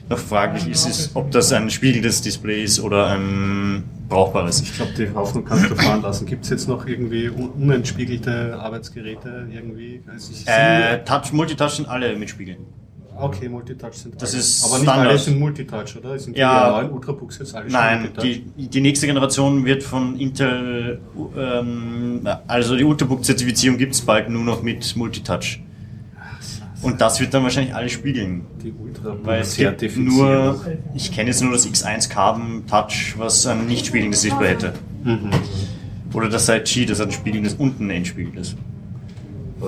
D: noch fraglich ist, ist, ob das ein spiegelndes Display ist oder ein brauchbares.
A: Ich glaube, die Hoffnung kannst du fahren lassen. Gibt es jetzt noch irgendwie un unentspiegelte Arbeitsgeräte irgendwie? Also
D: Äh, Touch, Multitouch sind alle mit Spiegeln.
A: okay, Multitouch sind
D: das
A: alle.
D: ist
A: Aber nicht
D: Standard.
A: alle sind Multitouch, oder? Sind
D: Ja.
A: die neuen Ultrabooks jetzt alle
D: Nein, die, die nächste Generation wird von Intel, ähm, also die Ultrabook-Zertifizierung gibt es bald nur noch mit Multitouch. Und das wird dann wahrscheinlich alle spiegeln.
A: die
D: Weil es gibt nur, ich kenne jetzt nur das X1 Carbon Touch, was ein nicht spiegelndes Display hätte.
A: Mhm.
D: Oder das Side G, das hat ein spiegelndes und ein entspiegelndes.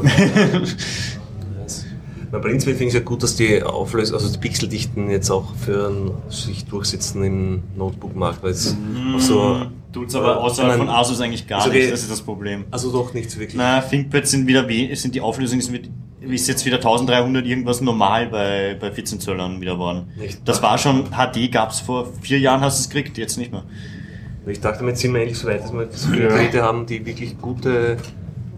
C: Man prinzipiell finde ich es ja gut, dass die Auflösung, also die Pixeldichten jetzt auch für ein, sich durchsetzen im Notebook-Markt, weil es auch so.
D: Tut's aber außerhalb
C: Nein.
D: von Asus eigentlich gar
C: okay.
D: nicht, das ist das Problem.
C: Also doch nichts wirklich.
D: Na, ThinkPads sind wieder, we- sind die Auflösung ist, mit, ist jetzt wieder 1300 irgendwas normal bei, bei 14 Zöllern wieder geworden.
C: Nicht?
D: Das war schon, HD gab's vor vier Jahren, hast du es gekriegt, jetzt nicht mehr.
C: Ich dachte, damit sind wir eigentlich so weit, dass wir viele
A: Ja.
C: Geräte haben, die wirklich gute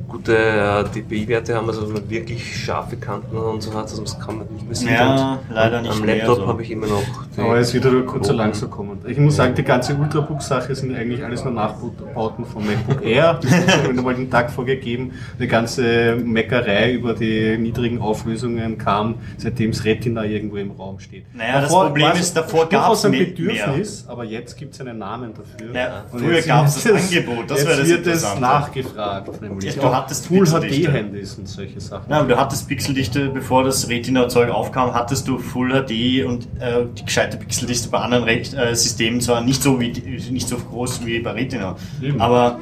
C: gute äh, DPI-Werte haben, also man wirklich scharfe Kanten und so hat, also das kann man nicht mehr sehen.
D: Ja,
C: Und
D: leider
C: am,
D: nicht
C: Am
D: mehr
C: Laptop
D: so.
C: habe ich immer noch die
A: Aber es wird wieder kurz so langsam kommen. Ich muss sagen, die ganze Ultrabook-Sache sind eigentlich alles nur Nachbauten von MacBook Air. Das ist schon einmal den Tag vorgegeben. Die ganze Meckerei über die niedrigen Auflösungen kam, seitdem das Retina irgendwo im Raum steht.
D: Naja, das Problem
A: es
D: ist, davor
A: durchaus
D: gab's
A: ein
D: mehr-
A: Bedürfnis, aber jetzt gibt es einen Namen dafür.
D: Ja,
A: Und
D: früher
A: jetzt
D: gab's
A: wird
D: das
A: es-
D: Angebot, das
A: jetzt
D: wäre das
A: wird es nachgefragt, nämlich
D: Ja, hattest
A: Full
D: Pixeldichte.
A: HD-Handys und solche Sachen.
D: Aber du hattest Pixeldichte, bevor das Retina-Zeug aufkam, hattest du Full HD und äh, die gescheite Pixeldichte bei anderen Re äh, Systemen zwar nicht so, wie, nicht so groß wie bei Retina,
A: Eben.
D: aber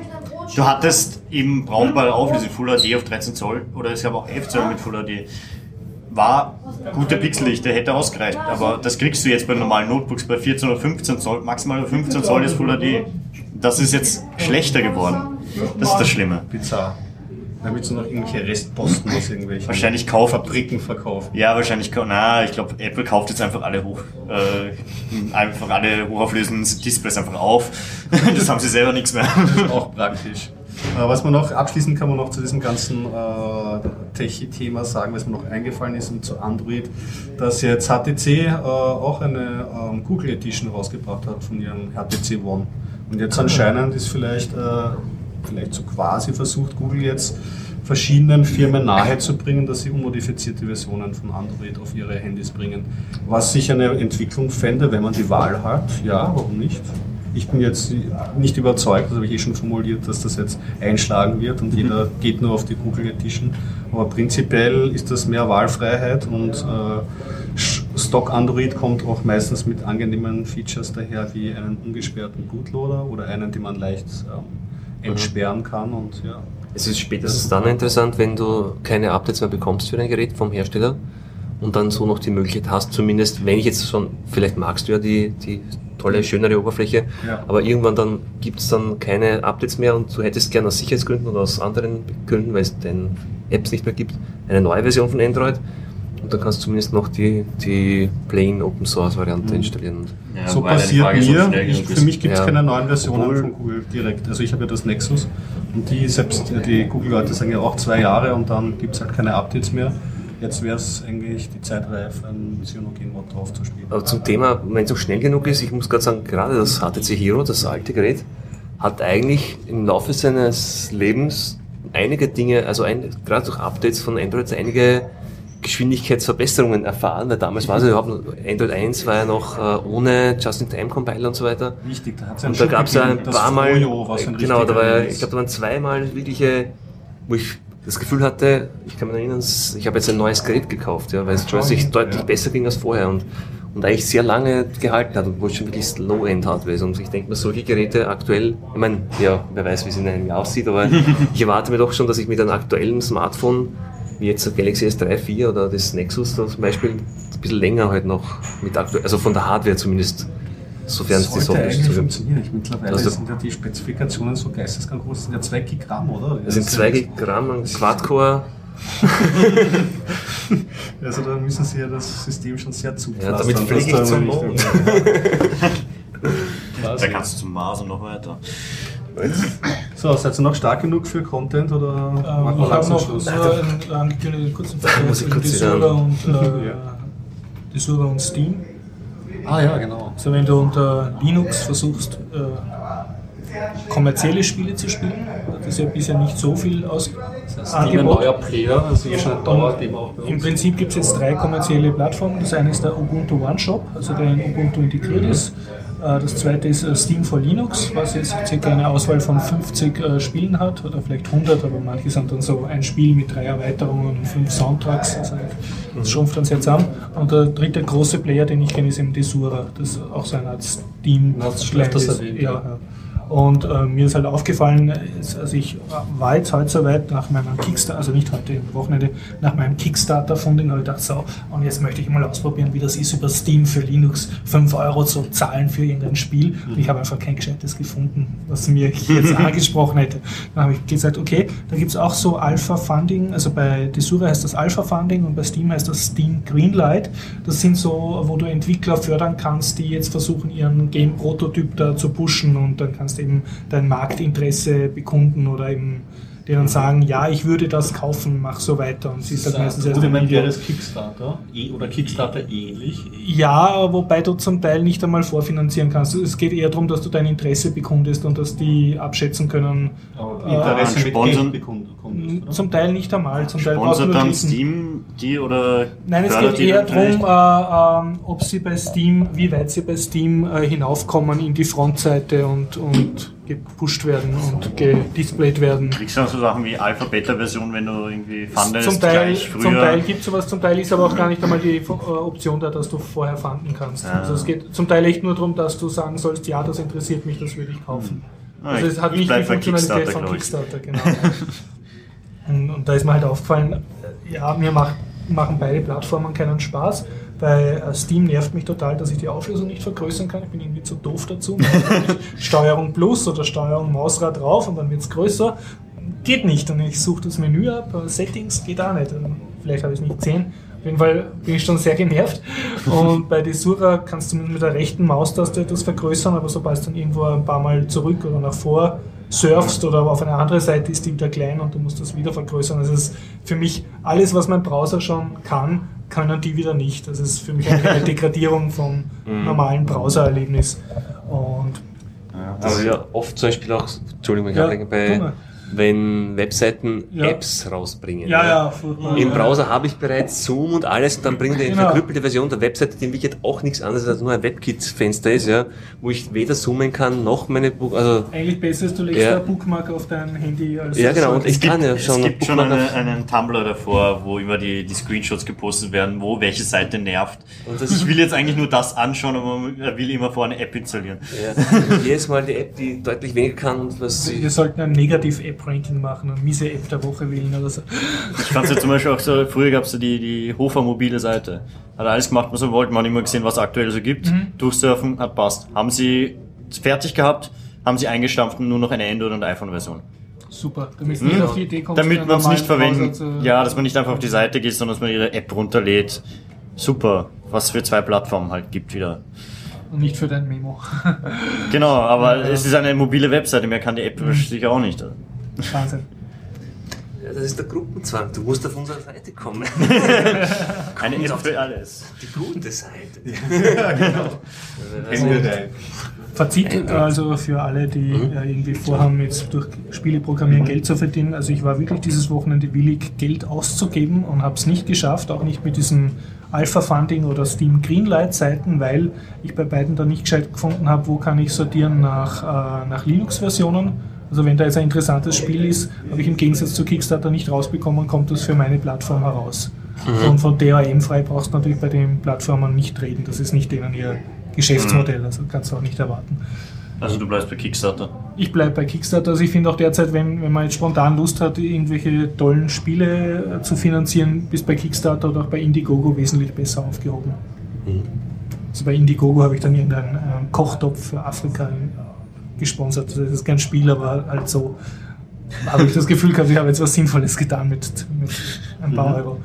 D: du hattest eben brauchbare Auflösung Full HD auf 13 Zoll oder es gab auch 11 Zoll mit Full HD. War gute Pixeldichte, hätte ausgereicht, aber das kriegst du jetzt bei normalen Notebooks bei 14 oder 15 Zoll, maximal bei 15 Zoll ist Full HD. Das ist jetzt schlechter geworden. Das ist das Schlimme.
A: Bizarr. Damit sie noch irgendwelche Restposten aus irgendwelchen
D: Wahrscheinlich kaufen.
A: Fabriken verkaufen.
D: Ja, wahrscheinlich, na, ich glaube, Apple kauft jetzt einfach alle hoch, äh, einfach alle hochauflösenden Displays einfach auf. das haben sie selber nichts mehr.
A: auch praktisch. Äh, Was man noch, abschließend kann man noch zu diesem ganzen äh, Tech-Thema sagen, was mir noch eingefallen ist und zu Android, dass jetzt HTC äh, auch eine ähm, Google Edition rausgebracht hat von ihrem HTC One. Und jetzt anscheinend ist vielleicht, äh, vielleicht so quasi versucht Google jetzt verschiedenen Firmen nahezubringen, dass sie unmodifizierte Versionen von Android auf ihre Handys bringen. Was ich eine Entwicklung fände, wenn man die Wahl hat, ja, warum nicht? Ich bin jetzt nicht überzeugt, das habe ich eh schon formuliert, dass das jetzt einschlagen wird und jeder geht nur auf die Google Edition. Aber prinzipiell ist das mehr Wahlfreiheit und äh, Stock Android kommt auch meistens mit angenehmen Features daher, wie einen ungesperrten Bootloader oder einen, den man leicht ähm, entsperren kann. Und ja,
C: Es ist spätestens dann interessant, wenn du keine Updates mehr bekommst für dein Gerät vom Hersteller und dann so noch die Möglichkeit hast, zumindest, wenn ich jetzt schon, vielleicht magst du ja die, die tolle, schönere Oberfläche,
A: Ja.
C: aber irgendwann dann gibt es dann keine Updates mehr und du hättest gerne aus Sicherheitsgründen oder aus anderen Gründen, weil es den Apps nicht mehr gibt, eine neue Version von Android und dann kannst du zumindest noch die, die plain Open Source Variante installieren.
D: Ja,
A: so passiert mir. Ich, für mich gibt es
C: Ja.
A: keine neuen Versionen
C: Obwohl-
A: von Google direkt. Also ich habe ja das Nexus und die selbst die Google-Leute sagen ja auch zwei Jahre und dann gibt es halt keine Updates mehr. Jetzt wäre es eigentlich die Zeit reif, ein Cyanogen-Mod drauf zu spielen.
C: Aber zum Thema, wenn es noch schnell genug ist, ich muss gerade sagen, gerade das HTC Hero, das alte Gerät, hat eigentlich im Laufe seines Lebens einige Dinge, also ein, gerade durch Updates von Android, einige Geschwindigkeitsverbesserungen erfahren, weil damals war es ja überhaupt Android 1 war ja noch äh, ohne Just-in-Time-Compiler und so weiter.
A: Richtig, da hat es ein
C: Und da gab es ja ein paar Mal,
A: ein
C: genau, da war ja, ich glaube, da waren zweimal wirkliche, wo ich das Gefühl hatte, ich kann mich erinnern, ich habe jetzt ein neues Gerät gekauft, ja, weil es plötzlich deutlich
A: ja.
C: besser ging als vorher und, und eigentlich sehr lange gehalten hat, obwohl es schon wirklich Low-End-Hardware ist. Und ich denke mir, solche Geräte aktuell, ich meine, ja, wer weiß, wie es in einem Jahr aussieht, aber ich erwarte mir doch schon, dass ich mit einem aktuellen Smartphone, wie jetzt der Galaxy S3, 4 oder das Nexus da zum Beispiel, ein bisschen länger halt noch mit aktuell, also von der Hardware zumindest, sofern es die Software
A: eigentlich
C: zugibt.
A: funktionieren. Ich, mittlerweile
C: Also-
A: sind ja die Spezifikationen so geisteskrank groß, das sind ja 2 Gigramm, oder?
C: Das sind 2 Gramm an Quad-Core.
A: Also da müssen sie ja das System schon sehr
C: Ja,
A: zupflastern.
C: damit
A: dass
C: fliege ich zum
A: nicht-
C: Mond.
D: Da kannst du zum Mars und noch weiter.
A: So, seid ihr noch stark genug für Content oder
B: Ähm,
A: machen wir
B: ich habe
A: langsam
B: noch
A: Schluss?
B: nur einen angekündigten kurzen Vergleich
C: ich
B: Desura
C: sagen.
B: und, äh,
A: Ja.
B: Desura und Steam.
A: Ah ja, genau.
B: Also wenn du unter Linux versuchst, äh, kommerzielle Spiele zu spielen, hat das ja bisher nicht so viel aus
A: Steam ein neuer Player, also hier schon ein Dauerthema auch bei
B: Im
A: uns.
B: Prinzip gibt es jetzt drei kommerzielle Plattformen. Das eine ist der Ubuntu One Shop, also der in Ubuntu integriert ist. Äh, Das zweite ist äh, Steam for Linux, was jetzt circa eine Auswahl von 50 äh, Spielen hat oder vielleicht 100, aber manche sind dann so ein Spiel mit drei Erweiterungen und fünf Soundtracks. Also das schrumpft dann sehr zusammen. Und der dritte große Player, den ich kenne, ist eben Desura. Das ist auch so eine Art Steam.
A: Öfters
B: Kleines-
A: erwähnt,
B: ja,
A: ja.
B: Und äh, mir ist halt aufgefallen, also ich war jetzt heute soweit nach meinem Kickstarter, also nicht heute, am Wochenende, nach meinem Kickstarter-Funding, habe ich gedacht, so, und jetzt möchte ich mal ausprobieren, wie das ist, über Steam für Linux 5 Euro zu zahlen für irgendein Spiel. Und ich habe einfach kein gescheites gefunden, was mir jetzt angesprochen hätte. Dann habe ich gesagt, okay, da gibt es auch so Alpha-Funding, also bei Desura heißt das Alpha-Funding und bei Steam heißt das Steam Greenlight. Das sind so, wo du Entwickler fördern kannst, die jetzt versuchen, ihren Game-Prototyp da zu pushen und dann kannst du eben dein Marktinteresse bekunden oder eben die dann sagen, ja, ich würde das kaufen, mach so weiter. Und sie ist halt meistens erst ein Video.
A: das Kickstarter eh- oder Kickstarter ähnlich.
B: Ja, wobei du zum Teil nicht einmal vorfinanzieren kannst. Es geht eher darum, dass du dein Interesse bekundest und dass die abschätzen können.
A: Aber
B: Äh,
A: Interesse mit
D: Sponsern-
A: Geld bekundest, oder?
B: Zum Teil nicht einmal, zum Teil
D: Sponsert
B: nur
D: dann
B: klicken.
D: Steam die oder
B: Nein, es geht eher darum, äh, ähm, ob sie bei Steam, wie weit sie bei Steam äh, hinaufkommen in die Frontseite und, und gepusht werden und gedisplayt werden.
D: Kriegst du dann so Sachen wie Alpha-Beta-Version, wenn du irgendwie fandest,
B: Zum Teil,
D: früher?
B: zum Teil gibt es sowas, zum Teil ist aber auch gar nicht einmal die äh, Option da, dass du vorher fanden kannst.
D: Ja.
B: Also es geht zum Teil echt nur darum, dass du sagen sollst, ja, das interessiert mich, das würde ich kaufen.
D: Ah,
B: Also es hat
D: ich
B: nicht die Funktionalität von. Kickstarter, genau. und, und da ist mir halt aufgefallen, äh, ja, mir macht, machen beide Plattformen keinen Spaß. Bei äh, Steam nervt mich total, dass ich die Auflösung nicht vergrößern kann. Ich bin irgendwie zu doof dazu. Steuerung Plus oder Steuerung Mausrad drauf und dann wird es größer. Geht nicht. Und ich suche das Menü ab, äh, Settings geht auch nicht. Und Vielleicht habe ich es nicht gesehen. Auf jeden Fall bin ich schon sehr genervt. Und bei Desura kannst du mit der rechten Maustaste das vergrößern, aber sobald du dann irgendwo ein paar Mal zurück oder nach vor surfst oder auf eine andere Seite ist die wieder klein und du musst das wieder vergrößern. Also es ist für mich alles, was mein Browser schon kann, können die wieder nicht. Das ist für mich eine Degradierung vom normalen Browsererlebnis. Und
C: Also ja, oft zum Beispiel auch, Entschuldigung, ich
B: Ja,
C: bei. Wenn Webseiten
B: Ja.
C: Apps rausbringen.
B: ja, ja, furchtbar.
C: Im Browser habe ich bereits Zoom und alles und dann bringt er eine
B: Genau.
C: verkrüppelte Version der Webseite, die in Wirklichkeit auch nichts anderes als nur ein WebKit-Fenster ist, ja, wo ich weder zoomen kann, noch meine, Bu also,
B: Eigentlich besser ist, du legst
C: Ja.
B: ein Bookmark auf dein Handy als
C: ja genau, und ich
D: Es gibt,
C: kann ja
D: es
C: schon,
D: gibt schon eine, einen Tumblr davor, wo immer die, die Screenshots gepostet werden, wo welche Seite nervt.
C: Und das-
D: ich will jetzt eigentlich nur das anschauen, aber man will immer vor eine App installieren.
C: ja, jedes Mal die App, die deutlich weniger kann und was
B: Wir sollten ein Negativ-App-Ranking machen und miese App der Woche wählen oder so.
D: Ich fand ja zum Beispiel auch so, früher gab es ja die, die Hofer mobile Seite. Hat alles gemacht, was er wollte. Man hat immer gesehen, was aktuell so gibt.
B: Mhm.
D: Durchsurfen, hat passt. Haben sie fertig gehabt, haben sie eingestampft und nur noch eine Android- und iPhone-Version.
B: Super, damit nicht auf die Idee kommst,
D: Damit man es nicht verwenden.
B: Browser
D: Ja, dass man nicht einfach auf die Seite geht, sondern dass man ihre App runterlädt. Super. Was für zwei Plattformen halt gibt wieder.
B: Und nicht für dein Memo.
D: Genau, aber es ist eine mobile Webseite, mehr kann die App sicher auch nicht.
B: Wahnsinn.
C: Ja, das ist der Gruppenzwang, du musst auf unsere Seite kommen.
D: Eine App für alles.
C: Die gute Seite.
A: Kennen wir den.
B: Fazit, also für alle, die äh, irgendwie vorhaben, jetzt durch Spieleprogrammieren Geld zu verdienen. Also ich war wirklich dieses Wochenende willig, Geld auszugeben und habe es nicht geschafft, auch nicht mit diesen Alpha-Funding oder Steam Greenlight-Seiten, weil ich bei beiden da nicht gescheit gefunden habe, wo kann ich sortieren nach, äh, nach Linux-Versionen. Also wenn da jetzt ein interessantes Spiel ist, habe ich im Gegensatz zu Kickstarter nicht rausbekommen, kommt das für meine Plattform heraus. Und von DRM-frei brauchst du natürlich bei den Plattformen nicht reden. Das ist nicht denen ihr Geschäftsmodell, also kannst du auch nicht erwarten.
D: Also du bleibst bei Kickstarter.
B: Ich bleibe bei Kickstarter. Also ich finde auch derzeit, wenn, wenn man jetzt spontan Lust hat, irgendwelche tollen Spiele äh, zu finanzieren, bist bei Kickstarter oder auch bei Indiegogo wesentlich besser aufgehoben. Also bei Indiegogo habe ich dann irgendeinen ähm, Kochtopf für Afrika äh, gesponsert. Das ist kein Spiel, aber halt so habe ich das Gefühl gehabt, ich habe jetzt was Sinnvolles getan mit, mit ein paar Euro.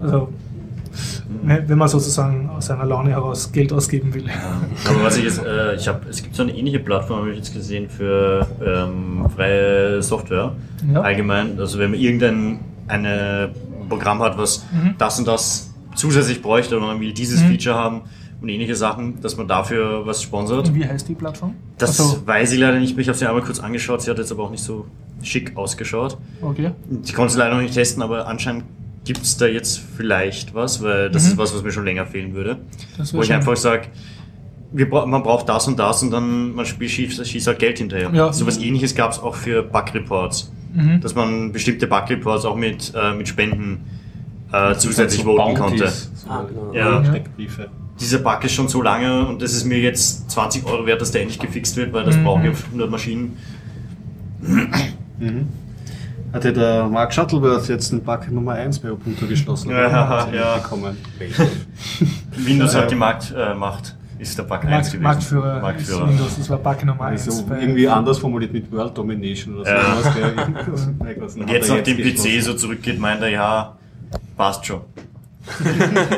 B: Also ne, wenn man sozusagen aus einer Laune heraus Geld ausgeben will.
D: Aber was ich jetzt, äh, ich habe, es gibt so eine ähnliche Plattform, habe ich jetzt gesehen, für ähm, freie Software
B: Ja.
D: allgemein. Also wenn man irgendein eine Programm hat, was das und das zusätzlich bräuchte oder man will dieses Feature haben und ähnliche Sachen, dass man dafür was sponsert.
B: Und wie heißt die Plattform?
D: Das
B: Also,
D: weiß ich leider nicht. Ich habe sie einmal kurz angeschaut. Sie hat jetzt aber auch nicht so schick ausgeschaut.
B: okay.
D: Ich konnte sie leider noch nicht testen, aber anscheinend gibt es da jetzt vielleicht was, weil das ist was, was mir schon länger fehlen würde.
B: Mhm.
D: Wo ich
B: schön.
D: einfach sage, bra man braucht das und das und dann man spielt, schießt, schießt halt Geld hinterher.
B: Ja.
D: So was ähnliches gab es auch für Bug Reports.
B: Mhm.
D: Dass man bestimmte Bug Reports auch mit, äh, mit Spenden äh, zusätzlich
A: So
D: voten konnte.
A: Bounties, so
C: Ah, genau.
D: Ja.
A: Steckbriefe.
D: Dieser Bug ist schon so lange und das ist mir jetzt 20 Euro wert, dass der endlich gefixt wird, weil das
B: Mhm.
D: brauche ich auf 100 Maschinen.
A: Hatte der Mark Shuttleworth jetzt den Bug Nummer 1 bei Ubuntu geschlossen?
D: Ja, ja.
A: Bekommen.
D: Windows hat die Marktmacht, ist der Bug 1
B: Markt,
D: gewesen.
B: Marktführer,
D: Marktführer.
B: ist Windows, das war Bug Nummer 1.
A: Also irgendwie anders formuliert mit World Domination oder so.
D: Ja.
A: Was,
D: Und jetzt,
A: er
D: nachdem PC so zurückgeht, meint er, ja, passt schon.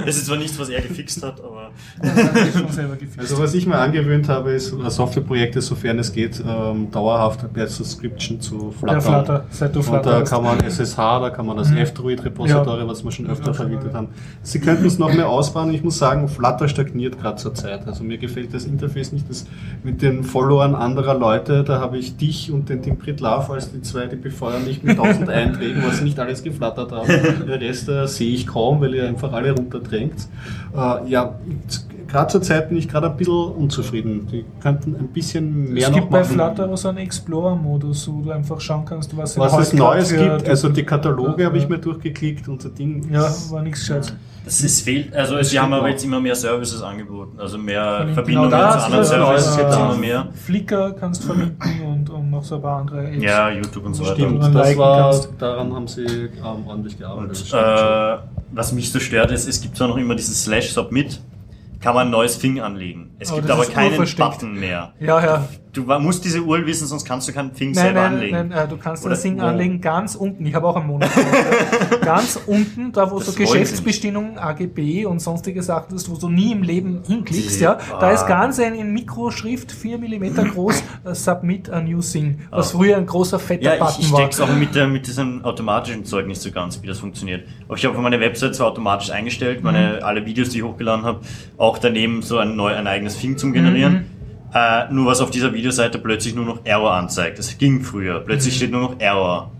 D: Das ist zwar nichts, was er gefixt hat, aber.
B: Gefixt.
A: Also was ich mir angewöhnt habe, ist äh, Softwareprojekte, sofern es geht, ähm, dauerhaft per Subscription zu Flutter.
B: Der Flutter, seit du
A: Und
B: Flutter
A: da
B: hast.
A: kann man SSH, da kann man das
B: Mhm.
A: F-Druid-Repository,
B: Ja.
A: was wir schon öfter
B: Ja,
A: verwendet haben. Sie könnten es noch mehr ausbauen. Ich muss sagen, Flutter stagniert gerade zur Zeit. Also mir gefällt das Interface nicht. Das mit den Followern anderer Leute, da habe ich dich und den Tim Pritlove als die zwei, die befeuern mich mit 1000 Einträgen, was sie nicht alles geflattert haben. Den Rest äh, sehe ich kaum, weil ihr einfach alle runterdrängt. Äh, ja, gerade zur Zeit bin ich gerade ein bisschen unzufrieden. Die könnten ein bisschen mehr
B: es
A: noch
B: gibt bei
A: machen.
B: Flutter aber so einen Explorer-Modus, wo du einfach schauen kannst, was,
A: was
B: in
A: es Neues
B: für-
A: gibt. Also die Kataloge
B: Ja,
A: habe ich mir durchgeklickt und so Ding.
B: Ja, war nichts Gescheites.
D: Das ist fehlt, also
A: Das
D: sie haben aber
A: auch.
D: jetzt immer mehr Services angeboten, also mehr
B: Verlinken.
D: Verbindungen
B: Genau
D: zu anderen Services gibt es immer mehr.
B: Flickr kannst du verlinken und, und noch so ein paar andere Apps.
D: Ja, YouTube und so weiter.
A: Stimmt, das
B: liken
A: war,
B: kannst.
A: daran haben sie ähm, ordentlich gearbeitet.
D: Und äh, was mich so stört, ist, es gibt zwar noch immer dieses Slash Submit, kann man ein neues Thing anlegen. Es
B: Aber
D: gibt aber keinen. Button mehr.
B: Ja, ja.
D: Du musst diese URL wissen, sonst kannst du kein Thing
B: Nein,
D: selber
B: nein,
D: anlegen.
B: nein, äh, du kannst
D: Oder
B: das Ding anlegen ganz unten. Ich habe auch einen Monat. ganz unten, da wo
D: Das
B: so Geschäftsbestimmungen, AGB und sonstige Sachen hast, wo du nie im Leben hinklickst,
D: Die-
B: ja. Da ist ganz ein in Mikroschrift, 4 mm groß, äh, Submit a New Thing, was
D: Ah.
B: früher ein großer fetter
D: Ja, ich,
B: Button
D: ich
B: war.
D: check's auch mit, der, mit diesem automatischen Zeug nicht so ganz, wie das funktioniert. Aber ich habe meine Website zwar automatisch eingestellt, meine, alle Videos, die ich hochgeladen habe, auch daneben so ein, neu, ein eigenes Thing zum Generieren. Äh, nur was auf dieser Videoseite plötzlich nur noch Error anzeigt. Das ging früher. Plötzlich steht nur noch Error.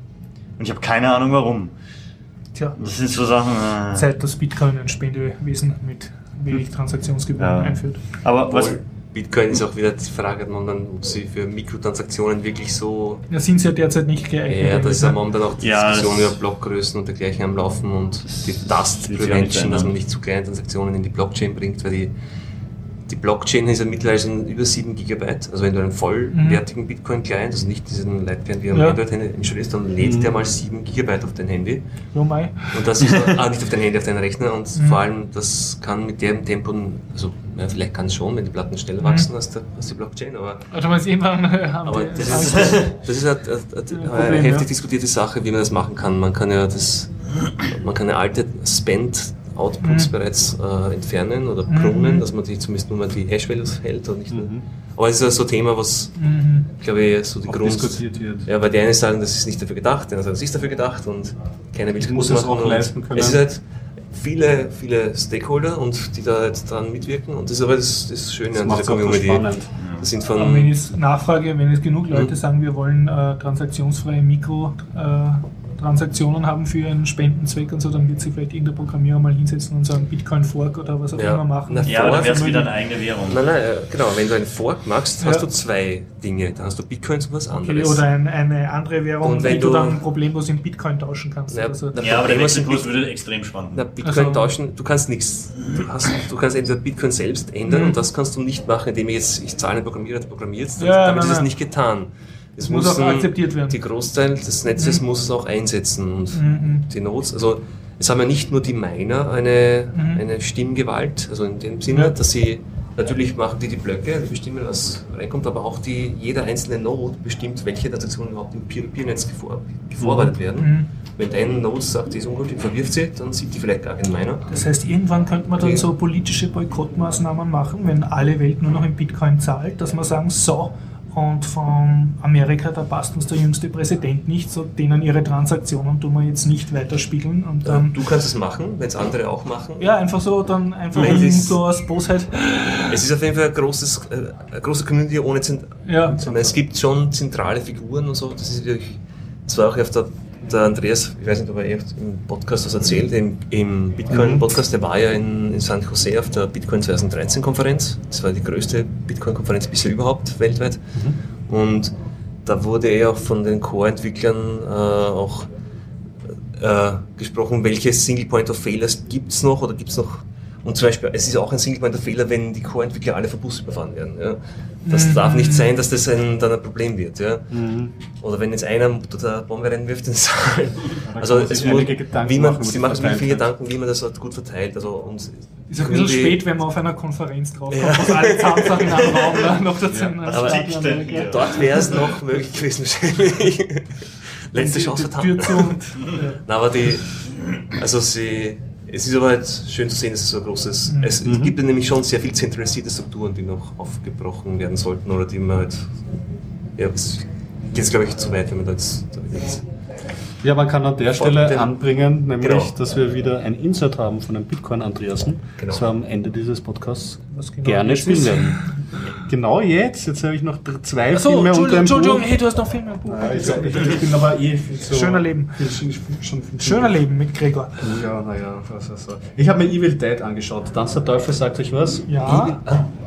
D: Und ich habe keine Ahnung warum.
B: Tja,
D: Das sind so Sachen. Äh.
B: Zeit, dass Bitcoin ein Spendewesen mit wenig Transaktionsgebühren
D: Ja.
B: einführt.
D: Aber was,
C: Obwohl, Bitcoin ist auch wieder die Frage, man dann, ob sie für Mikrotransaktionen wirklich so.
B: Da sind sie ja derzeit nicht geeignet.
C: Ja, da ist ja momentan auch die
D: Ja,
C: Diskussion über Blockgrößen und dergleichen am Laufen und die Dust Prevention, dass man nicht zu kleine Transaktionen in die Blockchain bringt, weil die, die Blockchain ist ja mittlerweile schon über 7 Gigabyte. Also wenn du einen vollwertigen Bitcoin-Client, also nicht diesen Lightclient wie am
B: Ja.
C: Android-Handy installierst, dann lädt
A: Mhm.
C: der mal 7 Gigabyte auf dein Handy.
B: Jo, mei.
C: Und das ist, ah, nicht auf dein Handy, auf deinen Rechner. Und
B: Mhm.
C: vor allem, das kann mit dem Tempo, also ja, vielleicht kann es schon, wenn die Platten schneller wachsen als, der, als die Blockchain, aber,
B: Also man irgendwann haben
C: aber das ist, das ist eine, eine, eine,
B: Problem,
C: eine heftig
B: ja.
C: diskutierte Sache, wie man das machen kann. Man kann ja das, man kann ja alte Spend-Outputs
B: Mhm.
C: bereits äh, entfernen oder
B: Mhm.
C: prunen, dass man die zumindest nur mal die Hash-Values hält und nicht nur.
A: Mhm.
C: Aber es ist ja so ein Thema, was,
B: Mhm.
C: glaube ich, so die
A: Auch
C: Grund...
A: diskutiert wird.
C: Ja, weil die einen sagen, das ist nicht dafür gedacht, der andere sagt, das ist dafür gedacht und keiner will es
A: Muss es auch leisten können.
C: Es ist halt viele, viele Stakeholder und die da jetzt dran mitwirken und das ist aber das, das Schöne
A: Das
C: an dieser
A: es
C: Community.
A: spannend.
C: Das sind
B: Aber wenn
C: von,
B: ich nachfrage, wenn jetzt genug Leute
C: Mhm.
B: sagen, wir wollen äh, transaktionsfreie Mikrotransaktionen haben für einen Spendenzweck und so, dann wird sich vielleicht irgendein Programmierer mal hinsetzen und so einen Bitcoin-Fork oder was auch
C: Ja.
B: immer machen.
C: Na,
D: ja, aber dann
C: Fork-
D: wäre es wieder eine eigene Währung.
C: nein, nein, genau, wenn du einen Fork machst, hast
B: Ja.
C: du zwei Dinge. Dann hast du Bitcoins und was
B: Okay,
C: anderes.
B: oder ein, eine andere Währung,
C: Und wenn
B: die du,
C: du-
B: dann problemlos in Bitcoin tauschen kannst.
C: Ja,
B: also,
C: na,
D: Ja, aber der Wechselkurs würde extrem spannend.
C: Na, Bitcoin
B: Also-
C: tauschen, du kannst nichts. Du, hast, du kannst entweder Bitcoin selbst ändern
B: Mhm.
C: und das kannst du nicht machen, indem ich jetzt, ich zahle einen Programmierer, der programmiert,
B: Ja,
C: damit
B: nein,
C: ist es nicht getan. Es
B: muss auch akzeptiert werden.
C: Die Großteil des Netzes
B: Mhm.
C: muss es auch einsetzen und
B: Mhm.
C: die Nodes, also es haben ja nicht nur die Miner eine,
B: Mhm.
C: eine Stimmgewalt, also in dem Sinne, dass sie natürlich machen die die Blöcke, die bestimmen, was reinkommt, aber auch die, jeder einzelne Node bestimmt, welche Transaktionen überhaupt im Peer-to-Peer-Netz gefor geforwardet werden.
B: Mhm.
C: Wenn dein Node sagt, die ist ungültig, verwirft sie, dann sieht die vielleicht gar keinen Miner.
B: Das heißt, irgendwann könnte man dann so politische Boykottmaßnahmen machen, wenn alle Welt nur noch in Bitcoin zahlt, dass man sagen, so, und von Amerika, da passt uns der jüngste Präsident nicht, so denen ihre Transaktionen tun wir jetzt nicht weiterspiegeln und dann,
C: du kannst es machen, wenn es andere auch machen.
B: ja, einfach so, dann einfach um
C: das-
B: so aus Bosheit,
C: Es ist auf jeden Fall ein großes, äh, eine große Community ohne Zent
B: ja,
C: es gibt schon zentrale Figuren und so. Das ist wirklich, das war auch auf der, der Andreas, ich weiß nicht, ob er im Podcast was erzählt, im, im Bitcoin-Podcast, der war ja in, in San Jose auf der Bitcoin 2013-Konferenz. Das war die größte Bitcoin-Konferenz bisher überhaupt weltweit. Und da wurde er auch von den Core-Entwicklern äh, auch äh, gesprochen, welche Single Point of Failures gibt es noch oder gibt es noch. Und zum Beispiel, es ist auch ein Single Point of Failure, wenn die Core-Entwickler alle vom Bus überfahren werden. Ja. Das
B: Mhm.
C: darf nicht sein, dass das ein, dann ein Problem wird. Ja.
A: Mhm.
C: Oder wenn jetzt einer der Bombe reinwirft in den Saal. Also es muss, wie man,
A: machen, wie
C: sie
A: man
C: machen sich wirklich viele Gedanken, wie man das halt gut verteilt. Also, und
B: ist ein bisschen
C: die-
B: spät, wenn man auf einer Konferenz draufkommt, wo alle Zahnsachen in einem Raum noch dazu
A: Ja.
C: Aber
D: denke,
C: Dort wäre es noch möglich gewesen wahrscheinlich. Letzte Chance vertan.
B: Ja.
C: Na, aber die, also sie, Es ist aber halt schön zu sehen, dass es so ein großes.
B: Mhm.
C: Es gibt ja nämlich schon sehr viel zentralisierte Strukturen, die noch aufgebrochen werden sollten oder die man halt. Ja, es geht jetzt, glaube ich, zu weit, wenn man da jetzt. Jetzt
A: Ja, man kann an der Stelle
C: den-
A: anbringen, nämlich,
C: Genau.
A: dass wir wieder ein Insert haben von einem Bitcoin-Andreasen,
C: Genau.
A: das wir am Ende dieses Podcasts
B: genau
A: gerne
B: jetzt
A: spielen. Genau jetzt, jetzt habe ich noch zwei
B: Achso,
A: Filme unter
B: Entschuldigung,
A: dem
B: Entschuldigung,
A: Buch.
B: hey, du hast noch Filme im Buch.
A: Ja, ich, ich, ich bin aber eh viel zu...
B: Schöner Leben.
A: Viel, schon, schon viel zu-
B: Schöner Leben mit Gregor.
A: Ja, naja, was ist so. Ich habe mir Evil Dead angeschaut. Tanz der Teufel sagt euch was?
B: Ja,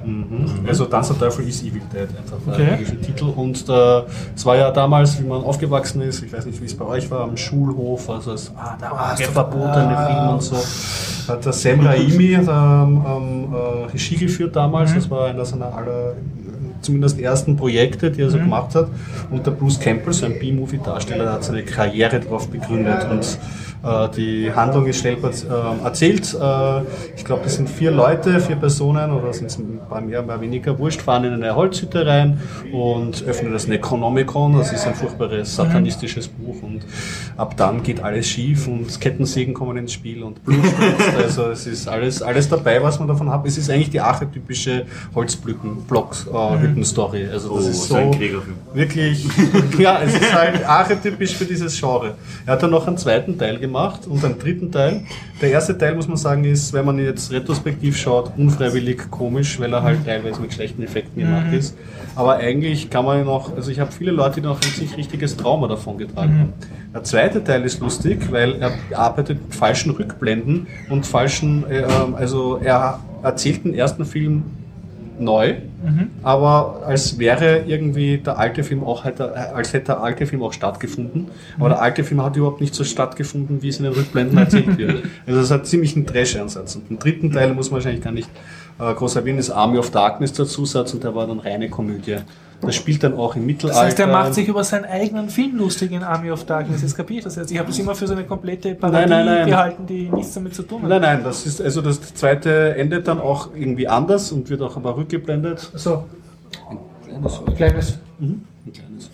A: Mhm. Also Tanz der Teufel ist Evil Dead, einfach der
B: Okay.
A: englische Titel. Und äh, es war ja damals, wie man aufgewachsen ist, ich weiß nicht, wie es bei euch war, am Schulhof, also es, ah, da war der verbotene
B: Ah.
A: Film und so. Hat der Sam Raimi ähm, ähm, äh, Regie geführt damals, das war einer seiner aller zumindest ersten Projekte, die er so gemacht hat. Und der Bruce Campbell, so ein B-Movie-Darsteller, hat seine Karriere darauf begründet. Und die Handlung ist schnell äh, erzählt. Äh, ich glaube, das sind vier Leute, vier Personen, oder sind es ein paar mehr, ein paar weniger, wurscht, fahren in eine Holzhütte rein und öffnen das Necronomicon. Das ist ein furchtbares satanistisches Buch. Und ab dann geht alles schief und Kettensägen kommen ins Spiel und Blut spritzt. Also es ist alles, alles dabei, was man davon hat. Es ist eigentlich die archetypische Holzblücken-Block-Hütten-Story. also das
D: Oh,
A: ist
D: so ein Kriegerfilm.
A: Wirklich, ja, es ist halt archetypisch für dieses Genre. Er hat dann noch einen zweiten Teil gemacht und einen dritten Teil. Der erste Teil, muss man sagen, ist, wenn man jetzt retrospektiv schaut, unfreiwillig komisch, weil er halt teilweise mit schlechten Effekten gemacht ist. Aber eigentlich kann man ja noch, also ich habe viele Leute, die noch ein sich richtiges Trauma davon getragen haben. Der zweite Teil ist lustig, weil er arbeitet mit falschen Rückblenden und falschen, äh, ähm, also er erzählt den ersten Film neu, aber als wäre irgendwie der alte Film auch als hätte der alte Film auch stattgefunden. Aber der alte Film hat überhaupt nicht so stattgefunden, wie es in den Rückblenden erzählt wird. Also es hat ziemlich einen Trash-Ansatz. Und den dritten Teil muss man wahrscheinlich gar nicht äh, groß erwähnen, ist Army of Darkness der Zusatz und der war dann reine Komödie. Das spielt dann auch im Mittelalter.
B: Das heißt, er macht sich über seinen eigenen Film lustig in Army of Darkness. Jetzt kapiert das jetzt. Ich habe das immer für so eine komplette Parodie
A: Nein, nein, nein.
B: gehalten, die nichts damit zu tun hat.
A: Nein, nein, das ist, also das zweite endet dann auch irgendwie anders und wird auch aber rückgeblendet.
B: So,
A: Kleines
B: kleines.
A: Ein kleines.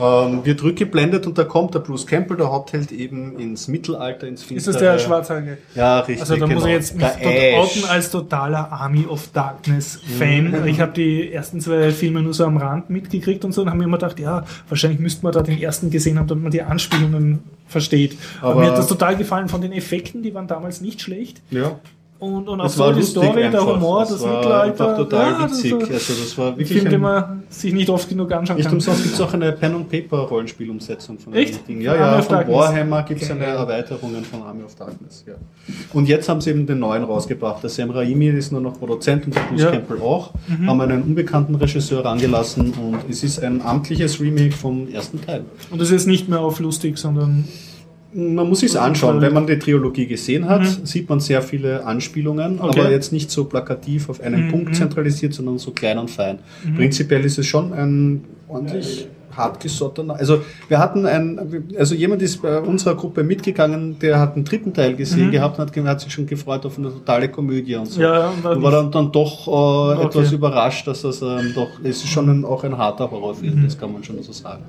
A: Ähm, wird rückgeblendet und da kommt der Bruce Campbell, der Hauptheld, eben ins Mittelalter, ins
B: Ist
A: Finstere.
B: das der Schwarzhaarige?
A: Ja, richtig.
B: Also da muss
A: genau.
B: ich jetzt mich
A: Der
B: dort outen als totaler Army of Darkness Fan. Ich habe die ersten zwei Filme nur so am Rand mitgekriegt und so und habe mir immer gedacht, ja, wahrscheinlich müsste man da den ersten gesehen haben, damit man die Anspielungen versteht. Aber,
A: Aber-
B: mir hat das total gefallen von den Effekten, die waren damals nicht schlecht.
A: Ja.
B: Und, und auch
A: Das
B: so die Story, der
A: einfach.
B: Humor,
A: das
B: das
A: war
B: Mittelalter.
A: total
B: ja, das
A: witzig.
B: war
A: also das war wirklich
B: Film,
A: ein,
B: den man sich nicht oft genug anschauen
A: Nicht
B: kann.
A: umsonst gibt es auch eine Pen and Paper Rollenspielumsetzung von
B: Echt?
A: dem Ding. Ja, ja, von. Warhammer gibt es eine Erweiterungen von Army of Darkness. Ja. Und jetzt haben sie eben den neuen rausgebracht. Der Sam Raimi ist nur noch Produzent und der Bruce
B: Ja.
A: Campbell auch. Haben einen unbekannten Regisseur rangelassen und es ist ein amtliches Remake vom ersten Teil.
B: Und das ist nicht mehr auf lustig, sondern
A: Man muss sich anschauen. Wenn man die Trilogie gesehen hat, sieht man sehr viele Anspielungen,
B: Mhm. Okay.
A: aber jetzt nicht so plakativ auf einen
B: Mhm.
A: Punkt zentralisiert, sondern so klein und fein. Prinzipiell ist es schon ein ordentlich hartgesottener. Also wir hatten ein, also jemand ist bei unserer Gruppe mitgegangen, der hat einen dritten Teil gesehen gehabt und hat, hat sich schon gefreut auf eine totale Komödie und so.
B: Mhm. Ja, und
A: war dann, dann doch äh,
B: Okay.
A: etwas überrascht, dass das ähm, doch, es ist schon ein, auch ein harter Horrorfilm,
B: Mhm.
A: das kann man schon so sagen.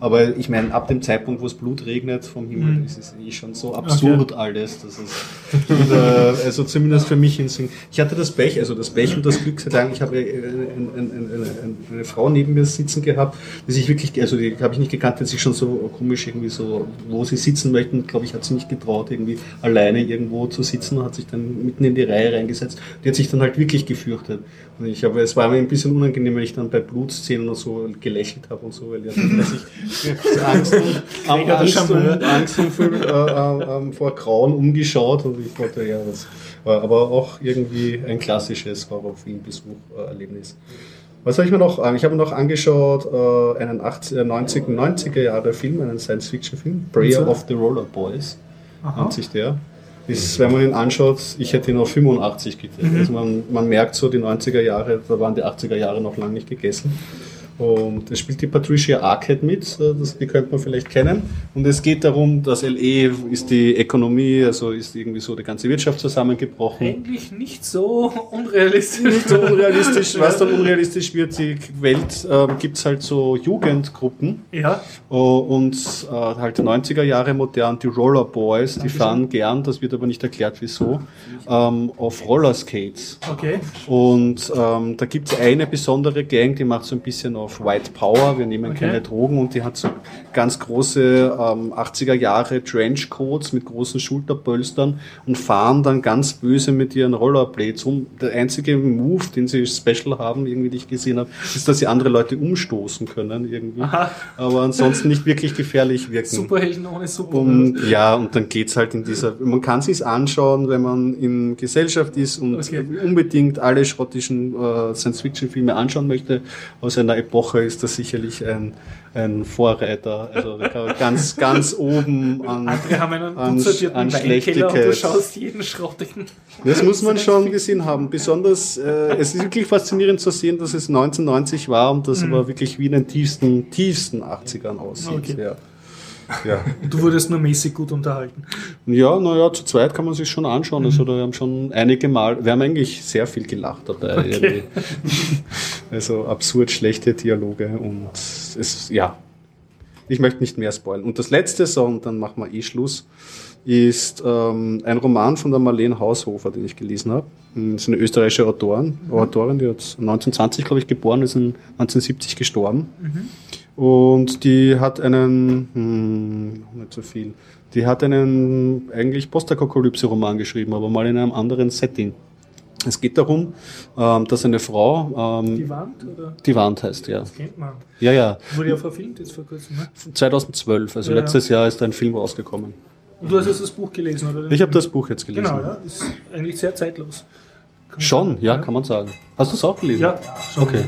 A: Aber ich meine, ab dem Zeitpunkt, wo es Blut regnet vom Himmel,
B: Mhm.
A: ist es eh schon so absurd alles. Das ist, und, äh, also zumindest für mich in Sing. Ich hatte das Pech, also das Pech und das Glück, sei Dank, ich habe äh, ein, ein, ein, ein, eine Frau neben mir sitzen gehabt, die sich wirklich, also die habe ich nicht gekannt, die hat sich schon so komisch irgendwie so, wo sie sitzen möchten, glaube ich, hat sie nicht getraut, irgendwie alleine irgendwo zu sitzen und hat sich dann mitten in die Reihe reingesetzt. Die hat sich dann halt wirklich gefürchtet. Und ich habe, es war mir ein bisschen unangenehm, wenn ich dann bei Blutszenen und so gelächelt habe und so, weil die hat dann sich Angst, und, Angst, und, Angst und vor, äh, äh, vor Grauen umgeschaut und ich dachte, ja, das war aber auch irgendwie ein klassisches Horrorfilm-Besuch-Erlebnis. Was habe ich mir noch an? Ich habe mir noch angeschaut äh, einen 80, äh, 90, 90er Jahre Film, einen Science-Fiction-Film, Prayer of the Roller Boys,
B: Aha.
A: nennt sich der. Ist, wenn man ihn anschaut, ich hätte ihn auf 85 getippt.
B: Mhm.
A: Also man, man merkt so, die 90er Jahre, da waren die 80er Jahre noch lange nicht gegessen. Und es spielt die Patricia Arquette mit, das, die könnte man vielleicht kennen. Und es geht darum, dass LE ist die Ökonomie, also ist irgendwie so die ganze Wirtschaft zusammengebrochen.
B: Eigentlich nicht so unrealistisch.
A: Nicht so unrealistisch, was dann unrealistisch wird, die Welt äh, gibt es halt so Jugendgruppen.
B: Ja.
A: Oh, und äh, halt 90er Jahre modern, die Roller Boys, die fahren gern, das wird aber nicht erklärt wieso, ähm, auf Rollerskates.
B: Okay.
A: Und ähm, da gibt es eine besondere Gang, die macht so ein bisschen auf White Power, wir nehmen
B: Okay.
A: keine Drogen und die hat so ganz große ähm, 80er Jahre Trenchcoats mit großen Schulterpölstern und fahren dann ganz böse mit ihren Rollerblades um. Der einzige Move, den sie special haben, irgendwie, die ich gesehen habe, ist, dass sie andere Leute umstoßen können irgendwie.
B: Aha.
A: Aber ansonsten nicht wirklich gefährlich wirken.
B: Superhelden ohne Super.
A: Und ja, und dann geht's halt in dieser, man kann sich's anschauen, wenn man in Gesellschaft ist und
B: Okay.
A: unbedingt alle schrottischen äh, Science-Fiction-Filme anschauen möchte. Aus einer Epoche ist das sicherlich ein, ein Vorreiter, also ganz, ganz oben an,
B: Andere haben einen
A: an, an
B: Weinkeller und du schaust jeden schrottigen.
A: Das muss man schon gesehen haben. Besonders, äh, es ist wirklich faszinierend zu sehen, dass es 1990 war und das aber wirklich wie in den tiefsten, tiefsten 80ern aussieht.
B: Okay.
A: Ja. Ja.
B: Du wurdest nur mäßig gut unterhalten.
A: Ja, naja, zu zweit kann man sich schon anschauen. Also da haben schon einige Mal, wir haben eigentlich sehr viel gelacht dabei. irgendwie. Also absurd schlechte Dialoge und es, ja, ich möchte nicht mehr spoilen. Und das letzte, so, und dann machen wir eh Schluss, ist ähm, ein Roman von der Marlene Haushofer, den ich gelesen habe. Das ist eine österreichische Autorin, Autorin die hat 1920, glaube ich, geboren, ist in 1970 gestorben. Und die hat einen, hm, nicht so viel, die hat einen eigentlich Postapokalypse-Roman geschrieben, aber mal in einem anderen Setting. Es geht darum, ähm, dass eine Frau, ähm,
B: Die Wand, oder?
A: die Wand heißt, ja.
B: Kennt man.
A: Ja, ja,
B: Wurde ja verfilmt jetzt vor kurzem, ne?
A: 2012, also
B: Ja, ja.
A: letztes Jahr ist ein Film rausgekommen.
B: Und du hast jetzt das Buch gelesen, oder?
A: Ich habe das Buch jetzt gelesen.
B: Genau, ja. Ist eigentlich sehr zeitlos. Kann
A: Schon,
B: sagen.
A: ja, kann man sagen. Hast du es auch gelesen?
B: Ja, schon.
A: Okay.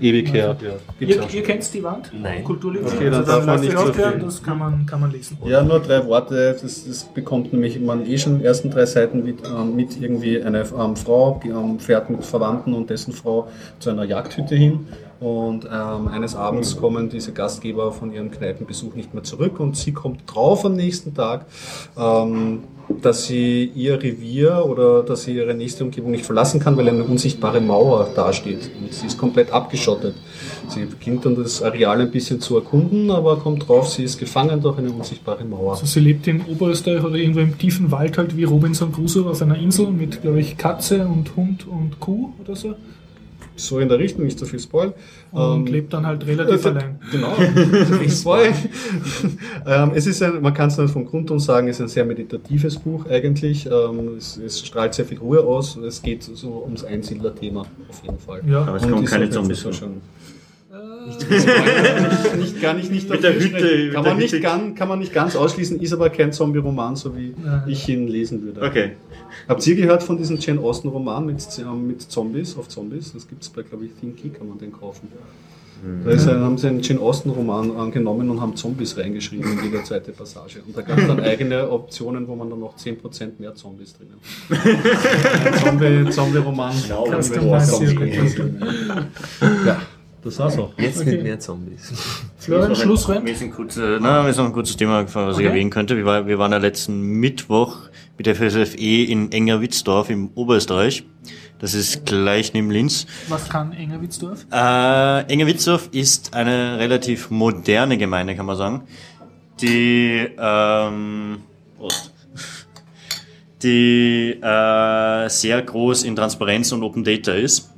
A: Ewig her. Ja.
B: Ihr, ihr kennt die Wand?
C: Nein.
B: Kulturliebe?
A: Okay, dann
B: also
A: darf man nicht so
B: aufhören,
A: viel.
B: das kann man, kann man lesen.
A: Ja, nur drei Worte. Das, das bekommt nämlich man eh schon in den ersten drei Seiten mit, ähm, mit irgendwie eine ähm, Frau, die ähm, fährt mit Verwandten und dessen Frau zu einer Jagdhütte hin. Und ähm, eines Abends kommen diese Gastgeber von ihrem Kneipenbesuch nicht mehr zurück und sie kommt drauf am nächsten Tag, ähm, dass sie ihr Revier oder dass sie ihre nächste Umgebung nicht verlassen kann, weil eine unsichtbare Mauer dasteht. Und sie ist komplett abgeschottet. Sie beginnt dann das Areal ein bisschen zu erkunden, aber kommt drauf, sie ist gefangen durch eine unsichtbare Mauer.
B: Also sie lebt in Oberösterreich oder irgendwo im tiefen Wald halt wie Robinson Crusoe auf einer Insel mit, glaube ich, Katze und Hund und Kuh oder so.
A: So in der Richtung, nicht so viel Spoil.
B: Und
A: Ähm,
B: lebt dann halt relativ
A: äh,
B: allein.
A: Genau, nicht Spoil. ähm, es ist ein, man kann es nicht vom Grund und sagen, es ist ein sehr meditatives Buch eigentlich. Ähm, es, es strahlt sehr viel Ruhe aus. Es geht so ums Einsiedler-Thema auf jeden Fall.
B: Ja.
D: Aber es
A: Und
D: kommen
A: ist
D: keine
A: nicht
D: Zombies
A: so
D: vor.
A: schön. nicht, nicht, gar nicht, nicht
D: Mit der Hütte, mit
A: kann,
D: der
A: man nicht
D: Hütte.
A: ganz, kann man nicht ganz ausschließen, ist aber kein Zombie-Roman, so wie
B: Ja.
A: ich ihn lesen würde.
D: Okay.
A: Habt ihr gehört von diesem Jane Austen-Roman mit, ähm, mit Zombies, auf Zombies? Das gibt es bei, glaube ich, Thinky, kann man den kaufen. Da ist ein, haben sie einen Jane Austen-Roman angenommen und haben Zombies reingeschrieben in jede zweite Passage. Und da gab es dann eigene Optionen, wo man dann noch 10% mehr Zombies drinnen Ein Zombie- Zombie-Roman.
B: Customize
A: ja, das war's auch.
C: Jetzt
B: Okay.
C: mit mehr Zombies.
B: Florian, Schluss rein.
D: Mir ist ein, kurze, na, mir ist noch ein kurzes Thema, gefallen, was ich
B: Okay.
D: erwähnen könnte. Wir, war, wir waren ja letzten Mittwoch mit der FSFE in Engerwitzdorf im Oberösterreich. Das ist gleich neben Linz.
B: Was kann Engerwitzdorf?
D: Äh, Engerwitzdorf ist eine relativ moderne Gemeinde, kann man sagen, die, ähm, Prost. die äh, sehr groß in Transparenz und Open Data ist.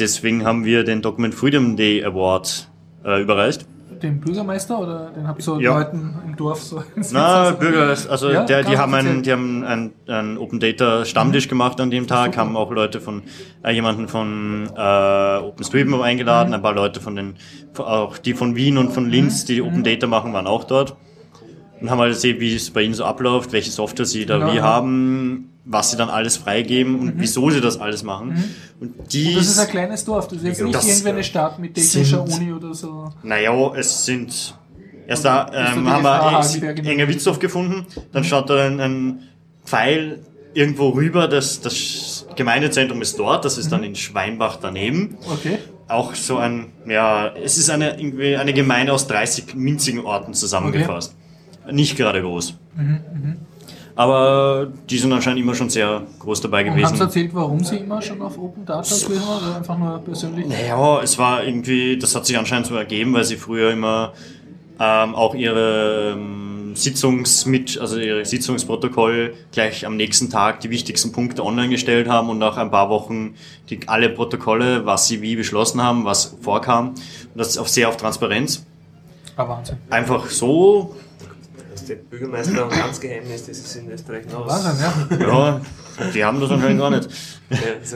D: Deswegen haben wir den Document Freedom Day Award äh, überreicht.
B: Den Bürgermeister oder den habt ihr so
D: Ja.
B: Leuten im Dorf so
D: Na, Bürger, also
B: Ja,
D: der, die haben, einen, die haben einen, einen Open Data Stammtisch gemacht an dem Tag, haben auch Leute von, äh, jemanden von äh, OpenStreetMap eingeladen, ein paar Leute von den, auch die von Wien und von Linz, die Open Data machen, waren auch dort. Und haben halt gesehen, wie es bei ihnen so abläuft, welche Software sie da
B: Genau.
D: wie haben, was sie dann alles freigeben und wieso sie das alles machen. Und die
B: Und das ist ein kleines Dorf, das ist jetzt nicht
D: Das
B: irgendwie eine Stadt mit technischer
D: sind-
B: Uni oder so.
D: Naja, es sind. Erst da ähm, haben wir
B: genau-
D: Engerwitzdorf gefunden, dann schaut da ein, ein Pfeil irgendwo rüber, das, das Gemeindezentrum ist dort, das ist dann in Schweinbach daneben.
B: Okay.
D: auch so ein, ja, es ist eine, irgendwie eine Gemeinde aus 30 minzigen Orten zusammengefasst. Nicht gerade groß. Aber die sind anscheinend immer schon sehr groß dabei
B: Und haben Sie
D: gewesen.
B: erzählt, warum Sie immer schon auf Open Data gewesen waren oder einfach nur persönlich?
D: Naja, es war irgendwie, das hat sich anscheinend so ergeben, weil sie früher immer ähm, auch ihre ähm, Sitzungsmit, also ihre Sitzungsprotokoll gleich am nächsten Tag die wichtigsten Punkte online gestellt haben und nach ein paar Wochen die, alle Protokolle, was sie wie beschlossen haben, was vorkam. Und das ist auch sehr auf Transparenz.
B: Ah, Wahnsinn.
D: Einfach so,
C: der Bürgermeister und ganz Geheimnis, das ist in Österreich noch
B: Wahnsinn, ja.
D: ja, die haben das anscheinend gar nicht.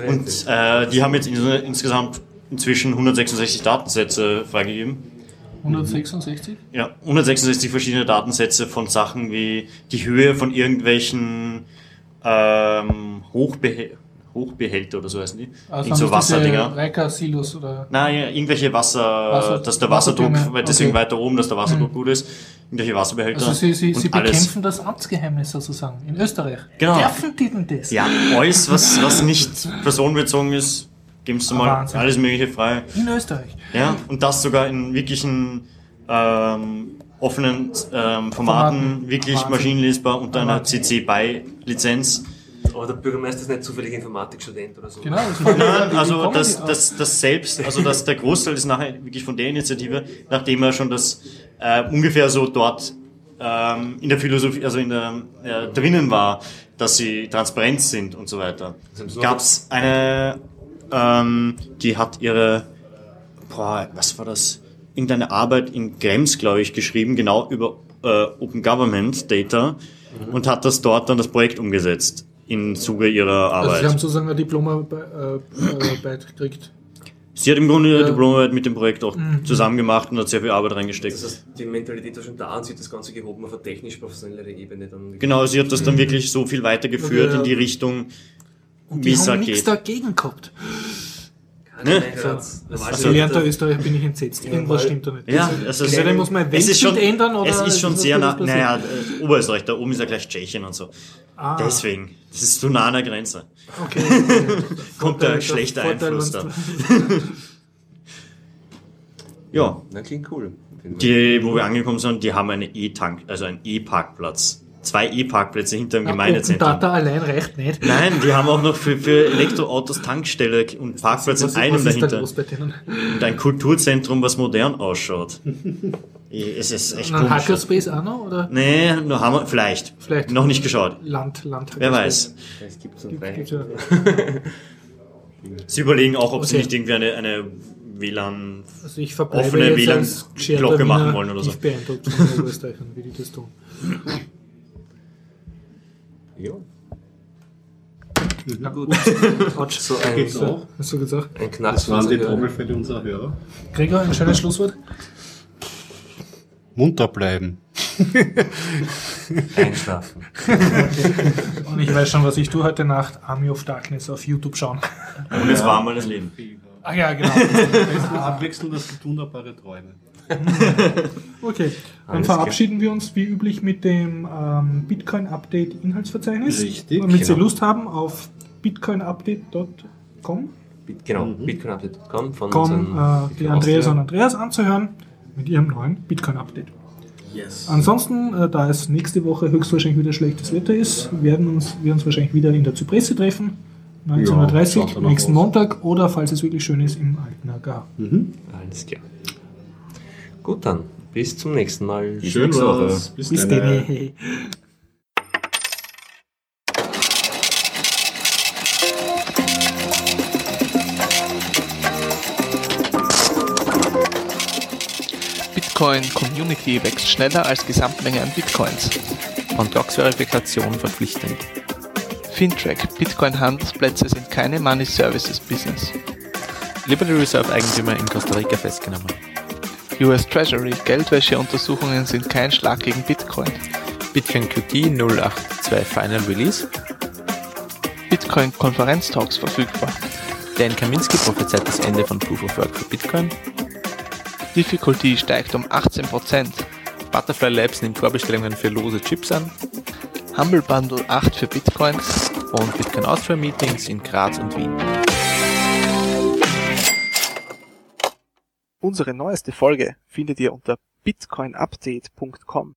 D: Und äh, die haben jetzt ins- insgesamt inzwischen 166 Datensätze freigegeben.
B: 166?
D: Ja, 166 verschiedene Datensätze von Sachen wie die Höhe von irgendwelchen ähm, Hochbeh Hochbehälter oder so heißen die.
B: Also
D: Irgend so Wasserdinger.
B: Silos oder.
D: Nein, ja, irgendwelche Wasser,
B: Wasser-
D: dass der Wasserdruck, deswegen
B: okay.
D: weiter oben, dass der Wasserdruck gut ist. Irgendwelche Wasserbehälter.
B: Also Sie, Sie, Sie bekämpfen das Amtsgeheimnis sozusagen in Österreich.
D: Genau.
B: Dürfen die denn das?
D: Ja, alles, was, was nicht personenbezogen ist, gibst du mal
B: Wahnsinn.
D: alles mögliche frei.
B: In Österreich.
D: Ja, und das sogar in wirklichen ähm, offenen ähm, Formaten,
B: Formaten.
D: wirklich
B: Wahnsinn.
D: maschinenlesbar unter einer. CC-BY-Lizenz.
C: Aber der Bürgermeister ist nicht zufällig Informatikstudent oder so.
B: Genau. Das war
D: Nein, also das, das, das selbst, also das, der Großteil ist nachher wirklich von der Initiative, nachdem er schon das äh, ungefähr so dort ähm, in der Philosophie, also in der äh, drinnen war, dass sie transparent sind und so weiter. Gab es eine, ähm, die hat ihre, boah, was war das? Irgendeine Arbeit in Krems, glaube ich, geschrieben, genau über äh, Open Government Data und hat das dort dann das Projekt umgesetzt im Zuge ihrer Arbeit.
B: Also Sie haben sozusagen eine Diplomarbeit äh, gekriegt.
D: Sie hat im Grunde ihre
B: Ja.
D: Diplomarbeit mit dem Projekt auch zusammen gemacht und hat sehr viel Arbeit reingesteckt.
C: Das heißt, die Mentalität war schon da und sie hat das Ganze gehoben auf eine technisch-professionelle Ebene. Dann
D: Genau, sie hat das dann wirklich so viel weitergeführt
B: Ja.
D: in die Richtung,
B: Und
D: wie
B: die
D: es
B: haben
D: da
B: nichts
D: geht.
B: dagegen gehabt.
D: Ne?
B: Als gelernter Österreicher bin ich entsetzt. Irgendwas stimmt da nicht.
D: Ja, also
B: Entweder muss man
D: es ist schon,
B: ändern oder
D: es ist schon
B: ist
D: sehr nah, naja, äh, Oberösterreich, da oben ist ja gleich Tschechien und so.
B: Ah,
D: Deswegen, das ist so nah an der Grenze.
B: okay.
D: Kommt der
B: Vorteil-
D: schlechte
B: Vorteil,
D: Einfluss da. Ja,
C: Na, klingt cool.
D: die, wo wir angekommen sind, die haben eine E-Tank, also einen E-Parkplatz. Zwei E-Parkplätze hinter dem
B: Open
D: Gemeindezentrum.
B: Data allein reicht nicht.
D: Nein, die haben auch noch für, für Elektroautos Tankstelle und Parkplatz in einem
B: was ist da
D: dahinter.
B: los bei denen?
D: Und ein Kulturzentrum, was modern ausschaut. es ist echt
B: Und
D: komisch.
B: Hackerspace auch noch? Oder
D: Nee, noch haben wir, vielleicht.
B: Vielleicht.
D: Noch nicht geschaut.
B: Land, Land
D: Wer weiß.
C: Es gibt so.
D: Sie überlegen auch, ob sie
B: Okay.
D: nicht irgendwie eine, eine WLAN.
B: Also ich
D: Offene
B: jetzt
D: WLAN
B: als geschärter
D: Glocke machen wollen oder so.
B: tief beeindruckt von den Oberösterreichern, wie die das tun.
C: Ja.
B: Na gut. Autsch.
C: So ein,
A: Geht's auch?
B: Hast du gesagt?
C: ein Knacks
A: Das waren die. Trommelfälle unserer Hörer.
B: Gregor, ein schönes Schlusswort.
A: Munter bleiben.
C: Einschlafen.
B: Und ich weiß schon, was ich tue heute Nacht. Army of Darkness auf YouTube schauen.
D: Und es war mal das Leben.
B: Ah ja, genau.
A: Abwechselnd das wunderbare Träume.
B: Okay, dann
C: Alles
B: verabschieden wir uns wie üblich mit dem ähm, Bitcoin-Update-Inhaltsverzeichnis.
A: Richtig,
B: Damit Sie
C: genau.
B: Lust haben auf bitcoinupdate.com,
C: Bit, genau, bitcoinupdate.com von
B: com,
C: unseren
B: äh, die Andreas und Andreas anzuhören mit ihrem neuen Bitcoin-Update.
A: Yes.
B: Ansonsten, äh, da es nächste Woche höchstwahrscheinlich wieder schlechtes Wetter ist, werden uns, wir uns wahrscheinlich wieder in der Zypresse treffen.
A: Ja,
B: 19.30
A: schaut danach
B: nächsten
A: aus.
B: Montag oder falls es wirklich schön ist, im alten AGA.
C: Alles klar. Gut dann, bis zum nächsten Mal. Bis
A: Schön war's. Bis
B: Bis dann.
E: Bitcoin Community wächst schneller als Gesamtmenge an Bitcoins.
F: Und Docs-Verifikation verpflichtend.
E: Fintrack, Bitcoin-Handelsplätze sind keine Money Services Business.
F: Liberty Reserve-Eigentümer in Costa Rica festgenommen.
E: US Treasury, Geldwäscheuntersuchungen sind kein Schlag gegen Bitcoin.
F: Bitcoin QT 082 Final Release.
E: Bitcoin Konferenztalks verfügbar.
F: Dan Kaminski prophezeit das Ende von Proof of Work für Bitcoin.
E: Difficulty steigt um 18%.
F: Butterfly Labs nimmt Vorbestellungen für lose Chips an.
E: Humble Bundle 8 für Bitcoin.
F: Und Bitcoin Austria Meetings in Graz und Wien.
G: Unsere neueste Folge findet ihr unter bitcoinupdate.com.